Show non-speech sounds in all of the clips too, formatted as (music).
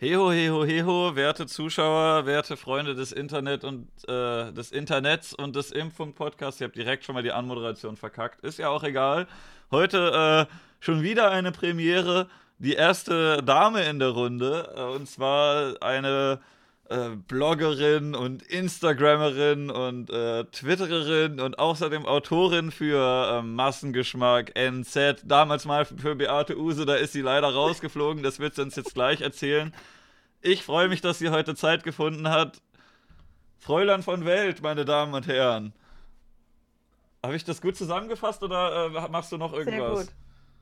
Heho, heho, heho, werte Zuschauer, werte Freunde des Internet und äh, des Internets und des Impfung-Podcasts. Ihr habt direkt schon mal die Anmoderation verkackt. Ist ja auch egal. Heute äh, schon wieder eine Premiere. Die erste Dame in der Runde. Äh, und zwar eine äh, Bloggerin und Instagrammerin und äh, Twittererin und außerdem Autorin für äh, Massengeschmack NZ. Damals mal für Beate Use, da ist sie leider rausgeflogen. Das wird sie uns jetzt gleich erzählen. Ich freue mich, dass sie heute Zeit gefunden hat. Fräulein von Welt, meine Damen und Herren. Habe ich das gut zusammengefasst oder äh, machst du noch irgendwas? Sehr gut.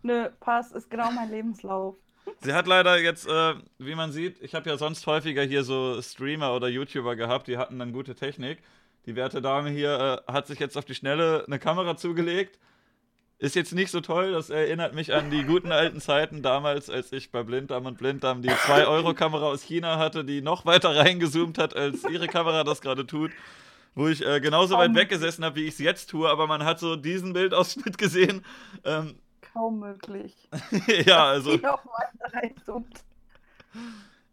Nö, passt, ist genau mein Lebenslauf. Sie hat leider jetzt, äh, wie man sieht, ich habe ja sonst häufiger hier so Streamer oder YouTuber gehabt, die hatten dann gute Technik. Die werte Dame hier äh, hat sich jetzt auf die Schnelle eine Kamera zugelegt. Ist jetzt nicht so toll, das erinnert mich an die guten alten Zeiten damals, als ich bei Blinddarm und Blinddarm die 2-Euro-Kamera aus China hatte, die noch weiter reingezoomt hat, als ihre Kamera das gerade tut. Wo ich äh, genauso weit weggesessen habe, wie ich es jetzt tue, aber man hat so diesen Bildausschnitt gesehen. Ähm, kaum möglich. (laughs) ja, also. (laughs)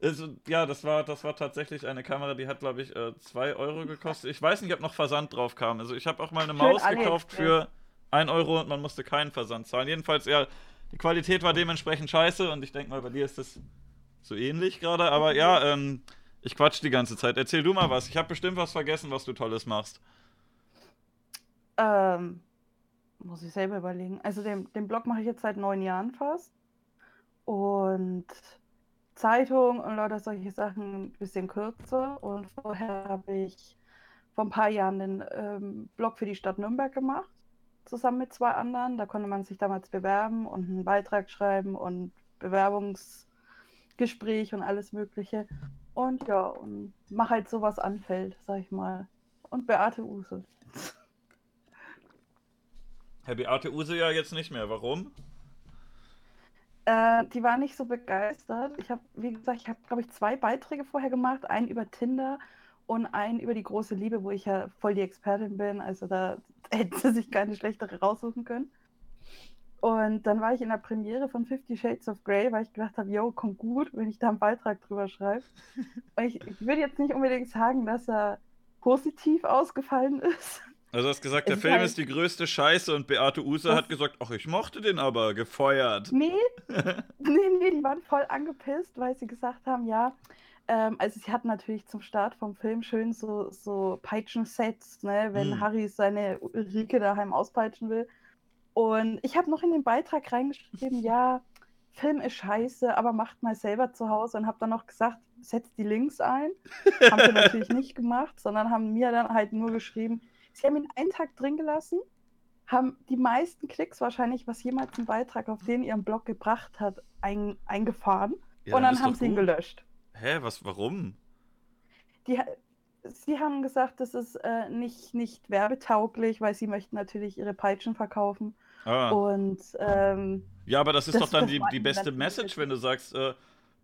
Also, ja, das war, das war tatsächlich eine Kamera, die hat, glaube ich, 2 äh, Euro gekostet. Ich weiß nicht, ob noch Versand drauf kam. Also, ich habe auch mal eine Maus gekauft für 1 Euro und man musste keinen Versand zahlen. Jedenfalls, ja, die Qualität war dementsprechend scheiße und ich denke mal, bei dir ist das so ähnlich gerade. Aber ja, ähm, ich quatsch die ganze Zeit. Erzähl du mal was. Ich habe bestimmt was vergessen, was du Tolles machst. Ähm, muss ich selber überlegen. Also den, den Blog mache ich jetzt seit neun Jahren fast. Und Zeitung und lauter solche Sachen ein bisschen kürzer. Und vorher habe ich vor ein paar Jahren den ähm, Blog für die Stadt Nürnberg gemacht, zusammen mit zwei anderen. Da konnte man sich damals bewerben und einen Beitrag schreiben und Bewerbungsgespräch und alles Mögliche. Und ja, und mach halt so, was anfällt, sag ich mal. Und Beate Use. Herr Beate Use ja jetzt nicht mehr. Warum? Äh, die war nicht so begeistert. Ich habe, wie gesagt, ich habe, glaube ich, zwei Beiträge vorher gemacht. Einen über Tinder und einen über die große Liebe, wo ich ja voll die Expertin bin. Also da (laughs) hätte sie sich keine schlechtere raussuchen können. Und dann war ich in der Premiere von Fifty Shades of Grey, weil ich gedacht habe, yo, kommt gut, wenn ich da einen Beitrag drüber schreibe. ich, ich würde jetzt nicht unbedingt sagen, dass er positiv ausgefallen (laughs) ist. Also du hast gesagt, der Film halt ist die größte Scheiße und Beate Use hat gesagt, ach, ich mochte den aber, gefeuert. Nee, (laughs) nee, nee, die waren voll angepisst, weil sie gesagt haben, ja, ähm, also sie hatten natürlich zum Start vom Film schön so, so Peitschen-Sets, ne, wenn hm. Harry seine Ulrike daheim auspeitschen will. Und ich habe noch in den Beitrag reingeschrieben, ja, Film ist scheiße, aber macht mal selber zu Hause und habe dann noch gesagt, setzt die Links ein. haben sie (laughs) natürlich nicht gemacht, sondern haben mir dann halt nur geschrieben, Sie haben ihn einen Tag drin gelassen, haben die meisten Klicks wahrscheinlich, was jemals ein Beitrag auf den ihren Blog gebracht hat, ein, eingefahren. Ja, und dann, haben sie ihn gelöscht. Hä, was, warum? Die, sie haben gesagt, das ist äh, nicht, nicht werbetauglich, weil sie möchten natürlich ihre Peitschen verkaufen. Ah. Und ähm, ja, aber das ist das, doch dann die, die beste Message, wenn du sagst, äh,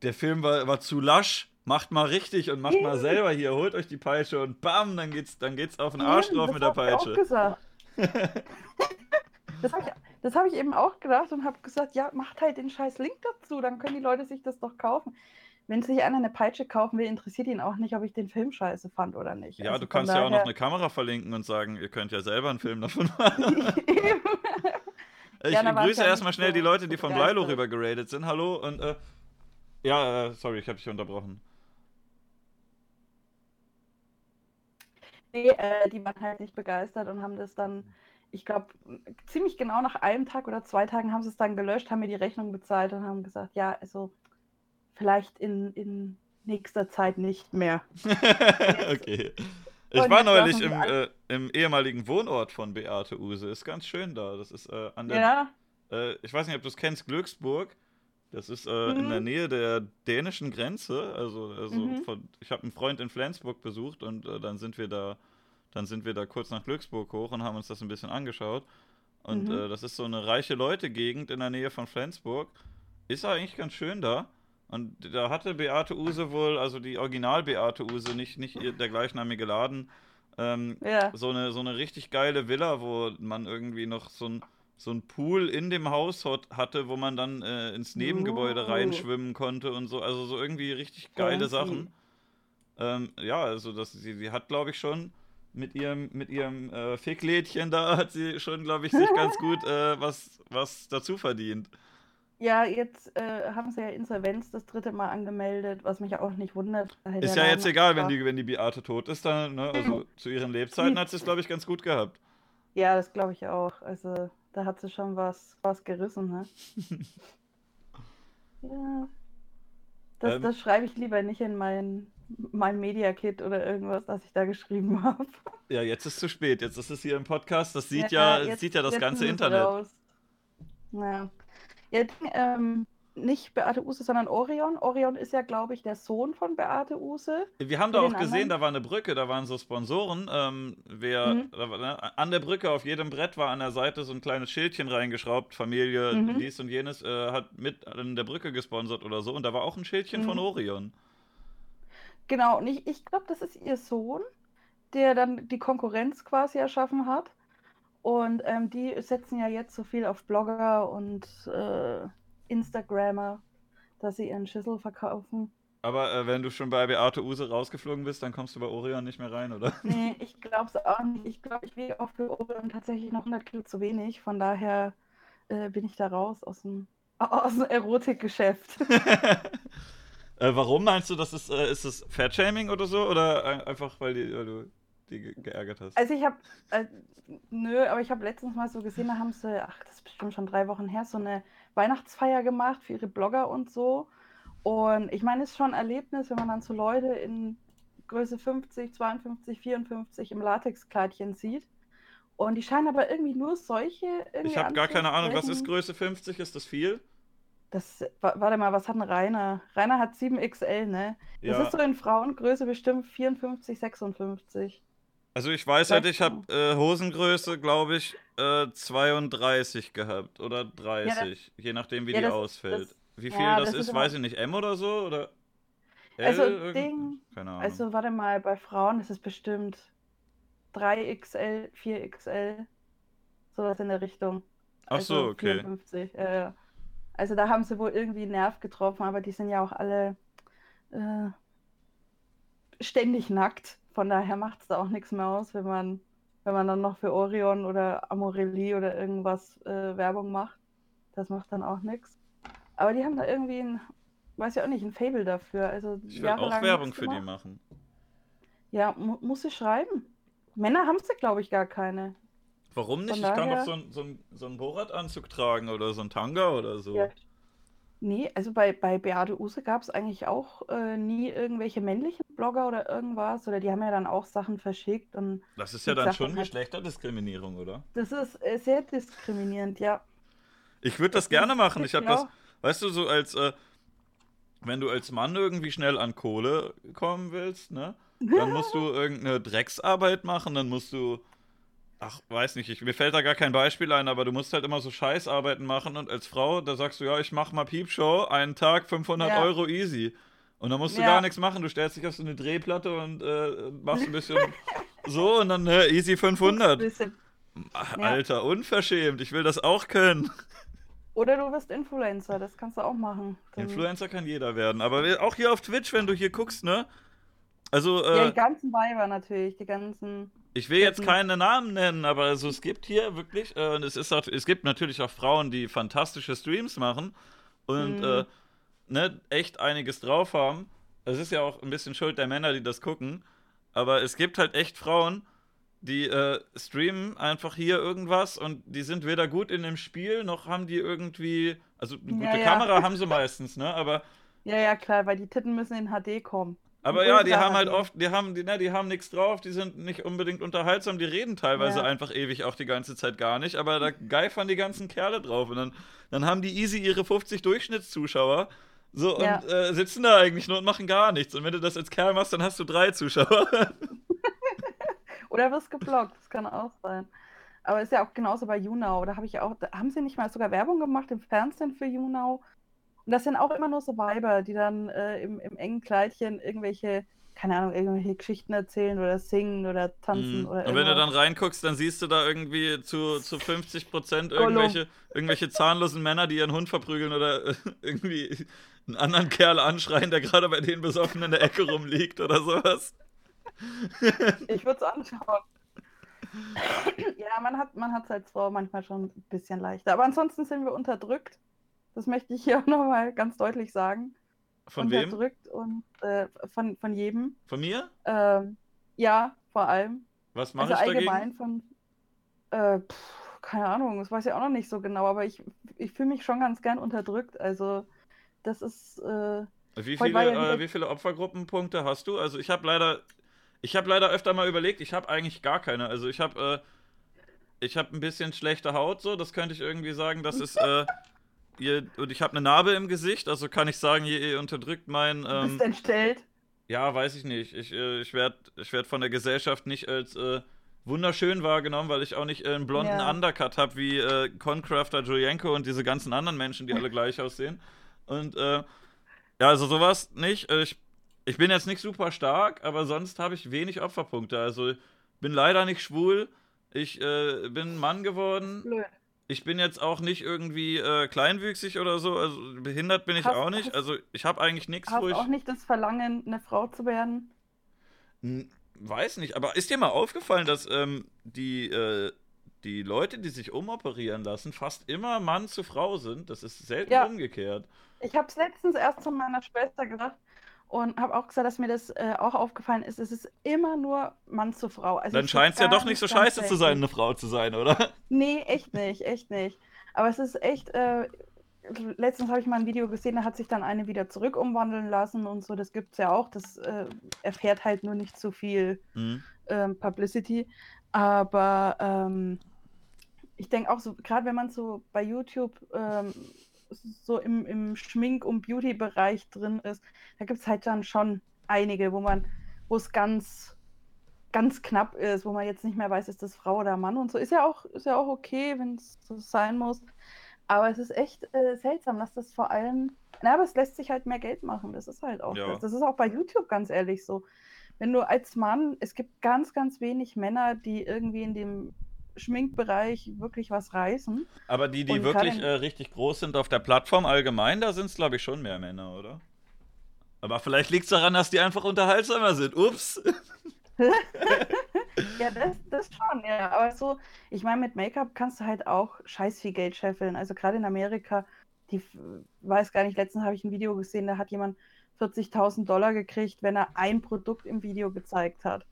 der Film war, war zu lasch macht mal richtig und macht mal selber hier, holt euch die Peitsche und bam, dann geht's, dann geht's auf den Arsch drauf mit der Peitsche. Ich auch gesagt. (laughs) das habe ich, hab ich eben auch gedacht und habe gesagt, ja, macht halt den scheiß Link dazu, dann können die Leute sich das doch kaufen. Wenn sich einer eine Peitsche kaufen will, interessiert ihn auch nicht, ob ich den Film scheiße fand oder nicht. Ja, also du kannst ja auch noch eine Kamera verlinken und sagen, ihr könnt ja selber einen Film davon machen. (laughs) ich ja, grüße erstmal schnell so die Leute, die von Blilo rüber geradet sind. Hallo und äh, ja, äh, sorry, ich habe dich unterbrochen. Äh, die waren halt nicht begeistert und haben das dann, ich glaube, ziemlich genau nach einem Tag oder zwei Tagen haben sie es dann gelöscht, haben mir die Rechnung bezahlt und haben gesagt, ja, also vielleicht in, in nächster Zeit nicht mehr. (laughs) okay. Ich war neulich im, äh, im, ehemaligen Wohnort von Beate Use. Ist ganz schön da. Das ist äh, an der. Ja. Äh, ich weiß nicht, ob du es kennst, Glücksburg. Das ist äh, mhm. in der mhm. Nähe der dänischen Grenze. Also, also mhm. von, ich habe einen Freund in Flensburg besucht und äh, dann sind wir da, dann sind wir da kurz nach Glücksburg hoch und haben uns das ein bisschen angeschaut. Und mhm. äh, das ist so eine reiche Leute-Gegend in der Nähe von Flensburg. Ist eigentlich ganz schön da. Und da hatte Beate Use wohl, also die Original-Beate Use, nicht, nicht der gleichnamige Laden, ähm, ja. so, eine, so eine richtig geile Villa, wo man irgendwie noch so ein so ein Pool in dem Haus hatte, wo man dann äh, ins Nebengebäude oh. reinschwimmen konnte und so. Also so irgendwie richtig geile Fancy. Sachen. Ähm, ja, also das, sie, sie hat, glaube ich, schon mit ihrem, mit ihrem äh, Ficklädchen da hat sie schon, glaube ich, sich ganz gut äh, was, was dazu verdient. Ja, jetzt äh, haben sie ja Insolvenz das dritte Mal angemeldet, was mich auch nicht wundert. Ist ja jetzt egal, wenn die, wenn die Beate tot ist, dann, ne? Also (laughs) zu ihren Lebzeiten hat sie es, glaube ich, ganz gut gehabt. Ja, das glaube ich auch. Also da hat sie schon was, was gerissen, ne? (laughs) ja. Das, ähm, das schreibe ich lieber nicht in mein, mein Media-Kit oder irgendwas, das ich da geschrieben (laughs) habe. Ja, jetzt ist zu spät. Jetzt ist es hier im Podcast. Das sieht ja, ja jetzt, sieht ja das ganze Internet. Raus. Ja. Ja, ähm, nicht Beate Use, sondern Orion. Orion ist ja, glaube ich, der Sohn von Beate Use. Wir haben da auch gesehen, anderen. da war eine Brücke, da waren so Sponsoren. Ähm, wer, mhm. da, ne, an der Brücke auf jedem Brett war an der Seite so ein kleines Schildchen reingeschraubt. Familie mhm. dies und jenes äh, hat mit an der Brücke gesponsert oder so. Und da war auch ein Schildchen mhm. von Orion. Genau, und ich, ich glaube, das ist ihr Sohn, der dann die Konkurrenz quasi erschaffen hat. Und ähm, die setzen ja jetzt so viel auf Blogger und äh, Instagrammer, dass sie ihren Schüssel verkaufen. Aber äh, wenn du schon bei Beate Use rausgeflogen bist, dann kommst du bei Orion nicht mehr rein, oder? Nee, ich glaube es auch nicht. Ich glaube, ich wiege auch für Orion tatsächlich noch 100 Kilo zu wenig. Von daher äh, bin ich da raus aus dem, (laughs) aus dem Erotikgeschäft. (laughs) äh, warum meinst du, das ist, äh, ist das Fatshaming oder so? Oder einfach, weil, die, weil du die geärgert hast? Also ich habe, äh, nö, aber ich habe letztens mal so gesehen, da haben sie, ach, das ist bestimmt schon drei Wochen her, so eine Weihnachtsfeier gemacht für ihre Blogger und so. Und ich meine, es ist schon ein Erlebnis, wenn man dann so Leute in Größe 50, 52, 54 im Latexkleidchen sieht. Und die scheinen aber irgendwie nur solche. Irgendwie ich habe gar keine Ahnung, was ist Größe 50? Ist das viel? Das, warte mal, was hat ein Rainer? Rainer hat 7XL, ne? Das ja. ist so in Frauengröße bestimmt 54, 56. Also ich weiß halt, ich habe äh, Hosengröße, glaube ich, äh, 32 gehabt oder 30, ja, das, je nachdem wie ja, die das, ausfällt. Das, wie viel ja, das, ist, weiß ich nicht, M oder so oder L? Also Ding, Keine Ahnung. Also warte mal, bei Frauen ist es bestimmt 3XL, 4XL, sowas in der Richtung. Ach also so, okay. 54, äh, also da haben sie wohl irgendwie einen Nerv getroffen, aber die sind ja auch alle äh, ständig nackt. Von daher macht es da auch nichts mehr aus, wenn man, wenn man dann noch für Orion oder Amorelli oder irgendwas äh, Werbung macht. Das macht dann auch nichts. Aber die haben da irgendwie ein, weiß ich auch nicht, ein Fable dafür. Also ich will auch Werbung für die machen. Ja, mu muss ich schreiben. Männer haben sie, glaube ich, gar keine. Warum nicht? Von ich daher... kann doch so, ein, so, ein, so einen Borat-Anzug tragen oder so ein Tanga oder so. Ja, Nee, also bei, bei Beate Use gab es eigentlich auch äh, nie irgendwelche männlichen Blogger oder irgendwas. Oder die haben ja dann auch Sachen verschickt. Und das ist ja dann schon halt, Geschlechterdiskriminierung, oder? Das ist äh, sehr diskriminierend, ja. Ich würde das, das gerne machen. Ich habe das, weißt du, so als, äh, wenn du als Mann irgendwie schnell an Kohle kommen willst, ne? Dann musst du (laughs) irgendeine Drecksarbeit machen, dann musst du Ach, weiß nicht, ich, mir fällt da gar kein Beispiel ein, aber du musst halt immer so Scheißarbeiten machen und als Frau, da sagst du, ja, ich mach mal Piepshow, einen Tag 500 ja. Euro easy. Und dann musst du ja. gar nichts machen, du stellst dich auf so eine Drehplatte und äh, machst ein bisschen (laughs) so und dann äh, easy 500. Ach, Alter, unverschämt, ich will das auch können. Oder du wirst Influencer, das kannst du auch machen. Dann Influencer kann jeder werden, aber auch hier auf Twitch, wenn du hier guckst, ne? Also, äh, ja, die ganzen Weiber natürlich, die ganzen. Ich will jetzt keine Namen nennen, aber also es gibt hier wirklich, äh, und es ist auch, es gibt natürlich auch Frauen, die fantastische Streams machen und mhm. äh, ne, echt einiges drauf haben. Es ist ja auch ein bisschen Schuld der Männer, die das gucken. Aber es gibt halt echt Frauen, die äh, streamen einfach hier irgendwas und die sind weder gut in dem Spiel, noch haben die irgendwie. Also eine gute ja, ja. Kamera (laughs) haben sie meistens, ne? Aber. Ja, ja, klar, weil die Titten müssen in HD kommen. Aber ja, die haben halt oft, die haben, die, ne, die haben nichts drauf, die sind nicht unbedingt unterhaltsam, die reden teilweise ja. einfach ewig auch die ganze Zeit gar nicht, aber da geifern die ganzen Kerle drauf und dann, dann haben die easy ihre 50 Durchschnittszuschauer. So, ja. und äh, sitzen da eigentlich nur und machen gar nichts. Und wenn du das als Kerl machst, dann hast du drei Zuschauer. (laughs) Oder wirst geblockt, das kann auch sein. Aber ist ja auch genauso bei YouNow. Da habe ich auch, haben sie nicht mal sogar Werbung gemacht im Fernsehen für YouNow. Und das sind auch immer nur so Weiber, die dann äh, im, im engen Kleidchen irgendwelche keine Ahnung, irgendwelche Geschichten erzählen oder singen oder tanzen mm. oder Und wenn du dann reinguckst, dann siehst du da irgendwie zu, zu 50 Prozent irgendwelche, irgendwelche zahnlosen Männer, die ihren Hund verprügeln oder irgendwie einen anderen Kerl anschreien, der gerade bei denen besoffen in der Ecke rumliegt oder sowas. Ich würde es anschauen. ja, man hat man es als Frau manchmal schon ein bisschen leichter. Aber ansonsten sind wir unterdrückt. Das möchte ich hier (laughs) auch nochmal ganz deutlich sagen. Von wem? Unterdrückt und äh, von, von jedem. Von mir? Ähm, ja, vor allem. Was mache also ich allgemein dagegen? von. Äh, pff, keine Ahnung, das weiß ich auch noch nicht so genau, aber ich, ich fühle mich schon ganz gern unterdrückt. Also, das ist. Äh, wie, viele, ja äh, wie viele Opfergruppenpunkte hast du? Also, ich habe leider. Ich habe leider öfter mal überlegt, ich habe eigentlich gar keine. Also, ich habe. Äh, ich habe ein bisschen schlechte Haut, so, das könnte ich irgendwie sagen, das ist. (laughs) Ihr, und ich habe eine Narbe im Gesicht, also kann ich sagen, ihr, ihr unterdrückt mein. Ähm, du bist ähm, entstellt. Ja, weiß ich nicht. Ich, äh, ich werde ich werd von der Gesellschaft nicht als äh, wunderschön wahrgenommen, weil ich auch nicht äh, einen blonden ja. Undercut habe wie äh, Concrafter Julienko und diese ganzen anderen Menschen, die alle gleich aussehen. Und äh, ja, also sowas nicht. Äh, ich, ich bin jetzt nicht super stark, aber sonst habe ich wenig Opferpunkte. Also bin leider nicht schwul. Ich äh, bin Mann geworden. Blöd ich bin jetzt auch nicht irgendwie äh, kleinwüchsig oder so, also behindert bin ich hast, auch nicht. Hast, also ich habe eigentlich nichts, wo ich. auch nicht das Verlangen, eine Frau zu werden? Weiß nicht, aber ist dir mal aufgefallen, dass ähm, die, äh, die Leute, die sich umoperieren lassen, fast immer Mann zu Frau sind? Das ist selten ja. umgekehrt. Ich habe es letztens erst zu meiner Schwester gesagt und habe auch gesagt, dass mir das äh, auch aufgefallen ist. Es ist immer nur Mann zu Frau. Also Dann scheint es ja doch nicht so scheiße zu sein, eine Frau zu sein, oder? (laughs) Nee, echt nicht, echt nicht. Aber es ist echt. Äh, letztens habe ich mal ein Video gesehen, da hat sich dann eine wieder zurück umwandeln lassen und so. Das gibt es ja auch. Das äh, erfährt halt nur nicht so viel mhm. ähm, Publicity. Aber ähm, ich denke auch so, gerade wenn man so bei YouTube ähm, so im, im Schmink- und Beauty-Bereich drin ist, da gibt es halt dann schon einige, wo man, wo es ganz, ganz knapp ist, wo man jetzt nicht mehr weiß, ist das Frau oder Mann und so. Ist ja auch, ist ja auch okay, wenn es so sein muss. Aber es ist echt äh, seltsam, dass das vor allem. Na, aber es lässt sich halt mehr Geld machen. Das ist halt auch ja. das. Das ist auch bei YouTube ganz ehrlich so. Wenn du als Mann, es gibt ganz, ganz wenig Männer, die irgendwie in dem Schminkbereich wirklich was reißen. Aber die, die wirklich äh, richtig groß sind auf der Plattform allgemein, da sind es, glaube ich, schon mehr Männer, oder? Aber vielleicht liegt es daran, dass die einfach unterhaltsamer sind. Ups. (laughs) ja, das, das schon, ja. Aber so, ich meine, mit Make-up kannst du halt auch scheiß viel Geld scheffeln. Also gerade in Amerika, die weiß gar nicht, letztens habe ich ein Video gesehen, da hat jemand 40.000 Dollar gekriegt, wenn er ein Produkt im Video gezeigt hat.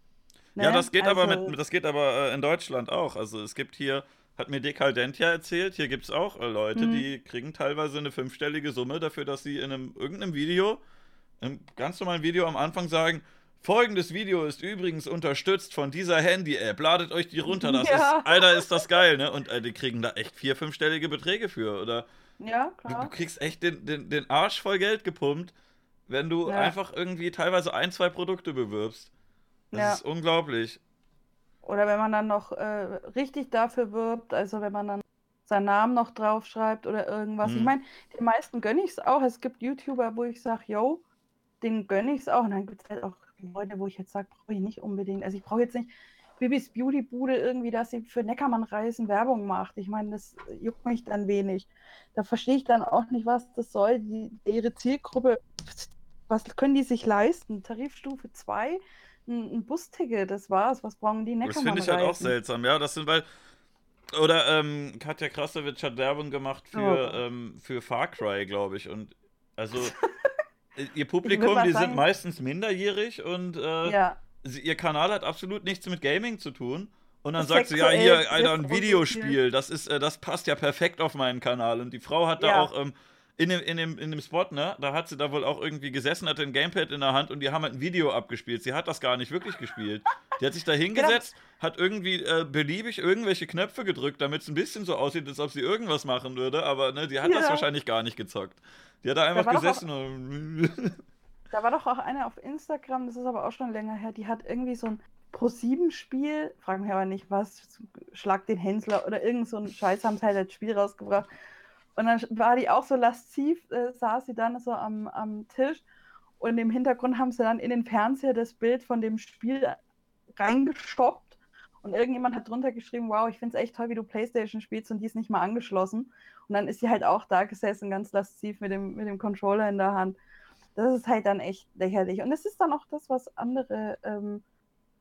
Ne? Ja, das geht also, aber mit, das geht aber äh, in Deutschland auch. Also es gibt hier, hat mir Dekaldentia erzählt, hier gibt es auch äh, Leute, mhm. die kriegen teilweise eine fünfstellige Summe dafür, dass sie in einem irgendeinem Video, einem ganz normalen Video am Anfang sagen, Folgendes Video ist übrigens unterstützt von dieser Handy-App. Ladet euch die runter. Das ja. ist, Alter, ist das geil, ne? Und äh, die kriegen da echt vier, fünfstellige Beträge für. Oder ja, klar. Du, du kriegst echt den, den, den Arsch voll Geld gepumpt, wenn du ja. einfach irgendwie teilweise ein, zwei Produkte bewirbst. Das ja. ist unglaublich. Oder wenn man dann noch äh, richtig dafür wirbt, also wenn man dann seinen Namen noch draufschreibt oder irgendwas. Mhm. Ich meine, den meisten gönne ich es auch. Es gibt YouTuber, wo ich sage, yo, den gönne ich es auch. Und dann gibt es halt auch Leute, wo ich jetzt sage, brauche ich nicht unbedingt. Also ich brauche jetzt nicht Bibis Beauty-Bude irgendwie, dass sie für Neckermann-Reisen Werbung macht. Ich meine, das juckt mich dann wenig. Da verstehe ich dann auch nicht, was das soll. Die, ihre Zielgruppe, was können die sich leisten? Tarifstufe 2? Ein, ein Busticket, das war's. Was brauchen die Neckermann? Das finde ich halt auch seltsam, ja. Das sind, weil. Oder ähm, Katja Krasowitsch hat Werbung gemacht für, oh. ähm, für Far Cry, glaube ich. Und also (laughs) ihr Publikum, die sagen, sind meistens minderjährig und äh, ja. sie, ihr Kanal hat absolut nichts mit Gaming zu tun. Und dann sagt sie, ja, hier, Alter, ein Videospiel, das ist, äh, das passt ja perfekt auf meinen Kanal. Und die Frau hat ja. da auch ähm, in dem, in, dem, in dem Spot, ne, da hat sie da wohl auch irgendwie gesessen, hatte ein Gamepad in der Hand und die haben halt ein Video abgespielt. Sie hat das gar nicht wirklich gespielt. Die hat sich da hingesetzt, hat irgendwie äh, beliebig irgendwelche Knöpfe gedrückt, damit es ein bisschen so aussieht, als ob sie irgendwas machen würde, aber ne, die hat ja. das wahrscheinlich gar nicht gezockt. Die hat da einfach da gesessen auch, und. da war doch auch eine auf Instagram, das ist aber auch schon länger her, die hat irgendwie so ein Pro-7-Spiel, frag mich aber nicht was, Schlag den Hänsler oder irgend so ein Scheiß haben sie halt als Spiel rausgebracht Und dann war die auch so lasziv, äh, saß sie dann so am, am Tisch und im Hintergrund haben sie dann in den Fernseher das Bild von dem Spiel reingestoppt und irgendjemand hat drunter geschrieben, wow, ich finde es echt toll, wie du Playstation spielst und die ist nicht mal angeschlossen. Und dann ist sie halt auch da gesessen, ganz lasziv mit dem, mit dem Controller in der Hand. Das ist halt dann echt lächerlich. Und es ist dann auch das, was andere, ähm,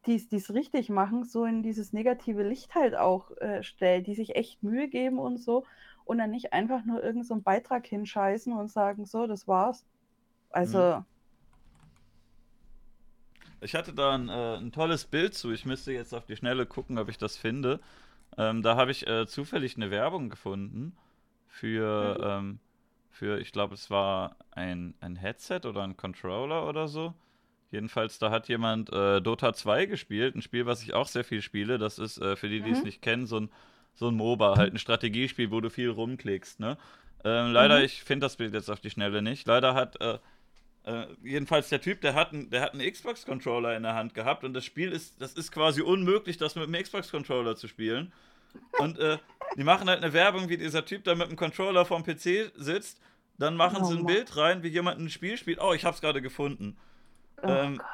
die es richtig machen, so in dieses negative Licht halt auch äh, stellt, die sich echt Mühe geben und so und dann nicht einfach nur irgendeinen so Beitrag hinscheißen und sagen, so, das war's. Also. Mhm. Ich hatte da ein, äh, ein, tolles Bild zu. Ich müsste jetzt auf die Schnelle gucken, ob ich das finde. Ähm, da habe ich äh, zufällig eine Werbung gefunden für, mhm. ähm, für ich glaube, es war ein, ein Headset oder ein Controller oder so. Jedenfalls, da hat jemand äh, Dota 2 gespielt, ein Spiel, was ich auch sehr viel spiele. Das ist, äh, für die, die mhm. es nicht kennen, so ein, so ein MOBA, halt ein Strategiespiel, wo du viel rumklickst. Ne? Ähm, leider, mhm. ich finde das Bild jetzt auf die Schnelle nicht. Leider hat äh, äh, jedenfalls der Typ, der hat, ein, der hat einen Xbox-Controller in der Hand gehabt und das Spiel ist, das ist quasi unmöglich, das mit einem Xbox-Controller zu spielen. Und äh, die machen halt eine Werbung, wie dieser Typ da mit dem Controller vorm PC sitzt. Dann machen oh, sie ein Mann. Bild rein, wie jemand ein Spiel spielt. Oh, ich hab's gerade gefunden. Oh ähm, Gott.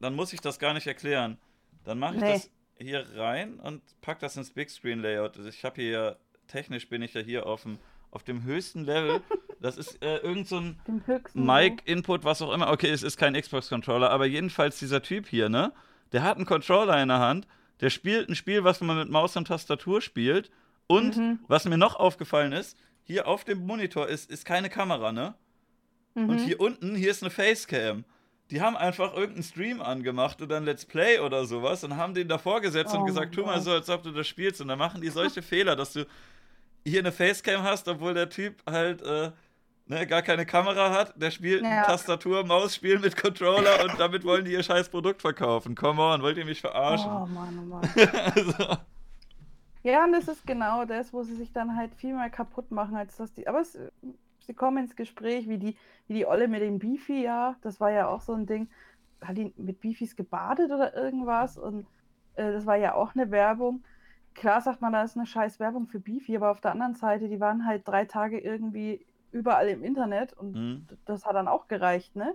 Dann muss ich das gar nicht erklären. Dann mache ich nee. das hier rein und pack das ins Big Screen Layout. Ich habe hier, technisch bin ich ja hier auf dem, auf dem höchsten Level. (laughs) Das ist äh, irgend so ein Mic-Input, was auch immer. Okay, es ist kein Xbox-Controller, aber jedenfalls dieser Typ hier, ne? Der hat einen Controller in der Hand, der spielt ein Spiel, was man mit Maus und Tastatur spielt. Und mhm. was mir noch aufgefallen ist, hier auf dem Monitor ist, ist keine Kamera, ne? Mhm. Und hier unten, hier ist eine Facecam. Die haben einfach irgendeinen Stream angemacht oder ein Let's Play oder sowas und haben den davor gesetzt oh und gesagt, tu mal so, als ob du das spielst. Und dann machen die solche (laughs) Fehler, dass du hier eine Facecam hast, obwohl der Typ halt äh, ne, gar keine Kamera hat. Der spielt ja. ein Tastatur-Maus-Spiel mit Controller und damit wollen die ihr scheiß Produkt verkaufen. Come on, wollt ihr mich verarschen? Oh Mann, oh Mann. (laughs) also. Ja, und das ist genau das, wo sie sich dann halt viel mehr kaputt machen, als dass die. Aber es, sie kommen ins Gespräch, wie die, wie die Olle mit dem Beefy, ja, das war ja auch so ein Ding. Hat die mit Beefys gebadet oder irgendwas? Und äh, das war ja auch eine Werbung klar sagt man, da ist eine scheiß Werbung für Beefy, aber auf der anderen Seite, die waren halt drei Tage irgendwie überall im Internet und mhm. das hat dann auch gereicht, ne?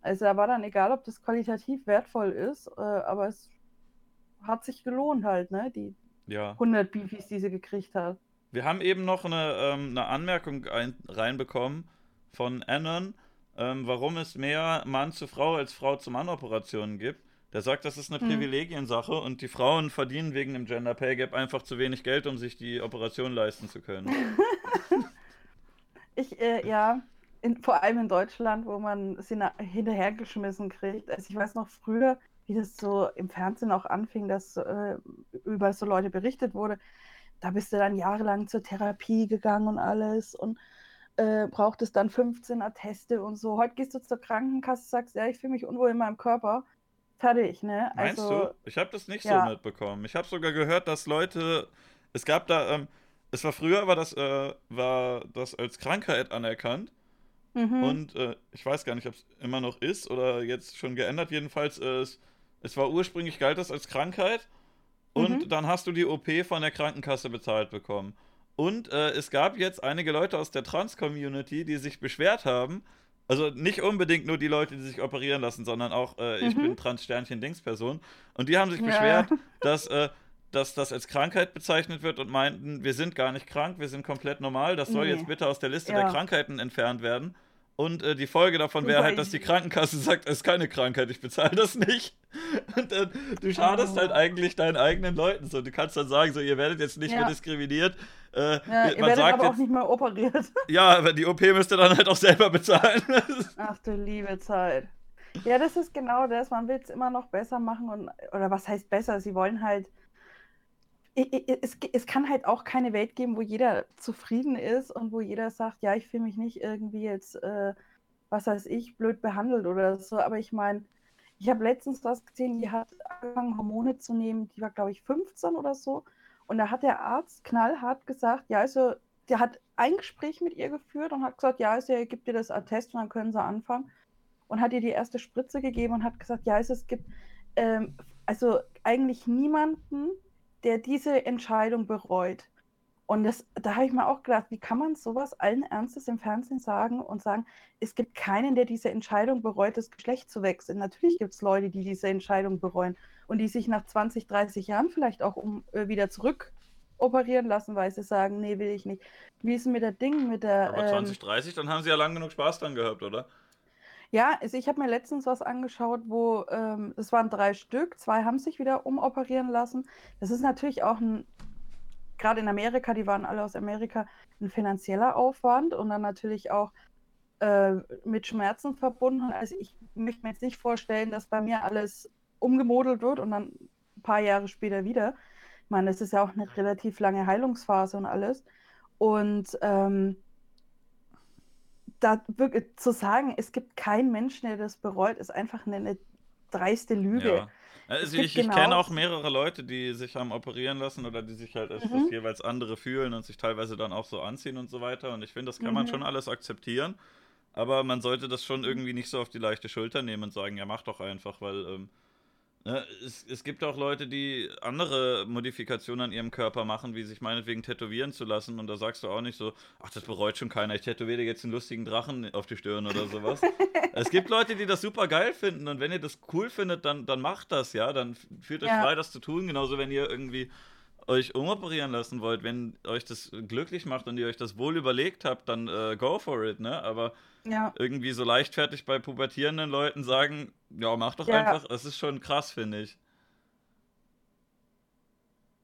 Also da war dann egal, ob das qualitativ wertvoll ist, äh, aber es hat sich gelohnt halt, ne? Die ja. 100 Beefies, die sie gekriegt hat. Wir haben eben noch eine, ähm, eine Anmerkung ein, reinbekommen von Anon, ähm, warum es mehr Mann zu Frau als Frau zu Mann Operationen gibt. Der sagt, das ist eine hm. Privilegiensache und die Frauen verdienen wegen dem Gender Pay Gap einfach zu wenig Geld, um sich die Operation leisten zu können. (laughs) ich, äh, ja, in, vor allem in Deutschland, wo man sie hinterhergeschmissen kriegt. Also ich weiß noch früher, wie das so im Fernsehen auch anfing, dass äh, über so Leute berichtet wurde. Da bist du dann jahrelang zur Therapie gegangen und alles und äh, brauchtest dann 15 Atteste und so. Heute gehst du zur Krankenkasse, sagst, ja, ich fühle mich unwohl in meinem Körper fertig, ne? Meinst also, du? Ich habe das nicht ja. so mitbekommen. Ich habe sogar gehört, dass Leute, es gab da, ähm, es war früher, war das, äh, war das als Krankheit anerkannt. Mhm. Und äh, ich weiß gar nicht, ob es immer noch ist oder jetzt schon geändert. Jedenfalls, äh, es, es war ursprünglich galt das als Krankheit. Und mhm. dann hast du die OP von der Krankenkasse bezahlt bekommen. Und äh, es gab jetzt einige Leute aus der Trans-Community, die sich beschwert haben, also nicht unbedingt nur die Leute, die sich operieren lassen, sondern auch äh, ich mhm. bin Trans-Sternchen-Dings-Person. Und die haben sich ja. beschwert, (laughs) dass, äh, dass das als Krankheit bezeichnet wird und meinten, wir sind gar nicht krank, wir sind komplett normal. Das soll nee. jetzt bitte aus der Liste ja. der Krankheiten entfernt werden. Und äh, die Folge davon wäre halt, dass die Krankenkasse sagt, es ist keine Krankheit, ich bezahle das nicht. (laughs) Und äh, du schadest oh. halt eigentlich deinen eigenen Leuten. So, du kannst dann sagen, so, ihr werdet jetzt nicht ja. mehr diskriminiert. Äh, ja, ihr werdet aber jetzt, auch nicht mehr operiert. (laughs) Ja, aber die OP müsst ihr dann halt auch selber bezahlen. (laughs) Ach du liebe Zeit. Ja, das ist genau das. Man will es immer noch besser machen und oder was heißt besser? Sie wollen halt es, es, kann halt auch keine Welt geben, wo jeder zufrieden ist und wo jeder sagt, ja, ich fühle mich nicht irgendwie jetzt, äh, was weiß ich, blöd behandelt oder so. Aber ich meine, ich habe letztens was gesehen, die hat angefangen, Hormone zu nehmen, die war, glaube ich, 15 oder so. Und da hat der Arzt knallhart gesagt, ja, also, der hat ein Gespräch mit ihr geführt und hat gesagt, ja, also, er gibt dir das Attest und dann können sie anfangen. Und hat ihr die erste Spritze gegeben und hat gesagt, ja, also, es gibt ähm, also eigentlich niemanden, der diese Entscheidung bereut. Und das, da habe ich mir auch gedacht, wie kann man sowas allen Ernstes im Fernsehen sagen und sagen, es gibt keinen, der diese Entscheidung bereut, das Geschlecht zu wechseln. Natürlich gibt es Leute, die diese Entscheidung bereuen und die sich nach 20, 30 Jahren vielleicht auch um, äh, wieder zurück operieren lassen, weil sie sagen, nee, will ich nicht. Wie ist es mit der Ding, mit der. Aber 20, 30, ähm, dann haben sie ja lang genug Spaß dran gehabt, oder? Ja, also ich habe mir letztens was angeschaut, wo ähm, es waren drei Stück, zwei haben sich wieder umoperieren lassen. Das ist natürlich auch ein gerade in Amerika, die waren alle aus Amerika, ein finanzieller Aufwand und dann natürlich auch äh, mit Schmerzen verbunden. Also ich möchte mir jetzt nicht vorstellen, dass bei mir alles umgemodelt wird und dann ein paar Jahre später wieder. Ich meine, es ist ja auch eine relativ lange Heilungsphase und alles. Und ähm, da wirklich zu sagen, es gibt keinen Menschen, der das bereut, ist einfach eine, eine dreiste Lüge. Ja. Also ich, genau ich kenne auch mehrere Leute, die sich haben operieren lassen oder die sich halt als mhm. das jeweils andere fühlen und sich teilweise dann auch so anziehen und so weiter. Und ich finde, das kann mhm. man schon alles akzeptieren. Aber man sollte das schon irgendwie nicht so auf die leichte Schulter nehmen und sagen, ja, mach doch einfach, weil ähm, Ne, es, es, gibt auch Leute, die andere Modifikationen an ihrem Körper machen, wie sich meinetwegen tätowieren zu lassen. Und da sagst du auch nicht so, ach, das bereut schon keiner, ich tätowiere jetzt einen lustigen Drachen auf die Stirn oder sowas. (laughs) es gibt Leute, die das super geil finden. Und wenn ihr das cool findet, dann, dann macht das, ja. Dann fühlt euch ja. frei, das zu tun. Genauso, wenn ihr irgendwie euch umoperieren lassen wollt, wenn euch das glücklich macht und ihr euch das wohl überlegt habt, dann äh, go for it, ne? Aber ja. irgendwie so leichtfertig bei pubertierenden Leuten sagen, ja, mach doch ja. einfach, das ist schon krass, finde ich.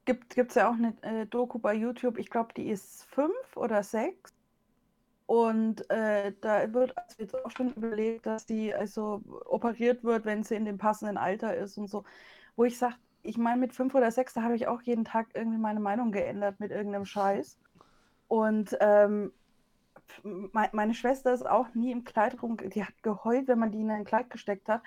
Gibt es ja auch eine äh, Doku bei YouTube, ich glaube, die ist fünf oder sechs. Und äh, da wird also jetzt auch schon überlegt, dass die also operiert wird, wenn sie in dem passenden Alter ist und so. Wo ich sage, ich meine, mit fünf oder sechs, da habe ich auch jeden Tag irgendwie meine Meinung geändert mit irgendeinem Scheiß. Und ähm, meine Schwester ist auch nie im Kleid rum, die hat geheult, wenn man die in ein Kleid gesteckt hat.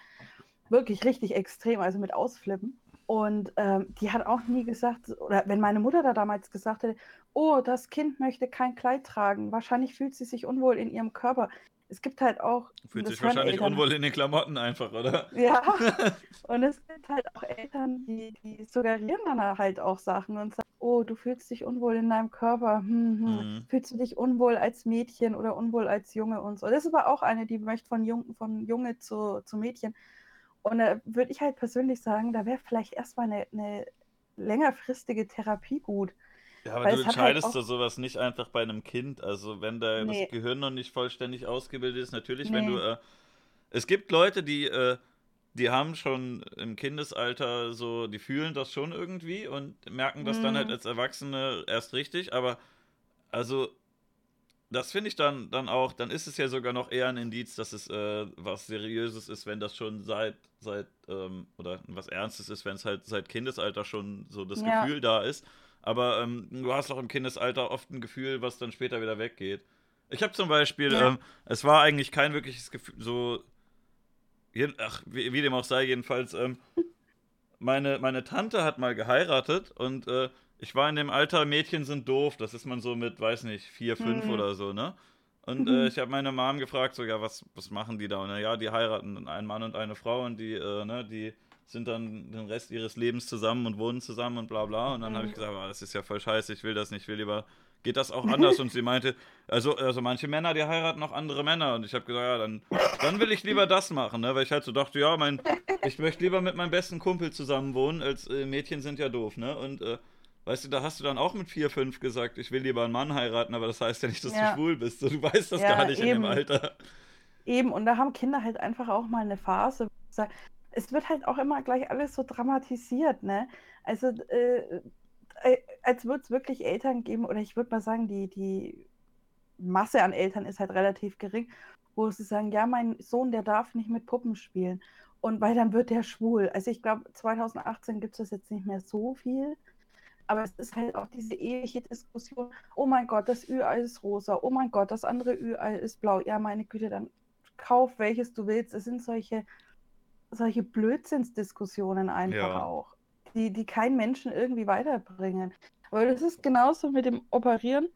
Wirklich richtig extrem, also mit Ausflippen. Und ähm, die hat auch nie gesagt, oder wenn meine Mutter da damals gesagt hätte, oh, das Kind möchte kein Kleid tragen, wahrscheinlich fühlt sie sich unwohl in ihrem Körper. Es gibt halt auch. Fühlt sich wahrscheinlich Eltern, unwohl in den Klamotten einfach, oder? Ja. (laughs) und es gibt halt auch Eltern, die, die suggerieren dann halt auch Sachen und sagen, oh, du fühlst dich unwohl in deinem Körper. Hm, hm. Mhm. Fühlst du dich unwohl als Mädchen oder unwohl als Junge und so. Das ist aber auch eine, die möchte von, Jung, von Junge zu, zu Mädchen. Und da würde ich halt persönlich sagen, da wäre vielleicht erstmal eine, eine längerfristige Therapie gut. Ja, aber Weil du halt entscheidest halt auch... sowas nicht einfach bei einem Kind. Also wenn da nee. das Gehirn noch nicht vollständig ausgebildet ist, natürlich, nee. wenn du. Äh, es gibt Leute, die, äh, die haben schon im Kindesalter so, die fühlen das schon irgendwie und merken das mhm. dann halt mhm. als Erwachsene erst richtig, aber also das finde ich dann, dann auch, dann ist es ja sogar noch eher ein Indiz, dass es äh, was Seriöses ist, wenn das schon seit, seit ähm, oder was Ernstes ist, wenn es halt seit Kindesalter schon so das ja. Gefühl da ist. Aber ähm, du hast auch im Kindesalter oft ein Gefühl, was dann später wieder weggeht. Ich habe zum Beispiel, ja. ähm, es war eigentlich kein wirkliches Gefühl, so, ach, wie, wie, dem auch sei, jedenfalls, ähm, meine, meine Tante hat mal geheiratet und äh, ich war in dem Alter, Mädchen sind doof, das ist man so mit, weiß nicht, vier, fünf mhm. oder so, ne? Und äh, ich habe meine Mom gefragt, so, ja, was, was machen die da? Und ja, die heiraten einen Mann und eine Frau und die, äh, ne, die sind dann den Rest ihres Lebens zusammen und wohnen zusammen und bla bla. Und dann mhm. habe ich gesagt, oh, das ist ja voll scheiße, ich will das nicht, ich will lieber, geht das auch anders? und sie meinte, also, also manche Männer, die heiraten auch andere Männer. Und ich habe gesagt, ja, dann, dann will ich lieber das machen, ne? weil ich halt so dachte, ja, mein, ich möchte lieber mit meinem besten Kumpel zusammen wohnen, als äh, Mädchen sind ja doof, ne? Und äh, Weißt du, da hast du dann auch mit 4, 5 gesagt, ich will lieber einen Mann heiraten, aber das heißt ja nicht, dass ja. du schwul bist. Du weißt das ja, gar nicht eben. in dem Alter. Eben, und da haben Kinder halt einfach auch mal eine Phase, es wird halt auch immer gleich alles so dramatisiert, ne? Also, äh, äh als würde es wirklich Eltern geben, oder ich würde mal sagen, die, die Masse an Eltern ist halt relativ gering, wo sie sagen, ja, mein Sohn, der darf nicht mit Puppen spielen. Und weil dann wird der schwul. Also ich glaube, 2018 gibt es das jetzt nicht mehr so viel. Aber es ist halt auch diese ewige Diskussion, oh mein Gott, das Ü-Ei ist rosa, oh mein Gott, das andere Ü-Ei ist blau. Ja, meine Güte, dann kauf welches du willst. Es sind solche solche Blödsinnsdiskussionen einfach ja. auch, die, die keinen Menschen irgendwie weiterbringen. Aber das ist genauso mit dem Operieren,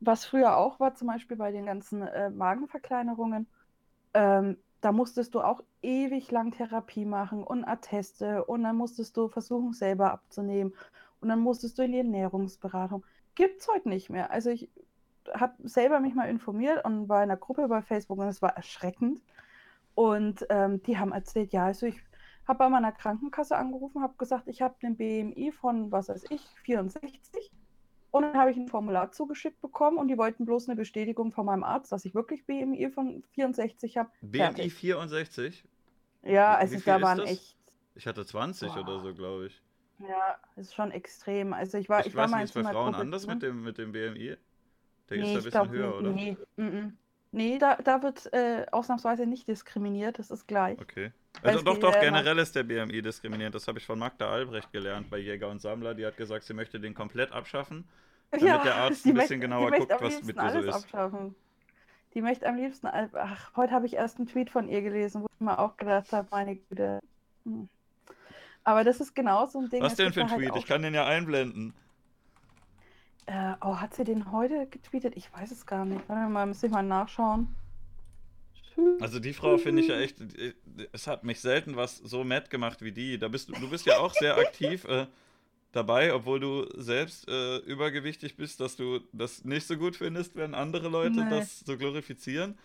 was früher auch war, zum Beispiel bei den ganzen äh, Magenverkleinerungen. Ähm, da musstest du auch ewig lang Therapie machen und Atteste und dann musstest du versuchen, selber abzunehmen und dann musstest du in die Ernährungsberatung. gibt es heute nicht mehr. Also ich habe selber mich mal informiert und war in einer Gruppe bei Facebook und es war erschreckend. Und ähm, die haben erzählt, ja, also ich habe bei meiner Krankenkasse angerufen, habe gesagt, ich habe einen BMI von, was weiß ich, 64. Und dann habe ich ein Formular zugeschickt bekommen und die wollten bloß eine Bestätigung von meinem Arzt, dass ich wirklich BMI von 64 habe. BMI Fertig. 64? Ja, also da waren echt. Ich hatte 20 Boah. oder so, glaube ich. Ja, ist schon extrem. Also ich war, ich, ich war weiß nicht, ist bei Frauen anders mit dem, mit dem BMI? Der nee, ist da ein bisschen höher, oder? Nee, mm -mm. Nee da, da wird äh, ausnahmsweise nicht diskriminiert, das ist gleich. Okay. Also doch, doch, generell ist der BMI diskriminierend. Das habe ich von Magda Albrecht gelernt bei Jäger und Sammler. Die hat gesagt, sie möchte den komplett abschaffen, damit ja, der Arzt (laughs) ein bisschen möchte, genauer guckt, was mit dir so ist. Abschaffen. Die möchte am liebsten, ach, heute habe ich erst einen Tweet von ihr gelesen, wo ich mir auch gedacht habe, meine Güte. Hm. Aber das ist genau so ein Ding. Was denn für ein halt Tweet? ich kann den ja einblenden. Äh, oh, hat sie den heute getweetet? Ich weiß es gar nicht. Warte mal, muss ich mal nachschauen. Also die Frau finde ich ja echt, es hat mich selten was so mad gemacht wie die. Da bist du, du bist ja auch sehr aktiv äh, dabei, obwohl du selbst äh, übergewichtig bist, dass du das nicht so gut findest, wenn andere Leute nee. das so glorifizieren.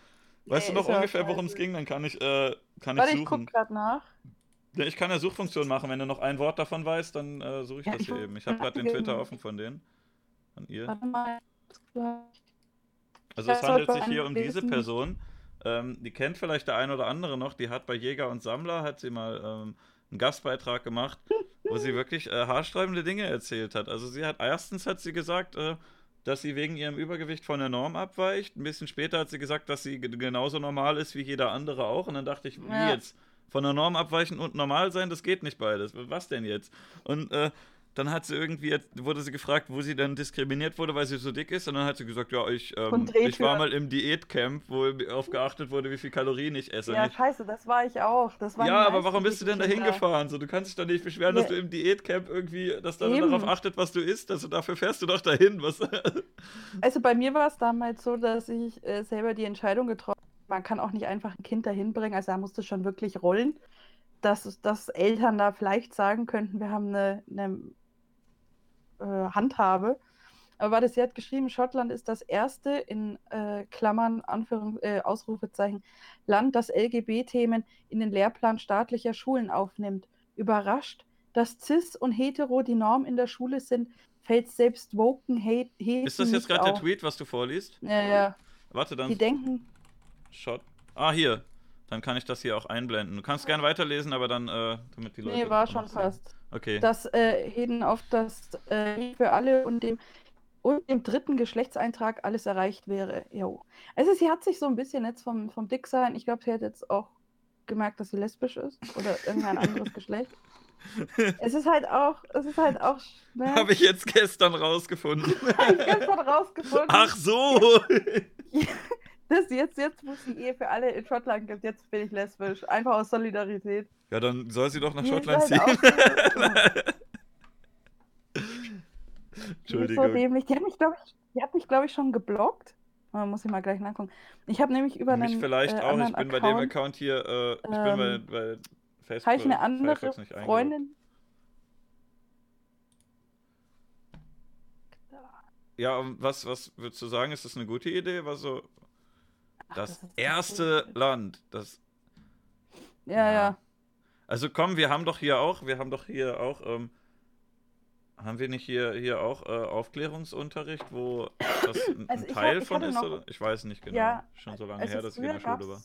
Weißt nee, du noch ungefähr, worum es ging? Dann kann ich, äh, kann Warte, ich suchen. ich guck gerade nach. Ja, ich kann ja Suchfunktion machen. Wenn du noch ein Wort davon weißt, dann äh, suche ich ja, das hier eben. Ich habe gerade den Twitter offen von denen. Von ihr. Warte mal. Also es handelt sich hier um diese Person. Ähm, die kennt vielleicht der ein oder andere noch. Die hat bei Jäger und Sammler hat sie mal ähm, einen Gastbeitrag gemacht, wo sie (laughs) wirklich äh, haarsträubende Dinge erzählt hat. Also sie hat erstens hat sie gesagt, äh, dass sie wegen ihrem Übergewicht von der Norm abweicht. Ein bisschen später hat sie gesagt, dass sie genauso normal ist wie jeder andere auch. Und dann dachte ich, wie ja. jetzt? Von der Norm abweichen und normal sein, das geht nicht beides. Was denn jetzt? Und äh, dann hat sie irgendwie, wurde sie gefragt, wo sie dann diskriminiert wurde, weil sie so dick ist. Und dann hat sie gesagt, ja, ich, ähm, ich war mal im Diätcamp, wo auf geachtet wurde, wie viel Kalorien ich esse. Ja, scheiße, das war ich auch. Das ja, aber warum bist du denn da hingefahren? So, du kannst dich doch nicht beschweren, ja. dass du im Diätcamp irgendwie, dass da darauf achtet, was du isst. Also dafür fährst du doch dahin. Was? (laughs) also bei mir war es damals so, dass ich äh, selber die Entscheidung getroffen habe, man kann auch nicht einfach ein Kind dahin bringen. Also da musste schon wirklich rollen dass, dass Eltern da vielleicht sagen könnten, wir haben eine, eine äh, handhabe. Aber warte, sie hat geschrieben, Schottland ist das erste in äh, Klammern, Anführungs äh, Ausrufezeichen, Land, das LGB-Themen in den Lehrplan staatlicher Schulen aufnimmt. Überrascht, dass Cis und Hetero die Norm in der Schule sind, fällt selbst Woken Hate. Ist das jetzt gerade der Tweet, was du vorliest? Ja, ja. Warte, dann. Die denken. Schott. Ah, hier. Dann kann ich das hier auch einblenden. Du kannst gerne weiterlesen, aber dann, äh, damit die Leute. Nee, war schon fast. Okay. Das äh, Heden auf das äh, für alle und dem und dem dritten Geschlechtseintrag alles erreicht wäre. Jo. Also sie hat sich so ein bisschen jetzt vom, vom Dicksein, ich glaube, sie hat jetzt auch gemerkt, dass sie lesbisch ist oder irgendein anderes Geschlecht. (laughs) Es ist halt auch, es ist halt auch. Ne? Habe ich jetzt gestern rausgefunden. Habe ich gestern rausgefunden. Ach so! (laughs) Das jetzt, jetzt, wo es die Ehe für alle in Schottland gibt, jetzt bin ich lesbisch. Einfach aus Solidarität. Ja, dann soll sie doch nach Schottland ziehen. Entschuldigung. Die, so dämlich. die hat mich, glaube ich, glaub ich, schon geblockt. Oh, muss ich mal gleich nachgucken. Ich habe nämlich über Mich einen. vielleicht äh, auch. Ich bin Account, bei dem Account hier. Äh, ich ähm, bin bei, ähm, bei Facebook. Habe ich eine andere Freundin. Ja, was, was würdest du sagen? Ist das eine gute Idee? Was so, das, das erste das Land, das. Ja, ja, ja. Also komm, wir haben doch hier auch, wir haben doch hier auch, ähm, haben wir nicht hier, hier auch äh, Aufklärungsunterricht, wo das ein, also Teil hab, von ist? Noch? Ich weiß nicht genau. Ja, Schon so lange also her, dass ich in der Schule war.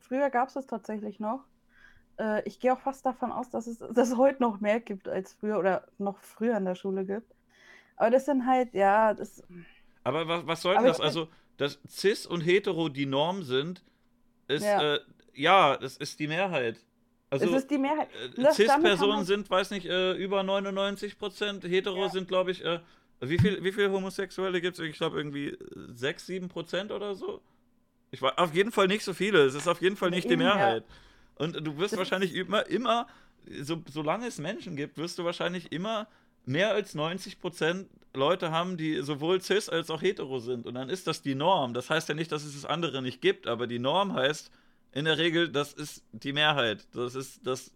Früher gab es das tatsächlich noch. Äh, ich gehe auch fast davon aus, dass es, dass es heute noch mehr gibt als früher oder noch früher in der Schule gibt. Aber das sind halt, ja, das. Aber was, was soll denn das? Also, dass Cis und Hetero die Norm sind, ist, ja, äh, ja das ist die Mehrheit. Also, es ist die Mehrheit. Äh, Cis-Personen sind, weiß nicht, äh, über 99 Prozent. Hetero ja. sind, glaube ich, äh, wie viel, wie viel Homosexuelle gibt es? Ich glaube, irgendwie 6, 7 Prozent oder so. Ich war auf jeden Fall nicht so viele. Es ist auf jeden Fall nicht die Mehrheit. Ja. Und du wirst das wahrscheinlich immer, immer, so, solange es Menschen gibt, wirst du wahrscheinlich immer mehr als 90 Prozent Leute haben, die sowohl cis als auch hetero sind. Und dann ist das die Norm. Das heißt ja nicht, dass es das andere nicht gibt, aber die Norm heißt in der Regel, das ist die Mehrheit. Das ist das,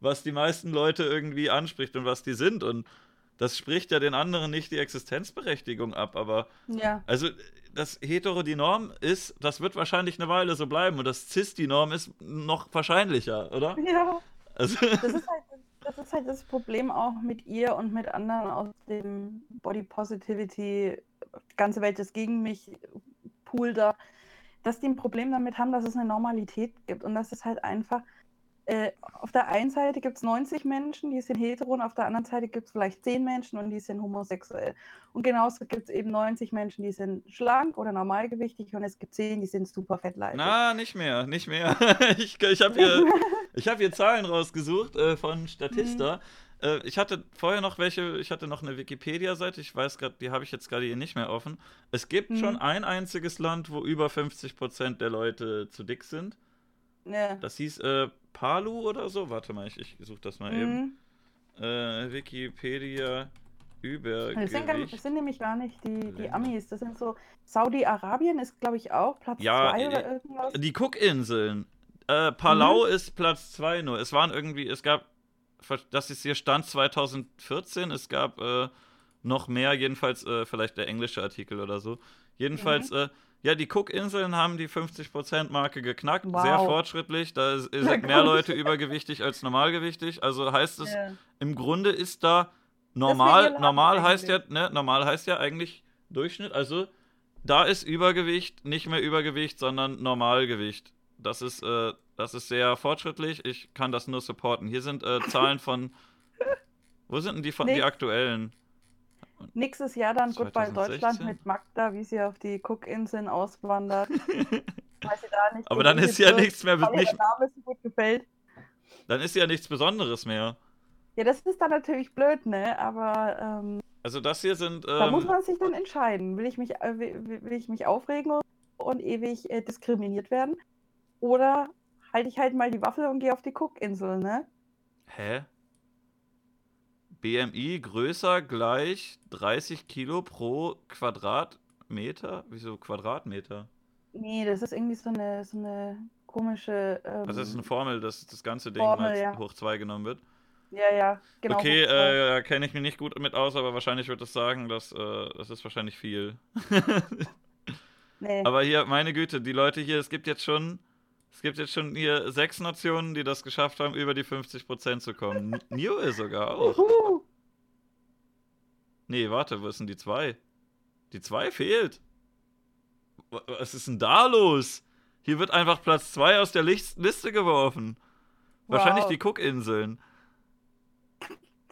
was die meisten Leute irgendwie anspricht und was die sind. Und das spricht ja den anderen nicht die Existenzberechtigung ab, aber Ja. also das Hetero die Norm ist, das wird wahrscheinlich eine Weile so bleiben und das Cis die Norm ist noch wahrscheinlicher, oder? Ja. Also, Das ist, halt, das ist halt das Problem auch mit ihr und mit anderen aus dem Body Positivity, ganze Welt ist gegen mich, Pool da, dass die ein Problem damit haben, dass es eine Normalität gibt. Und dass es halt einfach, äh, auf der einen Seite gibt es 90 Menschen, die sind hetero und auf der anderen Seite gibt es vielleicht 10 Menschen und die sind homosexuell. Und genauso gibt es eben 90 Menschen, die sind schlank oder normalgewichtig und es gibt 10, die sind super fettleibig. na, nicht mehr, nicht mehr. (laughs) Ich, ich habe hier, (laughs) ich hab hier Zahlen rausgesucht äh, von Statista. Äh, ich hatte vorher noch welche, ich hatte noch eine Wikipedia-Seite, ich weiß gerade, die habe ich jetzt gerade hier nicht mehr offen. Es gibt Mhm. schon ein einziges Land, wo über 50% der Leute zu dick sind. Ja. Das hieß äh, Palu oder so. Warte mal, ich, ich suche das mal eben. Mhm. Äh, Wikipedia Das gar, das Übergewicht. sind nämlich gar nicht die, die. Amis. Das sind so. Saudi-Arabien ist, glaube ich, auch Platz Ja, 2 äh, oder irgendwas. Die Cookinseln. Äh, Palau Mhm. ist Platz 2 nur. Es waren irgendwie, es gab, das ist hier Stand 2014, es gab äh, noch mehr, jedenfalls äh, vielleicht der englische Artikel oder so. Jedenfalls, Mhm. Ja, die Cookinseln haben die 50%-Marke geknackt, Wow. sehr fortschrittlich. Da sind (laughs) mehr. Leute übergewichtig als normalgewichtig. Also heißt es, Ja. im Grunde ist da normal, normal heißt ja, eigentlich. ne, normal heißt ja eigentlich Durchschnitt, also da ist Übergewicht nicht mehr Übergewicht, sondern Normalgewicht. Das ist, äh, das ist sehr fortschrittlich. Ich kann das nur supporten. Hier sind äh, Zahlen von. Wo sind denn die von die Nix. aktuellen? Nächstes Jahr dann Goodbye 2016? Deutschland mit Magda, wie sie auf die Cookinseln auswandert. (laughs) Da nicht Aber dann ist ja nichts mehr, weil nicht, Name so gut gefällt. dann ist ja nichts Besonderes mehr. Ja, das ist dann natürlich blöd, ne? Aber ähm, Also das hier sind. da muss Ähm, man sich dann entscheiden. Will ich mich, äh, will, will ich mich aufregen und ewig äh, diskriminiert werden? Oder halte ich halt mal die Waffe und gehe auf die Cookinsel, ne? hä? BMI größer gleich 30 Kilo pro Quadratmeter? Wieso Quadratmeter? Nee, das ist irgendwie so eine, so eine komische. Ähm, Also das ist eine Formel, dass das ganze Ding Formel, mal ja. hoch 2 genommen wird. ja, ja, genau. okay, äh, kenne ich mich nicht gut mit aus, aber wahrscheinlich wird es sagen, dass äh, das ist wahrscheinlich viel. nee. aber hier, meine Güte, die Leute hier, es gibt jetzt schon, es gibt jetzt schon hier sechs Nationen, die das geschafft haben, über die 50% zu kommen. Niue sogar auch. Nee, warte, wo ist denn die zwei? Die zwei fehlt. Wa- Was ist denn da los? Hier wird einfach Platz zwei aus der Lis- Liste geworfen. Wahrscheinlich Wow. die Cookinseln.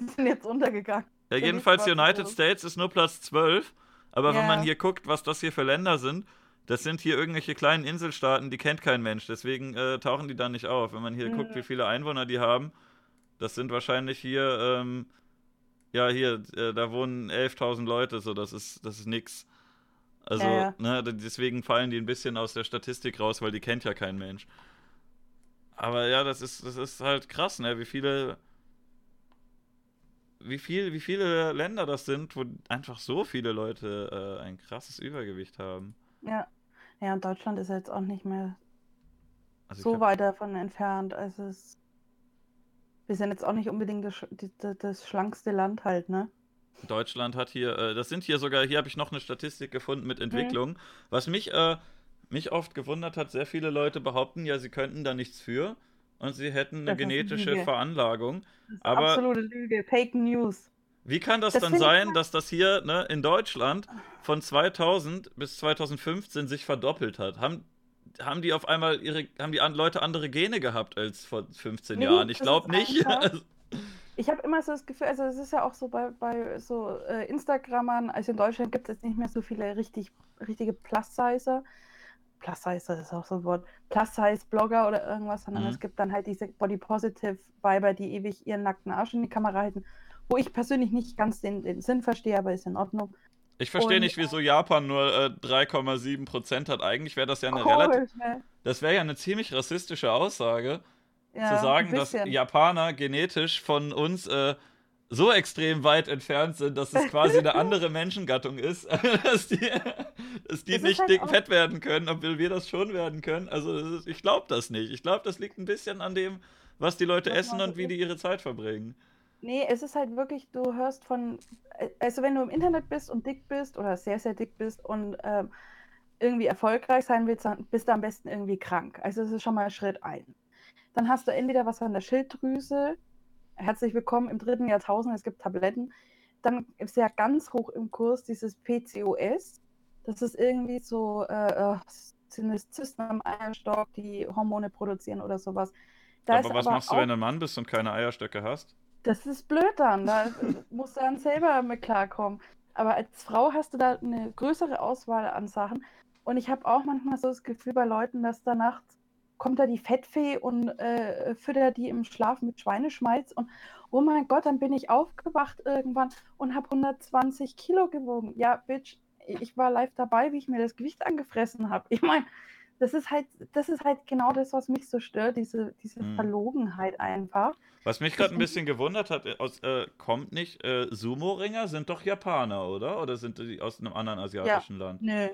Die sind jetzt untergegangen. Ja, jedenfalls United States ist nur Platz 12. Aber wenn Ja. man hier guckt, was das hier für Länder sind, das sind hier irgendwelche kleinen Inselstaaten, die kennt kein Mensch. Deswegen äh, tauchen die da nicht auf. Wenn man hier Mhm. guckt, wie viele Einwohner die haben, das sind wahrscheinlich hier, ähm, ja, hier, äh, da wohnen 11.000 Leute, so, das ist, das ist nix. Also, Ja, ja. ne, deswegen fallen die ein bisschen aus der Statistik raus, weil die kennt ja kein Mensch. Aber ja, das ist, das ist halt krass, ne, wie viele wie, viel, wie viele Länder das sind, wo einfach so viele Leute äh, ein krasses Übergewicht haben. Ja. Ja, und Deutschland ist jetzt auch nicht mehr Also so hab- weit davon entfernt. Also es, wir sind jetzt auch nicht unbedingt das, das, das schlankste Land halt, ne? Deutschland hat hier, äh, das sind hier sogar, hier habe ich noch eine Statistik gefunden mit Entwicklung. Was mich, äh, mich oft gewundert hat, sehr viele Leute behaupten ja, sie könnten da nichts für und sie hätten eine Das genetische. Veranlagung. Aber- absolute Lüge. Fake News. Wie kann das, Das dann sein, dass das hier ne, in Deutschland von 2000 bis 2015 sich verdoppelt hat? Haben, haben die auf einmal ihre, haben die Leute andere Gene gehabt als vor 15 Nee, Jahren? Ich glaube nicht. (laughs) Also, Ich habe immer so das Gefühl, also es ist ja auch so bei, bei so äh, Instagrammern, also in Deutschland gibt es jetzt nicht mehr so viele richtig, richtige Plus-Sizer. Plus-Sizer ist auch so ein Wort. Plus-Size-Blogger oder irgendwas, sondern Mhm. es gibt dann halt diese Body-Positive-Weiber, die ewig ihren nackten Arsch in die Kamera halten, wo ich persönlich nicht ganz den, den Sinn verstehe, aber ist in Ordnung. Ich verstehe nicht, wieso Japan nur äh, 3,7 Prozent hat. Eigentlich wäre das ja eine relativ, ne? das wäre ja eine ziemlich rassistische Aussage, Ja, zu sagen, dass. Japaner genetisch von uns äh, so extrem weit entfernt sind, dass es quasi eine (laughs) andere Menschengattung ist, (laughs) dass die, dass die ist nicht halt dick fett werden können, obwohl wir das schon werden können. Also das ist, ich glaube das nicht. Ich glaube, das liegt ein bisschen an dem, was die Leute Was essen und wie die ihre Zeit verbringen. Nee, es ist halt wirklich, du hörst von, äh, also wenn du im Internet bist und dick bist oder sehr, sehr dick bist und ähm, irgendwie erfolgreich sein willst, dann bist du am besten irgendwie krank. Also das ist schon mal Schritt ein. Dann hast du entweder was an der Schilddrüse, herzlich willkommen im dritten Jahrtausend, es gibt Tabletten. Dann ist ja ganz hoch im Kurs dieses PCOS. Das ist irgendwie so, äh, äh, sind es Zysten am Eierstock, die Hormone produzieren oder sowas. Da aber was aber machst du, wenn du ein Mann bist und keine Eierstöcke hast? Das ist blöd dann. Da musst du dann selber mit klarkommen. Aber als Frau hast du da eine größere Auswahl an Sachen. Und ich habe auch manchmal so das Gefühl bei Leuten, dass da nachts kommt da die Fettfee und äh, füttert die im Schlaf mit Schweineschmalz und oh mein Gott, dann bin ich aufgewacht irgendwann und habe 120 Kilo gewogen. Ja, Bitch, ich war live dabei, wie ich mir das Gewicht angefressen habe. Ich meine, das ist halt, das ist halt genau das, was mich so stört, diese, diese hm. Verlogenheit einfach. Was mich gerade ein bisschen gewundert hat, äh, aus, äh, kommt nicht, äh, Sumo-Ringer sind doch Japaner, oder? Oder sind die aus einem anderen asiatischen ja, Land? Nö,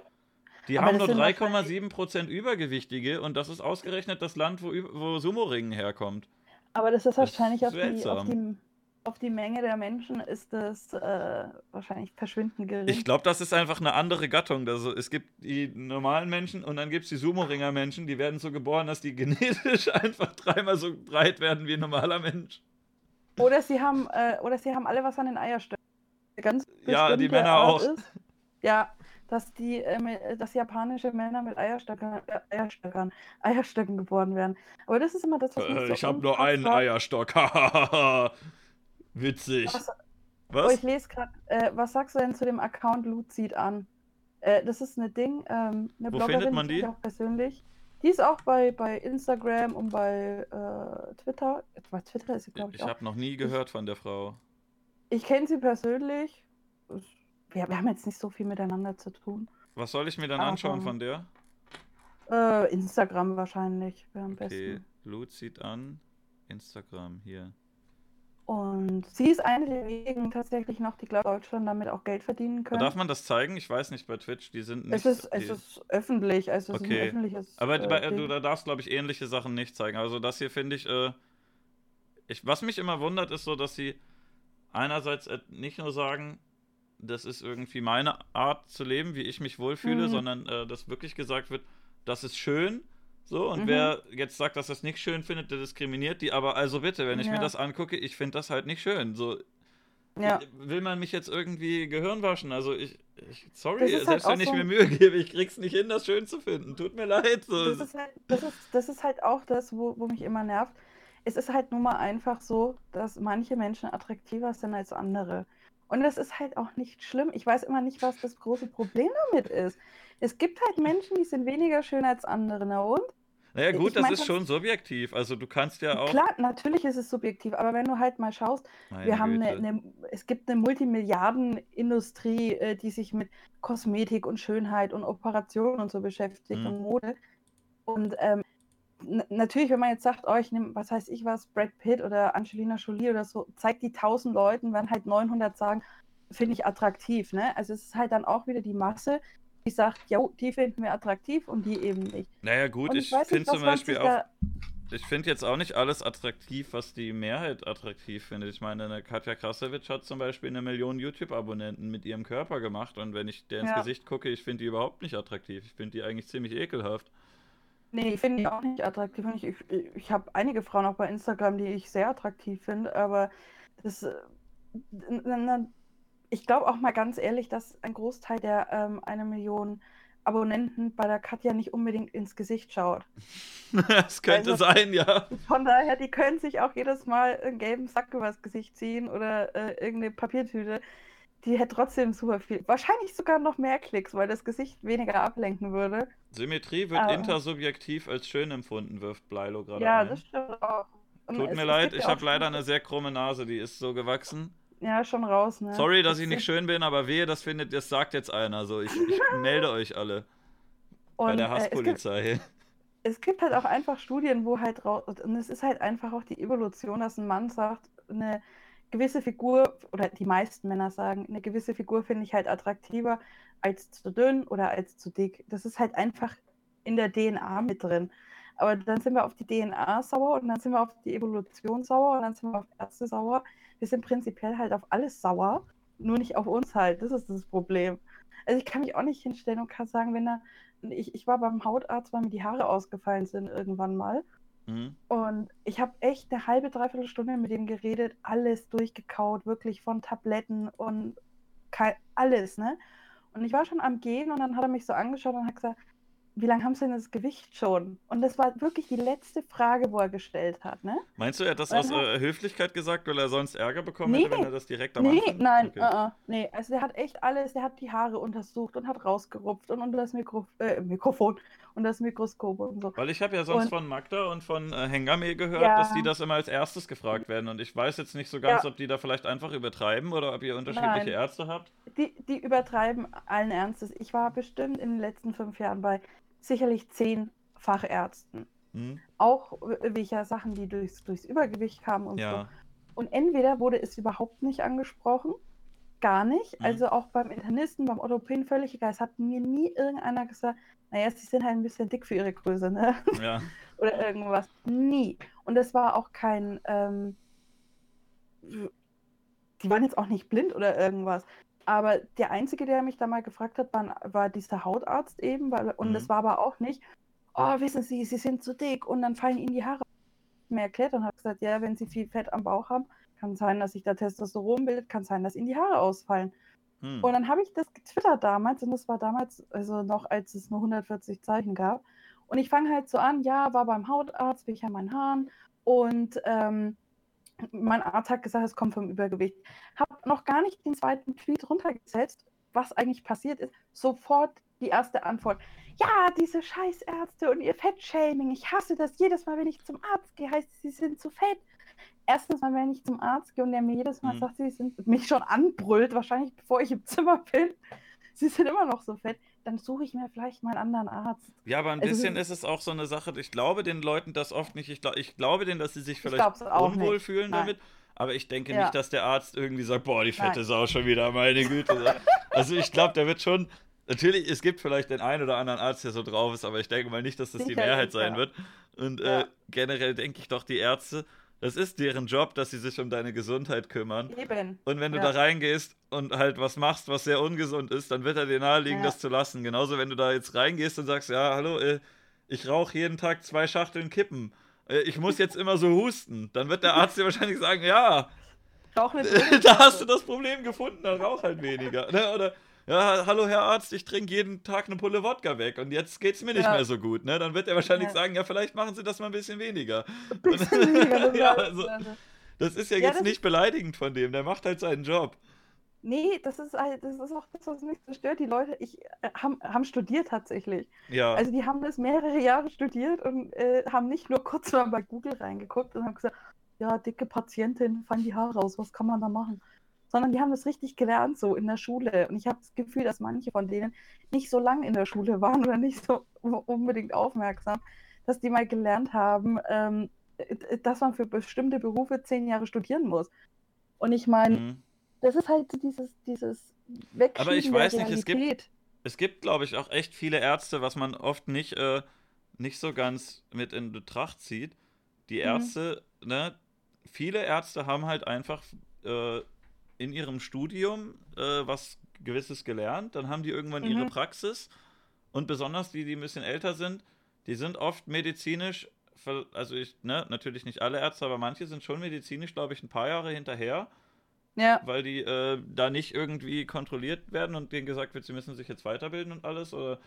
die Aber haben nur 3,7% Übergewichtige und das ist ausgerechnet das Land, wo, wo Sumo-Ringen herkommt. Aber das ist wahrscheinlich das ist auf, die, auf, die, auf, die, Menge der Menschen ist das äh, wahrscheinlich verschwindend gering. Ich glaube, das ist einfach eine andere Gattung. Also es gibt die normalen Menschen und dann gibt es die Sumo-Ringer-Menschen, die werden so geboren, dass die (laughs) genetisch einfach dreimal so breit werden wie ein normaler Mensch. Oder sie haben, äh, oder sie haben alle was an den Eierstöcken. Ganz ja, die Männer auch. Ist. Ja, dass die, äh, dass japanische Männer mit Eierstöckern, Eierstöckern, Eierstöcken geboren werden. Aber das ist immer das, was äh, so Ich habe nur einen Eierstock. (laughs) Witzig. Was? was? Oh, ich lese gerade, äh, was sagst du denn zu dem Account Luzid an? Äh, das ist eine Ding, ähm, eine Wo Bloggerin, findet man die? auch persönlich. Die ist auch bei, bei Instagram und bei äh, Twitter. Bei Twitter ist sie, glaube ich. Ich habe noch nie gehört ich, von der Frau. Ich kenne sie persönlich wir, wir haben jetzt nicht so viel miteinander zu tun. Was soll ich mir dann Aber, anschauen von der? Äh, Instagram wahrscheinlich wäre am okay. besten. Loot sieht an. Instagram hier. Und sie ist eine der wenigen tatsächlich noch, die, glaube Deutschland damit auch Geld verdienen können. Darf man das zeigen? Ich weiß nicht, bei Twitch, die sind nicht... Es ist, es ist öffentlich, also okay. es ist ein öffentliches... Aber äh, bei, du da darfst, glaube ich, ähnliche Sachen nicht zeigen. Also das hier finde ich, äh, ich... Was mich immer wundert, ist so, dass sie einerseits äh, nicht nur sagen, das ist irgendwie meine Art zu leben, wie ich mich wohlfühle, mhm. sondern äh, dass wirklich gesagt wird, das ist schön. So, und mhm. wer jetzt sagt, dass das nicht schön findet, der diskriminiert die. Aber also bitte, wenn ich ja. mir das angucke, ich finde das halt nicht schön. So, ja. will man mich jetzt irgendwie Gehirn waschen? Also ich, ich sorry, halt selbst halt wenn ich so mir Mühe gebe, ich krieg's nicht hin, das schön zu finden. Tut mir leid. So. Das, ist halt, das, ist, das ist halt auch das, wo, wo mich immer nervt. Es ist halt nun mal einfach so, dass manche Menschen attraktiver sind als andere. Und das ist halt auch nicht schlimm. Ich weiß immer nicht, was das große Problem damit ist. Es gibt halt Menschen, die sind weniger schön als andere. Na und? Naja, gut, ich das mein, ist schon subjektiv. Also du kannst ja auch. Klar, natürlich ist es subjektiv, aber wenn du halt mal schaust, Meine wir haben eine, eine, es gibt eine Multimilliardenindustrie, äh, die sich mit Kosmetik und Schönheit und Operationen und so beschäftigt hm. und Mode. Und ähm, natürlich, wenn man jetzt sagt, oh, ich nehme, was heißt ich was, Brad Pitt oder Angelina Jolie oder so, zeigt die tausend Leuten, werden halt 900 sagen, finde ich attraktiv. Ne? Also es ist halt dann auch wieder die Masse, die sagt, ja, die finden wir attraktiv und die eben nicht. Naja gut, und ich, ich finde zum Beispiel auch, ich finde jetzt auch nicht alles attraktiv, was die Mehrheit attraktiv findet. Ich meine, eine Katja Krasowitsch hat zum Beispiel eine Million YouTube-Abonnenten mit ihrem Körper gemacht und wenn ich der ins ja. Gesicht gucke, ich finde die überhaupt nicht attraktiv. Ich finde die eigentlich ziemlich ekelhaft. Nee, ich finde die auch nicht attraktiv. Ich, ich, ich habe einige Frauen auch bei Instagram, die ich sehr attraktiv finde, aber das. Äh, ich glaube auch mal ganz ehrlich, dass ein Großteil der ähm, eine Million Abonnenten bei der Katja nicht unbedingt ins Gesicht schaut. (laughs) das könnte also, sein, ja. Von daher, die können sich auch jedes Mal einen gelben Sack übers Gesicht ziehen oder äh, irgendeine Papiertüte die hätte trotzdem super viel, wahrscheinlich sogar noch mehr Klicks, weil das Gesicht weniger ablenken würde. Symmetrie wird Aber, intersubjektiv als schön empfunden, wirft Bleilo gerade Ja, ein. das stimmt auch. Und Tut es, mir leid, ich habe leider eine sehr krumme Nase, die ist so gewachsen. Ja, schon raus, ne? Sorry, dass ich nicht schön bin, aber wehe, das findet, das sagt jetzt einer. So, ich, ich (laughs) melde euch alle. Und, bei der Hasspolizei. Äh, es, gibt, es gibt halt auch einfach Studien, wo halt raus. Und es ist halt einfach auch die Evolution, dass ein Mann sagt, eine gewisse Figur, oder die meisten Männer sagen, eine gewisse Figur finde ich halt attraktiver als zu dünn oder als zu dick. Das ist halt einfach in der DNA mit drin. Aber dann sind wir auf die DNA sauer und dann sind wir auf die Evolution sauer und dann sind wir auf Ärzte sauer, wir sind prinzipiell halt auf alles sauer, nur nicht auf uns halt. Das ist das Problem. Also ich kann mich auch nicht hinstellen und kann sagen, wenn er, ich, ich war beim Hautarzt, weil mir die Haare ausgefallen sind irgendwann mal. Mhm. Und ich habe echt eine halbe, dreiviertel Stunde mit ihm geredet, alles durchgekaut, wirklich von Tabletten und alles, ne? Und ich war schon am Gehen und dann hat er mich so angeschaut und hat gesagt, wie lange haben Sie denn das Gewicht schon? Und das war wirklich die letzte Frage, wo er gestellt hat, ne? Meinst du, er hat das aus äh, Höflichkeit gesagt, weil er sonst Ärger bekommen nee, hätte, wenn er das direkt am nee, Anfang... Nein, okay. uh, uh, nee, also der hat echt alles, der hat die Haare untersucht und hat rausgerupft und unter das Mikro, äh, Mikrofon und das Mikroskop und so. Weil ich habe ja sonst und, von Magda und von äh, Hengame gehört, ja. dass die das immer als erstes gefragt werden und ich weiß jetzt nicht so ganz, ja. ob die da vielleicht einfach übertreiben oder ob ihr unterschiedliche nein. Ärzte habt. Die, die übertreiben allen Ernstes. Ich war bestimmt in den letzten fünf Jahren bei sicherlich zehn Fachärzten. Mhm. Auch welcher Sachen, die durchs, durchs Übergewicht kamen und ja. so. Und entweder wurde es überhaupt nicht angesprochen, gar nicht. Mhm. Also auch beim Internisten, beim Orthopäden völlig egal. Es hat mir nie irgendeiner gesagt, naja, sie sind halt ein bisschen dick für ihre Größe, ne? Ja. (laughs) Oder irgendwas. Nie. Und es war auch kein, ähm, die waren jetzt auch nicht blind oder irgendwas. Aber der Einzige, der mich da mal gefragt hat, war, war dieser Hautarzt eben. Weil, und mhm. das war aber auch nicht, oh, wissen Sie, Sie sind zu dick und dann fallen Ihnen die Haare. Mir erklärt und hat gesagt, ja, wenn Sie viel Fett am Bauch haben, kann sein, dass sich da Testosteron bildet, kann sein, dass Ihnen die Haare ausfallen. Mhm. Und dann habe ich das getwittert damals und das war damals, also noch als es nur 140 Zeichen gab. Und ich fange halt so an, ja, war beim Hautarzt, bin ich an meinen Haaren und ähm, mein Arzt hat gesagt, es kommt vom Übergewicht. Habe noch gar nicht den zweiten Tweet runtergesetzt, was eigentlich passiert ist. Sofort die erste Antwort. Ja, diese Scheißärzte und ihr Fettshaming. Ich hasse das jedes Mal, wenn ich zum Arzt gehe, heißt es, sie sind zu fett. Erstens mal, wenn ich zum Arzt gehe und der mir jedes Mal mhm. sagt, sie sind mich schon anbrüllt, wahrscheinlich bevor ich im Zimmer (laughs) bin. Sie sind immer noch so fett dann suche ich mir vielleicht mal einen anderen Arzt. Ja, aber ein also, bisschen ist es auch so eine Sache, ich glaube den Leuten das oft nicht. Ich, glaub, ich glaube denen, dass sie sich vielleicht unwohl nicht. fühlen Nein. damit. Aber ich denke ja. nicht, dass der Arzt irgendwie sagt, boah, die fette Nein. Sau schon wieder, meine Güte. (laughs) also ich glaube, der wird schon. Natürlich, es gibt vielleicht den einen oder anderen Arzt, der so drauf ist, aber ich denke mal nicht, dass das Sicher die Mehrheit sein wird. Und ja. äh, generell denke ich doch, die Ärzte, das ist deren Job, dass sie sich um deine Gesundheit kümmern. Eben. Und wenn du ja. da reingehst und halt was machst, was sehr ungesund ist, dann wird er dir naheliegen, ja. das zu lassen. Genauso, wenn du da jetzt reingehst und sagst, ja, hallo, äh, ich rauche jeden Tag zwei Schachteln Kippen. Äh, ich muss jetzt immer so husten. Dann wird der Arzt dir wahrscheinlich sagen, ja, (laughs) da hast du das Problem gefunden, dann rauch halt weniger. Ne? Oder ja, hallo Herr Arzt, ich trinke jeden Tag eine Pulle Wodka weg und jetzt geht es mir nicht ja. mehr so gut. Ne? Dann wird er wahrscheinlich ja. sagen, ja, vielleicht machen Sie das mal ein bisschen weniger. Ein bisschen weniger (laughs) ja, also, das ist ja, ja jetzt nicht beleidigend von dem, der macht halt seinen Job. Nee, das ist, das ist auch das, was mich so stört. Die Leute ich, äh, haben, haben studiert tatsächlich. Ja. Also die haben das mehrere Jahre studiert und äh, haben nicht nur kurz mal bei Google reingeguckt und haben gesagt, ja, dicke Patientin, fallen die Haare raus, was kann man da machen? Sondern die haben das richtig gelernt, so in der Schule. Und ich habe das Gefühl, dass manche von denen nicht so lange in der Schule waren oder nicht so unbedingt aufmerksam, dass die mal gelernt haben, ähm, dass man für bestimmte Berufe zehn Jahre studieren muss. Und ich meine, mhm. das ist halt dieses, dieses Wegschieben Aber ich weiß nicht, es gibt, es gibt, glaube ich, auch echt viele Ärzte, was man oft nicht, äh, nicht so ganz mit in Betracht zieht. Die mhm. Ärzte, mhm. ne, viele Ärzte haben halt einfach äh, in ihrem Studium äh, was Gewisses gelernt, dann haben die irgendwann mhm. ihre Praxis und besonders die, die ein bisschen älter sind, die sind oft medizinisch, also ich, ne, natürlich nicht alle Ärzte, aber manche sind schon medizinisch, glaube ich, ein paar Jahre hinterher. Ja. Weil die äh, da nicht irgendwie kontrolliert werden und denen gesagt wird, sie müssen sich jetzt weiterbilden und alles. Oder,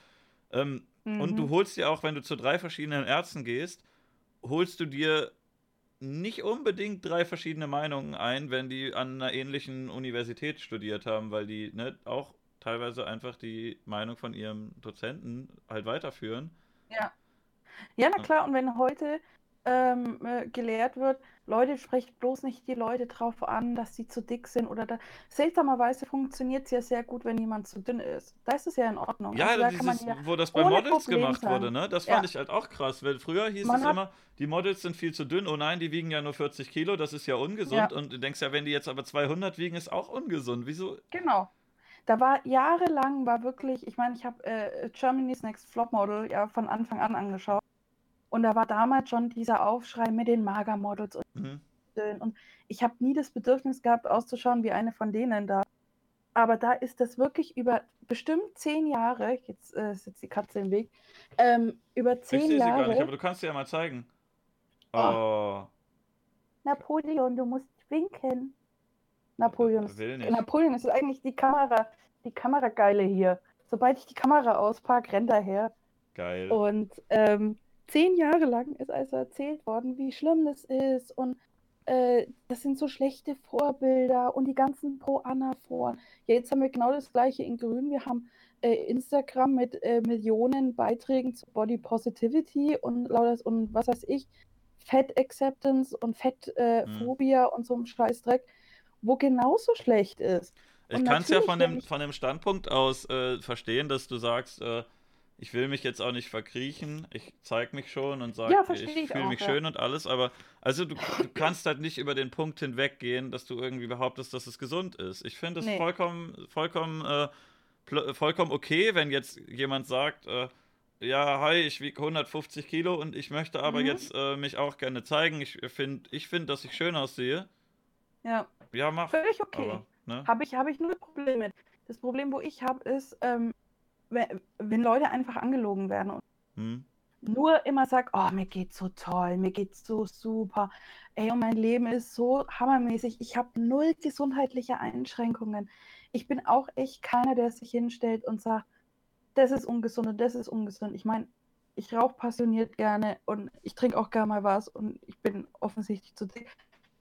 ähm, mhm. Und du holst dir auch, wenn du zu drei verschiedenen Ärzten gehst, holst du dir nicht unbedingt drei verschiedene Meinungen ein, wenn die an einer ähnlichen Universität studiert haben, weil die ne, auch teilweise einfach die Meinung von ihrem Dozenten halt weiterführen. Ja. Ja, na klar, und wenn heute ähm, äh, gelehrt wird, Leute, sprecht bloß nicht die Leute drauf an, dass sie zu dick sind oder da. Seltsamerweise funktioniert es ja sehr gut, wenn jemand zu dünn ist. Da ist es ja in Ordnung. Ja, also, dieses, ja wo das bei Models Problem gemacht sein. wurde, ne? Das fand ja. ich halt auch krass, weil früher hieß Man es immer, die Models sind viel zu dünn. Oh nein, die wiegen ja nur 40 Kilo, das ist ja ungesund. Ja. Und du denkst ja, wenn die jetzt aber 200 wiegen, ist auch ungesund. Wieso? Genau. Da war jahrelang, war wirklich, ich meine, ich habe äh, Germany's Next Flop Model ja von Anfang an angeschaut. Und da war damals schon dieser Aufschrei mit den Magermodels. Und mhm. Und ich habe nie das Bedürfnis gehabt, auszuschauen wie eine von denen da. Aber da ist das wirklich über bestimmt zehn Jahre, jetzt äh, ist jetzt die Katze im Weg, ähm, über zehn ich sehe Jahre. Sie gar nicht, aber du kannst sie ja mal zeigen. Oh. oh. Napoleon, du musst winken. Napoleon ist, Napoleon ist eigentlich die Kamera, die Kamerageile hier. Sobald ich die Kamera auspacke, rennt er her. Geil. Und ähm, zehn Jahre lang ist also erzählt worden, wie schlimm das ist und äh, das sind so schlechte Vorbilder und die ganzen Pro-Anna-Foren. Ja, jetzt haben wir genau das gleiche in Grün. Wir haben äh, Instagram mit äh, Millionen Beiträgen zu Body Positivity und lauter und was weiß ich, Fat Acceptance und Fettphobia hm. und so ein Scheißdreck, wo genauso schlecht ist. Ich kann es ja von dem, von dem Standpunkt aus äh, verstehen, dass du sagst, äh, ich will mich jetzt auch nicht verkriechen, ich zeige mich schon und sage, ja, ich, ich fühle mich ja. schön und alles, aber also du, du, kannst halt nicht über den Punkt hinweggehen, dass du irgendwie behauptest, dass es gesund ist. Ich finde es nee. vollkommen, vollkommen, äh, vollkommen okay, wenn jetzt jemand sagt, äh, ja, hi, ich wiege 150 Kilo und ich möchte aber mhm. jetzt äh, mich auch gerne zeigen. Ich finde, ich find, dass ich schön aussehe. Ja. Ja, mach. Völlig okay. Ne? Habe ich, hab ich nur Probleme mit. Das Problem, wo ich habe, ist, ähm, wenn, Leute einfach angelogen werden und hm. nur immer sagen, oh, mir geht's so toll, mir geht's so super, ey, und mein Leben ist so hammermäßig, ich habe null gesundheitliche Einschränkungen. Ich bin auch echt keiner, der sich hinstellt und sagt, das ist ungesund und das ist ungesund. Ich meine, ich rauche passioniert gerne und ich trinke auch gerne mal was und ich bin offensichtlich zu dick.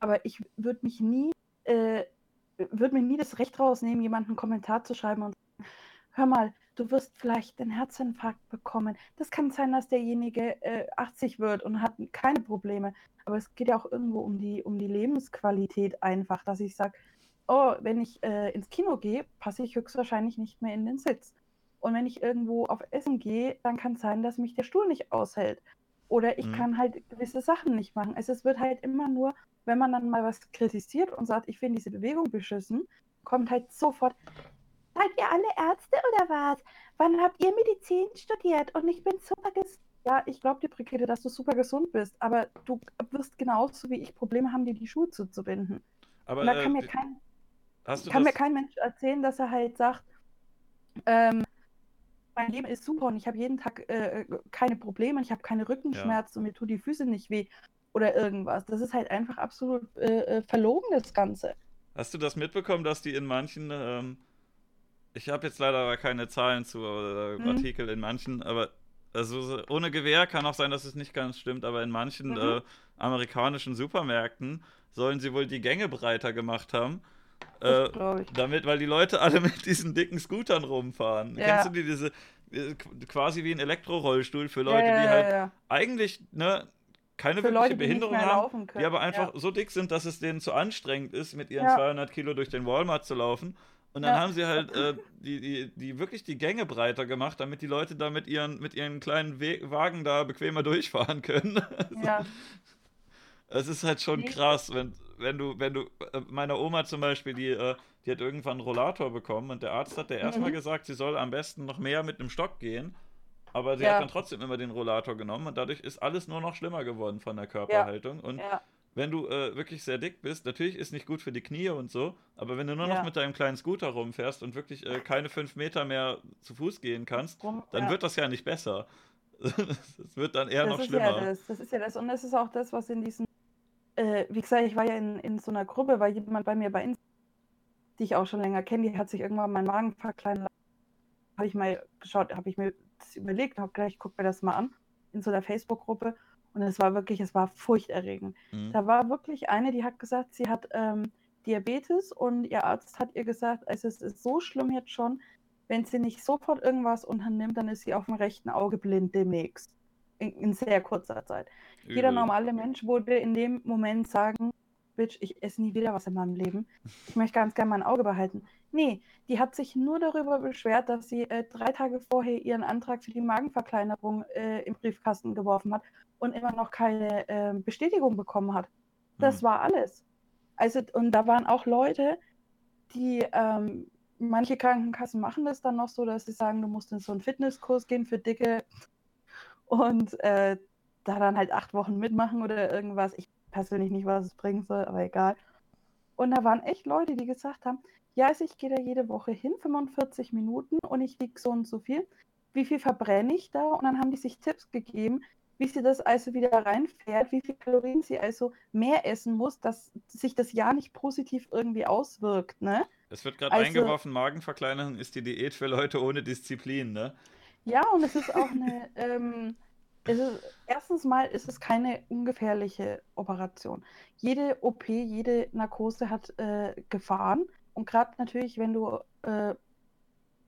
Aber ich würde mich nie, äh, würde mir nie das Recht rausnehmen, jemanden einen Kommentar zu schreiben und sagen, hör mal, du wirst vielleicht einen Herzinfarkt bekommen. Das kann sein, dass derjenige äh, 80 wird und hat keine Probleme. Aber es geht ja auch irgendwo um die, um die Lebensqualität einfach, dass ich sage, oh, wenn ich äh, ins Kino gehe, passe ich höchstwahrscheinlich nicht mehr in den Sitz. Und wenn ich irgendwo auf Essen gehe, dann kann es sein, dass mich der Stuhl nicht aushält. Oder ich mhm. kann halt gewisse Sachen nicht machen. Also es wird halt immer nur, wenn man dann mal was kritisiert und sagt, ich finde diese Bewegung beschissen, kommt halt sofort, seid ihr alle Ärzte oder was? Wann habt ihr Medizin studiert? Und ich bin super gesund. Ja, ich glaube dir, Brigitte, dass du super gesund bist, aber du wirst genauso wie ich Probleme haben, dir die Schuhe zuzubinden. Aber und da äh, kann, mir kein, kann mir kein Mensch erzählen, dass er halt sagt, ähm, mein Leben ist super und ich habe jeden Tag äh, keine Probleme, ich habe keine Rückenschmerzen ja. und mir tun die Füße nicht weh oder irgendwas. Das ist halt einfach absolut äh, äh, verlogen, das Ganze. Hast du das mitbekommen, dass die in manchen, ähm, ich habe jetzt leider keine Zahlen zu oder mhm. Artikel in manchen, aber also ohne Gewehr kann auch sein, dass es nicht ganz stimmt, aber in manchen mhm. äh, amerikanischen Supermärkten sollen sie wohl die Gänge breiter gemacht haben äh, damit, weil die Leute alle mit diesen dicken Scootern rumfahren. Ja. Kennst du die diese äh, quasi wie ein Elektrorollstuhl für Leute, ja, ja, die halt eigentlich ne, keine für wirkliche Leute, Behinderung haben, die aber einfach so dick sind, dass es denen zu anstrengend ist, mit ihren 200 Kilo durch den Walmart zu laufen. Und dann haben sie halt äh, die, die, die wirklich die Gänge breiter gemacht, damit die Leute da mit ihren, mit ihren kleinen We Wagen da bequemer (laughs) durchfahren können. Ja. Es ist halt schon krass, wenn, wenn du, wenn du, äh, meiner Oma zum Beispiel, die, äh, die hat irgendwann einen Rollator bekommen und der Arzt hat der erstmal mhm. gesagt, sie soll am besten noch mehr mit einem Stock gehen. Aber sie ja. hat dann trotzdem immer den Rollator genommen und dadurch ist alles nur noch schlimmer geworden von der Körperhaltung. Ja. Und ja. Wenn du äh, wirklich sehr dick bist, natürlich ist nicht gut für die Knie und so, aber wenn du nur noch mit deinem kleinen Scooter rumfährst und wirklich äh, keine fünf Meter mehr zu Fuß gehen kannst, dann wird das ja nicht besser. (laughs) Es wird dann eher das noch schlimmer. Das. das ist ja das. Und das ist auch das, was in diesen äh, wie gesagt, ich war ja in, in so einer Gruppe, weil jemand bei mir bei Instagram, die ich auch schon länger kenne, die hat sich irgendwann meinen Magen verkleinert. Habe ich mal geschaut, habe ich mir das überlegt, habe gleich, guck mir das mal an, in so einer Facebook-Gruppe. Und es war wirklich, es war furchterregend. Mhm. Da war wirklich eine, die hat gesagt, sie hat ähm, Diabetes und ihr Arzt hat ihr gesagt, also es ist so schlimm jetzt schon, wenn sie nicht sofort irgendwas unternimmt, dann ist sie auf dem rechten Auge blind demnächst in, in sehr kurzer Zeit. Übel. Jeder normale Mensch würde in dem Moment sagen, Bitch, ich esse nie wieder was in meinem Leben. Ich möchte ganz gerne mein Auge behalten. Nee, die hat sich nur darüber beschwert, dass sie äh, drei Tage vorher ihren Antrag für die Magenverkleinerung äh, im Briefkasten geworfen hat und immer noch keine äh, Bestätigung bekommen hat. Das hm. war alles. Also, und da waren auch Leute, die, ähm, manche Krankenkassen machen das dann noch so, dass sie sagen, du musst in so einen Fitnesskurs gehen für Dicke. Und äh, da dann halt acht Wochen mitmachen oder irgendwas. Ich persönlich nicht, was es bringen soll, aber egal. Und da waren echt Leute, die gesagt haben, ja, also ich gehe da jede Woche hin, 45 Minuten und ich wiege so und so viel. Wie viel verbrenne ich da? Und dann haben die sich Tipps gegeben, wie sie das also wieder reinfährt, wie viel Kalorien sie also mehr essen muss, dass sich das ja nicht positiv irgendwie auswirkt, ne? Es wird gerade also, eingeworfen, Magenverkleinerung ist die Diät für Leute ohne Disziplin, ne? Ja, und es ist auch eine, ähm, ist, erstens mal ist es keine ungefährliche Operation. Jede OP, jede Narkose hat äh, Gefahren. Und gerade natürlich, wenn du äh,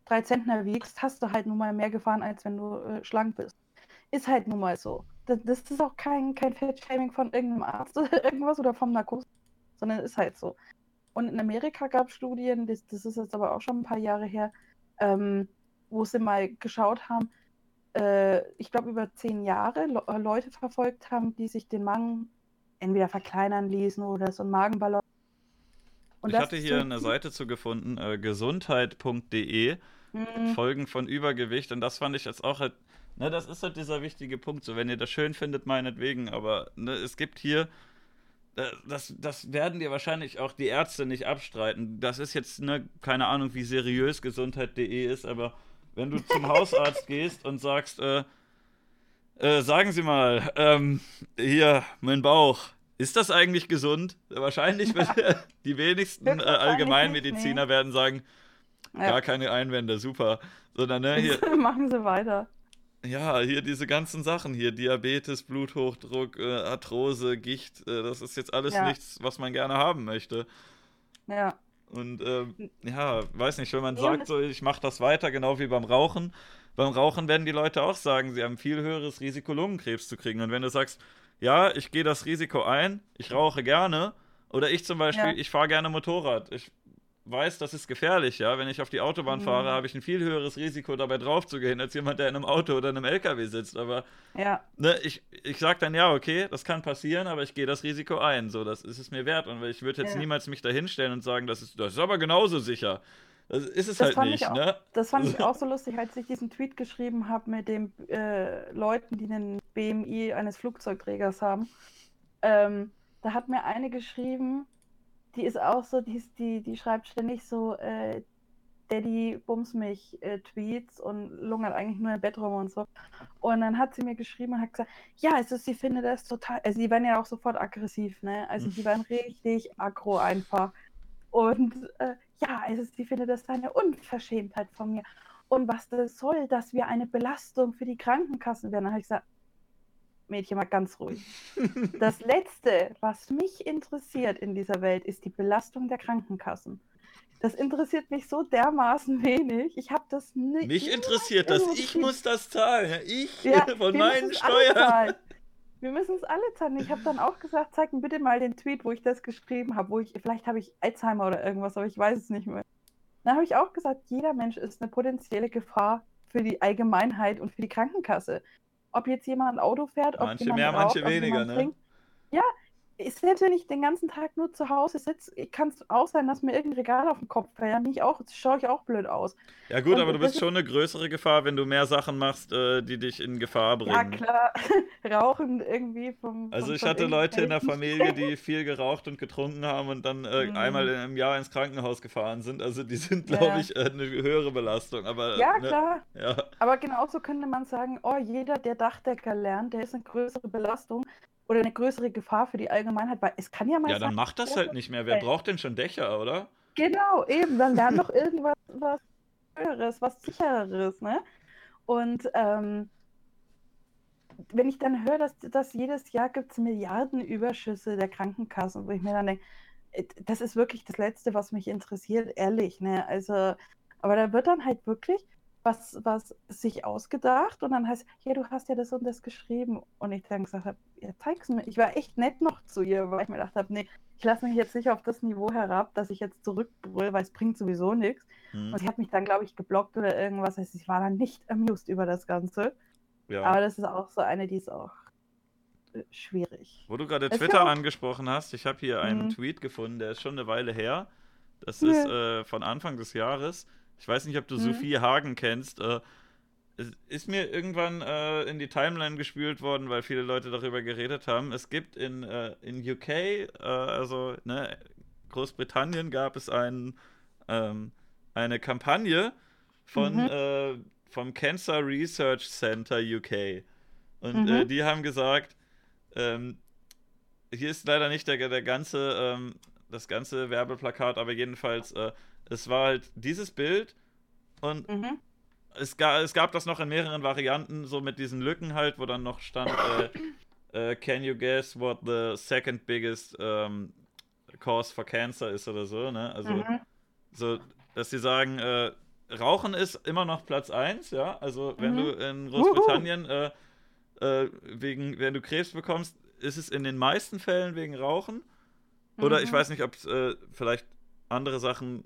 drei Zentner wiegst, hast du halt nun mal mehr Gefahren, als wenn du äh, schlank bist. Ist halt nun mal so. Das, das ist auch kein, kein Fettshaming von irgendeinem Arzt (laughs) oder irgendwas oder vom Narkose, sondern ist halt so. Und in Amerika gab es Studien, das, das ist jetzt aber auch schon ein paar Jahre her, ähm, wo sie mal geschaut haben, äh, ich glaube über zehn Jahre Le äh, Leute verfolgt haben, die sich den Magen entweder verkleinern ließen oder so einen Magenballon. Und ich hatte hier eine Seite zu gefunden, äh, gesundheit.de, mhm. Folgen von Übergewicht. Und das fand ich jetzt auch halt, ne, das ist halt dieser wichtige Punkt. So, wenn ihr das schön findet, meinetwegen. Aber ne, es gibt hier äh, das, das werden dir wahrscheinlich auch die Ärzte nicht abstreiten. Das ist jetzt, ne, keine Ahnung, wie seriös gesundheit.de ist, aber wenn du zum (laughs) Hausarzt gehst und sagst, äh, äh, sagen Sie mal, ähm, hier, mein Bauch, ist das eigentlich gesund? Wahrscheinlich, (laughs) die wenigsten äh, Allgemeinmediziner nicht, nee. werden sagen, ja. gar keine Einwände, super. Sondern, ne, hier. (laughs) Machen Sie weiter. Ja, hier diese ganzen Sachen hier, Diabetes, Bluthochdruck, äh, Arthrose, Gicht, äh, das ist jetzt alles ja. nichts, was man gerne haben möchte. Ja. Und ähm, ja, weiß nicht, wenn man sagt, so, ich mache das weiter, genau wie beim Rauchen. Beim Rauchen werden die Leute auch sagen, sie haben viel höheres Risiko, Lungenkrebs zu kriegen. Und wenn du sagst, ja, ich gehe das Risiko ein, ich rauche gerne, oder ich zum Beispiel, ja. ich fahre gerne Motorrad. Ich weiß, das ist gefährlich, ja. Wenn ich auf die Autobahn mhm. fahre, habe ich ein viel höheres Risiko, dabei drauf zu gehen, als jemand, der in einem Auto oder in einem LKW sitzt. Aber ja. ne, ich, ich sage dann, ja, okay, das kann passieren, aber ich gehe das Risiko ein. So, das ist es mir wert. Und ich würde jetzt ja. niemals mich da hinstellen und sagen, das ist, das ist aber genauso sicher. Das ist es das halt nicht, auch, ne? Das fand ich (laughs) auch so lustig, als ich diesen Tweet geschrieben habe mit den äh, Leuten, die den BMI eines Flugzeugträgers haben. Ähm, da hat mir eine geschrieben, die ist auch so, die, die, die schreibt ständig so äh, Daddy bums mich äh, Tweets und lungert eigentlich nur im Bett rum und so. Und dann hat sie mir geschrieben und hat gesagt, ja, also sie findet das total, also sie werden ja auch sofort aggressiv, ne? Also sie werden richtig aggro einfach. Und äh, ja, also sie findet das eine Unverschämtheit von mir. Und was das soll, dass wir eine Belastung für die Krankenkassen werden. Dann habe ich gesagt, Mädchen mal ganz ruhig. (laughs) Das Letzte, was mich interessiert in dieser Welt, ist die Belastung der Krankenkassen. Das interessiert mich so dermaßen wenig. Ich habe das nicht. Mich interessiert das. Ich muss das zahlen. Ich ja, (laughs) von meinen Steuern. Wir müssen es alle zahlen. Ich habe dann auch gesagt, zeig mir bitte mal den Tweet, wo ich das geschrieben habe, wo ich, vielleicht habe ich Alzheimer oder irgendwas, aber ich weiß es nicht mehr. Dann habe ich auch gesagt, jeder Mensch ist eine potenzielle Gefahr für die Allgemeinheit und für die Krankenkasse ob jetzt jemand ein Auto fährt, ob manche jemand mehr, raucht, manche weniger, ne? Trinkt. Ja, selbst wenn ich den ganzen Tag nur zu Hause sitze, kann es auch sein, dass mir irgendein Regal auf den Kopf fällt. Dann ich auch, schaue ich auch blöd aus. Ja gut, Und aber du bist schon eine größere Gefahr, wenn du mehr Sachen machst, äh, die dich in Gefahr bringen. Ja klar, (laughs) Rauchen irgendwie vom... Also ich hatte Leute in der Familie, die (laughs) viel geraucht und getrunken haben und dann äh, mhm. einmal im Jahr ins Krankenhaus gefahren sind. Also die sind, glaube ja. ich, äh, eine höhere Belastung. Aber, ja, ne, klar. Ja. Aber genauso könnte man sagen, oh, jeder, der Dachdecker lernt, der ist eine größere Belastung, oder eine größere Gefahr für die Allgemeinheit, weil es kann ja mal Ja, dann macht das halt nicht mehr. Wer braucht denn schon Dächer, oder? Genau, eben. Dann lern (laughs) doch irgendwas was Höheres, was Sichereres, ne? Und ähm, wenn ich dann höre, dass, dass jedes Jahr gibt es Milliardenüberschüsse der Krankenkassen, wo ich mir dann denke, äh, das ist wirklich das Letzte, was mich interessiert, ehrlich, ne? Also, aber da wird dann halt wirklich was, was sich ausgedacht und dann heißt, ja, du hast ja das und das geschrieben. Und ich dann gesagt habe, ja, zeig's mir. Ich war echt nett noch zu ihr, weil ich mir gedacht habe, nee, ich lasse mich jetzt nicht auf das Niveau herab, dass ich jetzt zurückbrülle, weil es bringt sowieso nichts. Mhm. Und sie hat mich dann, glaube ich, geblockt oder irgendwas. Also ich war dann nicht amused über das Ganze. Ja. Aber das ist auch so eine, die ist auch äh, schwierig. Wo du gerade Twitter auch... angesprochen hast, ich habe hier einen mhm. Tweet gefunden, der ist schon eine Weile her. Das ist äh, von Anfang des Jahres. Ich weiß nicht, ob du mhm. Sophie Hagen kennst. Äh, es ist mir irgendwann äh, in die Timeline gespült worden, weil viele Leute darüber geredet haben. Es gibt in, äh, in UK, äh, also ne, Großbritannien, gab es ein, ähm, eine Kampagne von, mhm. Äh, vom Cancer Research Center UK. Und äh, mhm. die haben gesagt, ähm, hier ist leider nicht der, der ganze, ähm, das ganze Werbeplakat, aber jedenfalls, äh, es war halt dieses Bild und mhm es, ga, es gab das noch in mehreren Varianten, so mit diesen Lücken halt, wo dann noch stand, äh, äh, can you guess what the second biggest ähm, cause for cancer ist oder so, ne? Also, mhm. so, dass sie sagen, äh, Rauchen ist immer noch Platz 1, ja? Also, wenn mhm. du in Großbritannien, äh, äh, wegen, wenn du Krebs bekommst, ist es in den meisten Fällen wegen Rauchen. Oder mhm. ich weiß nicht, ob es äh, vielleicht andere Sachen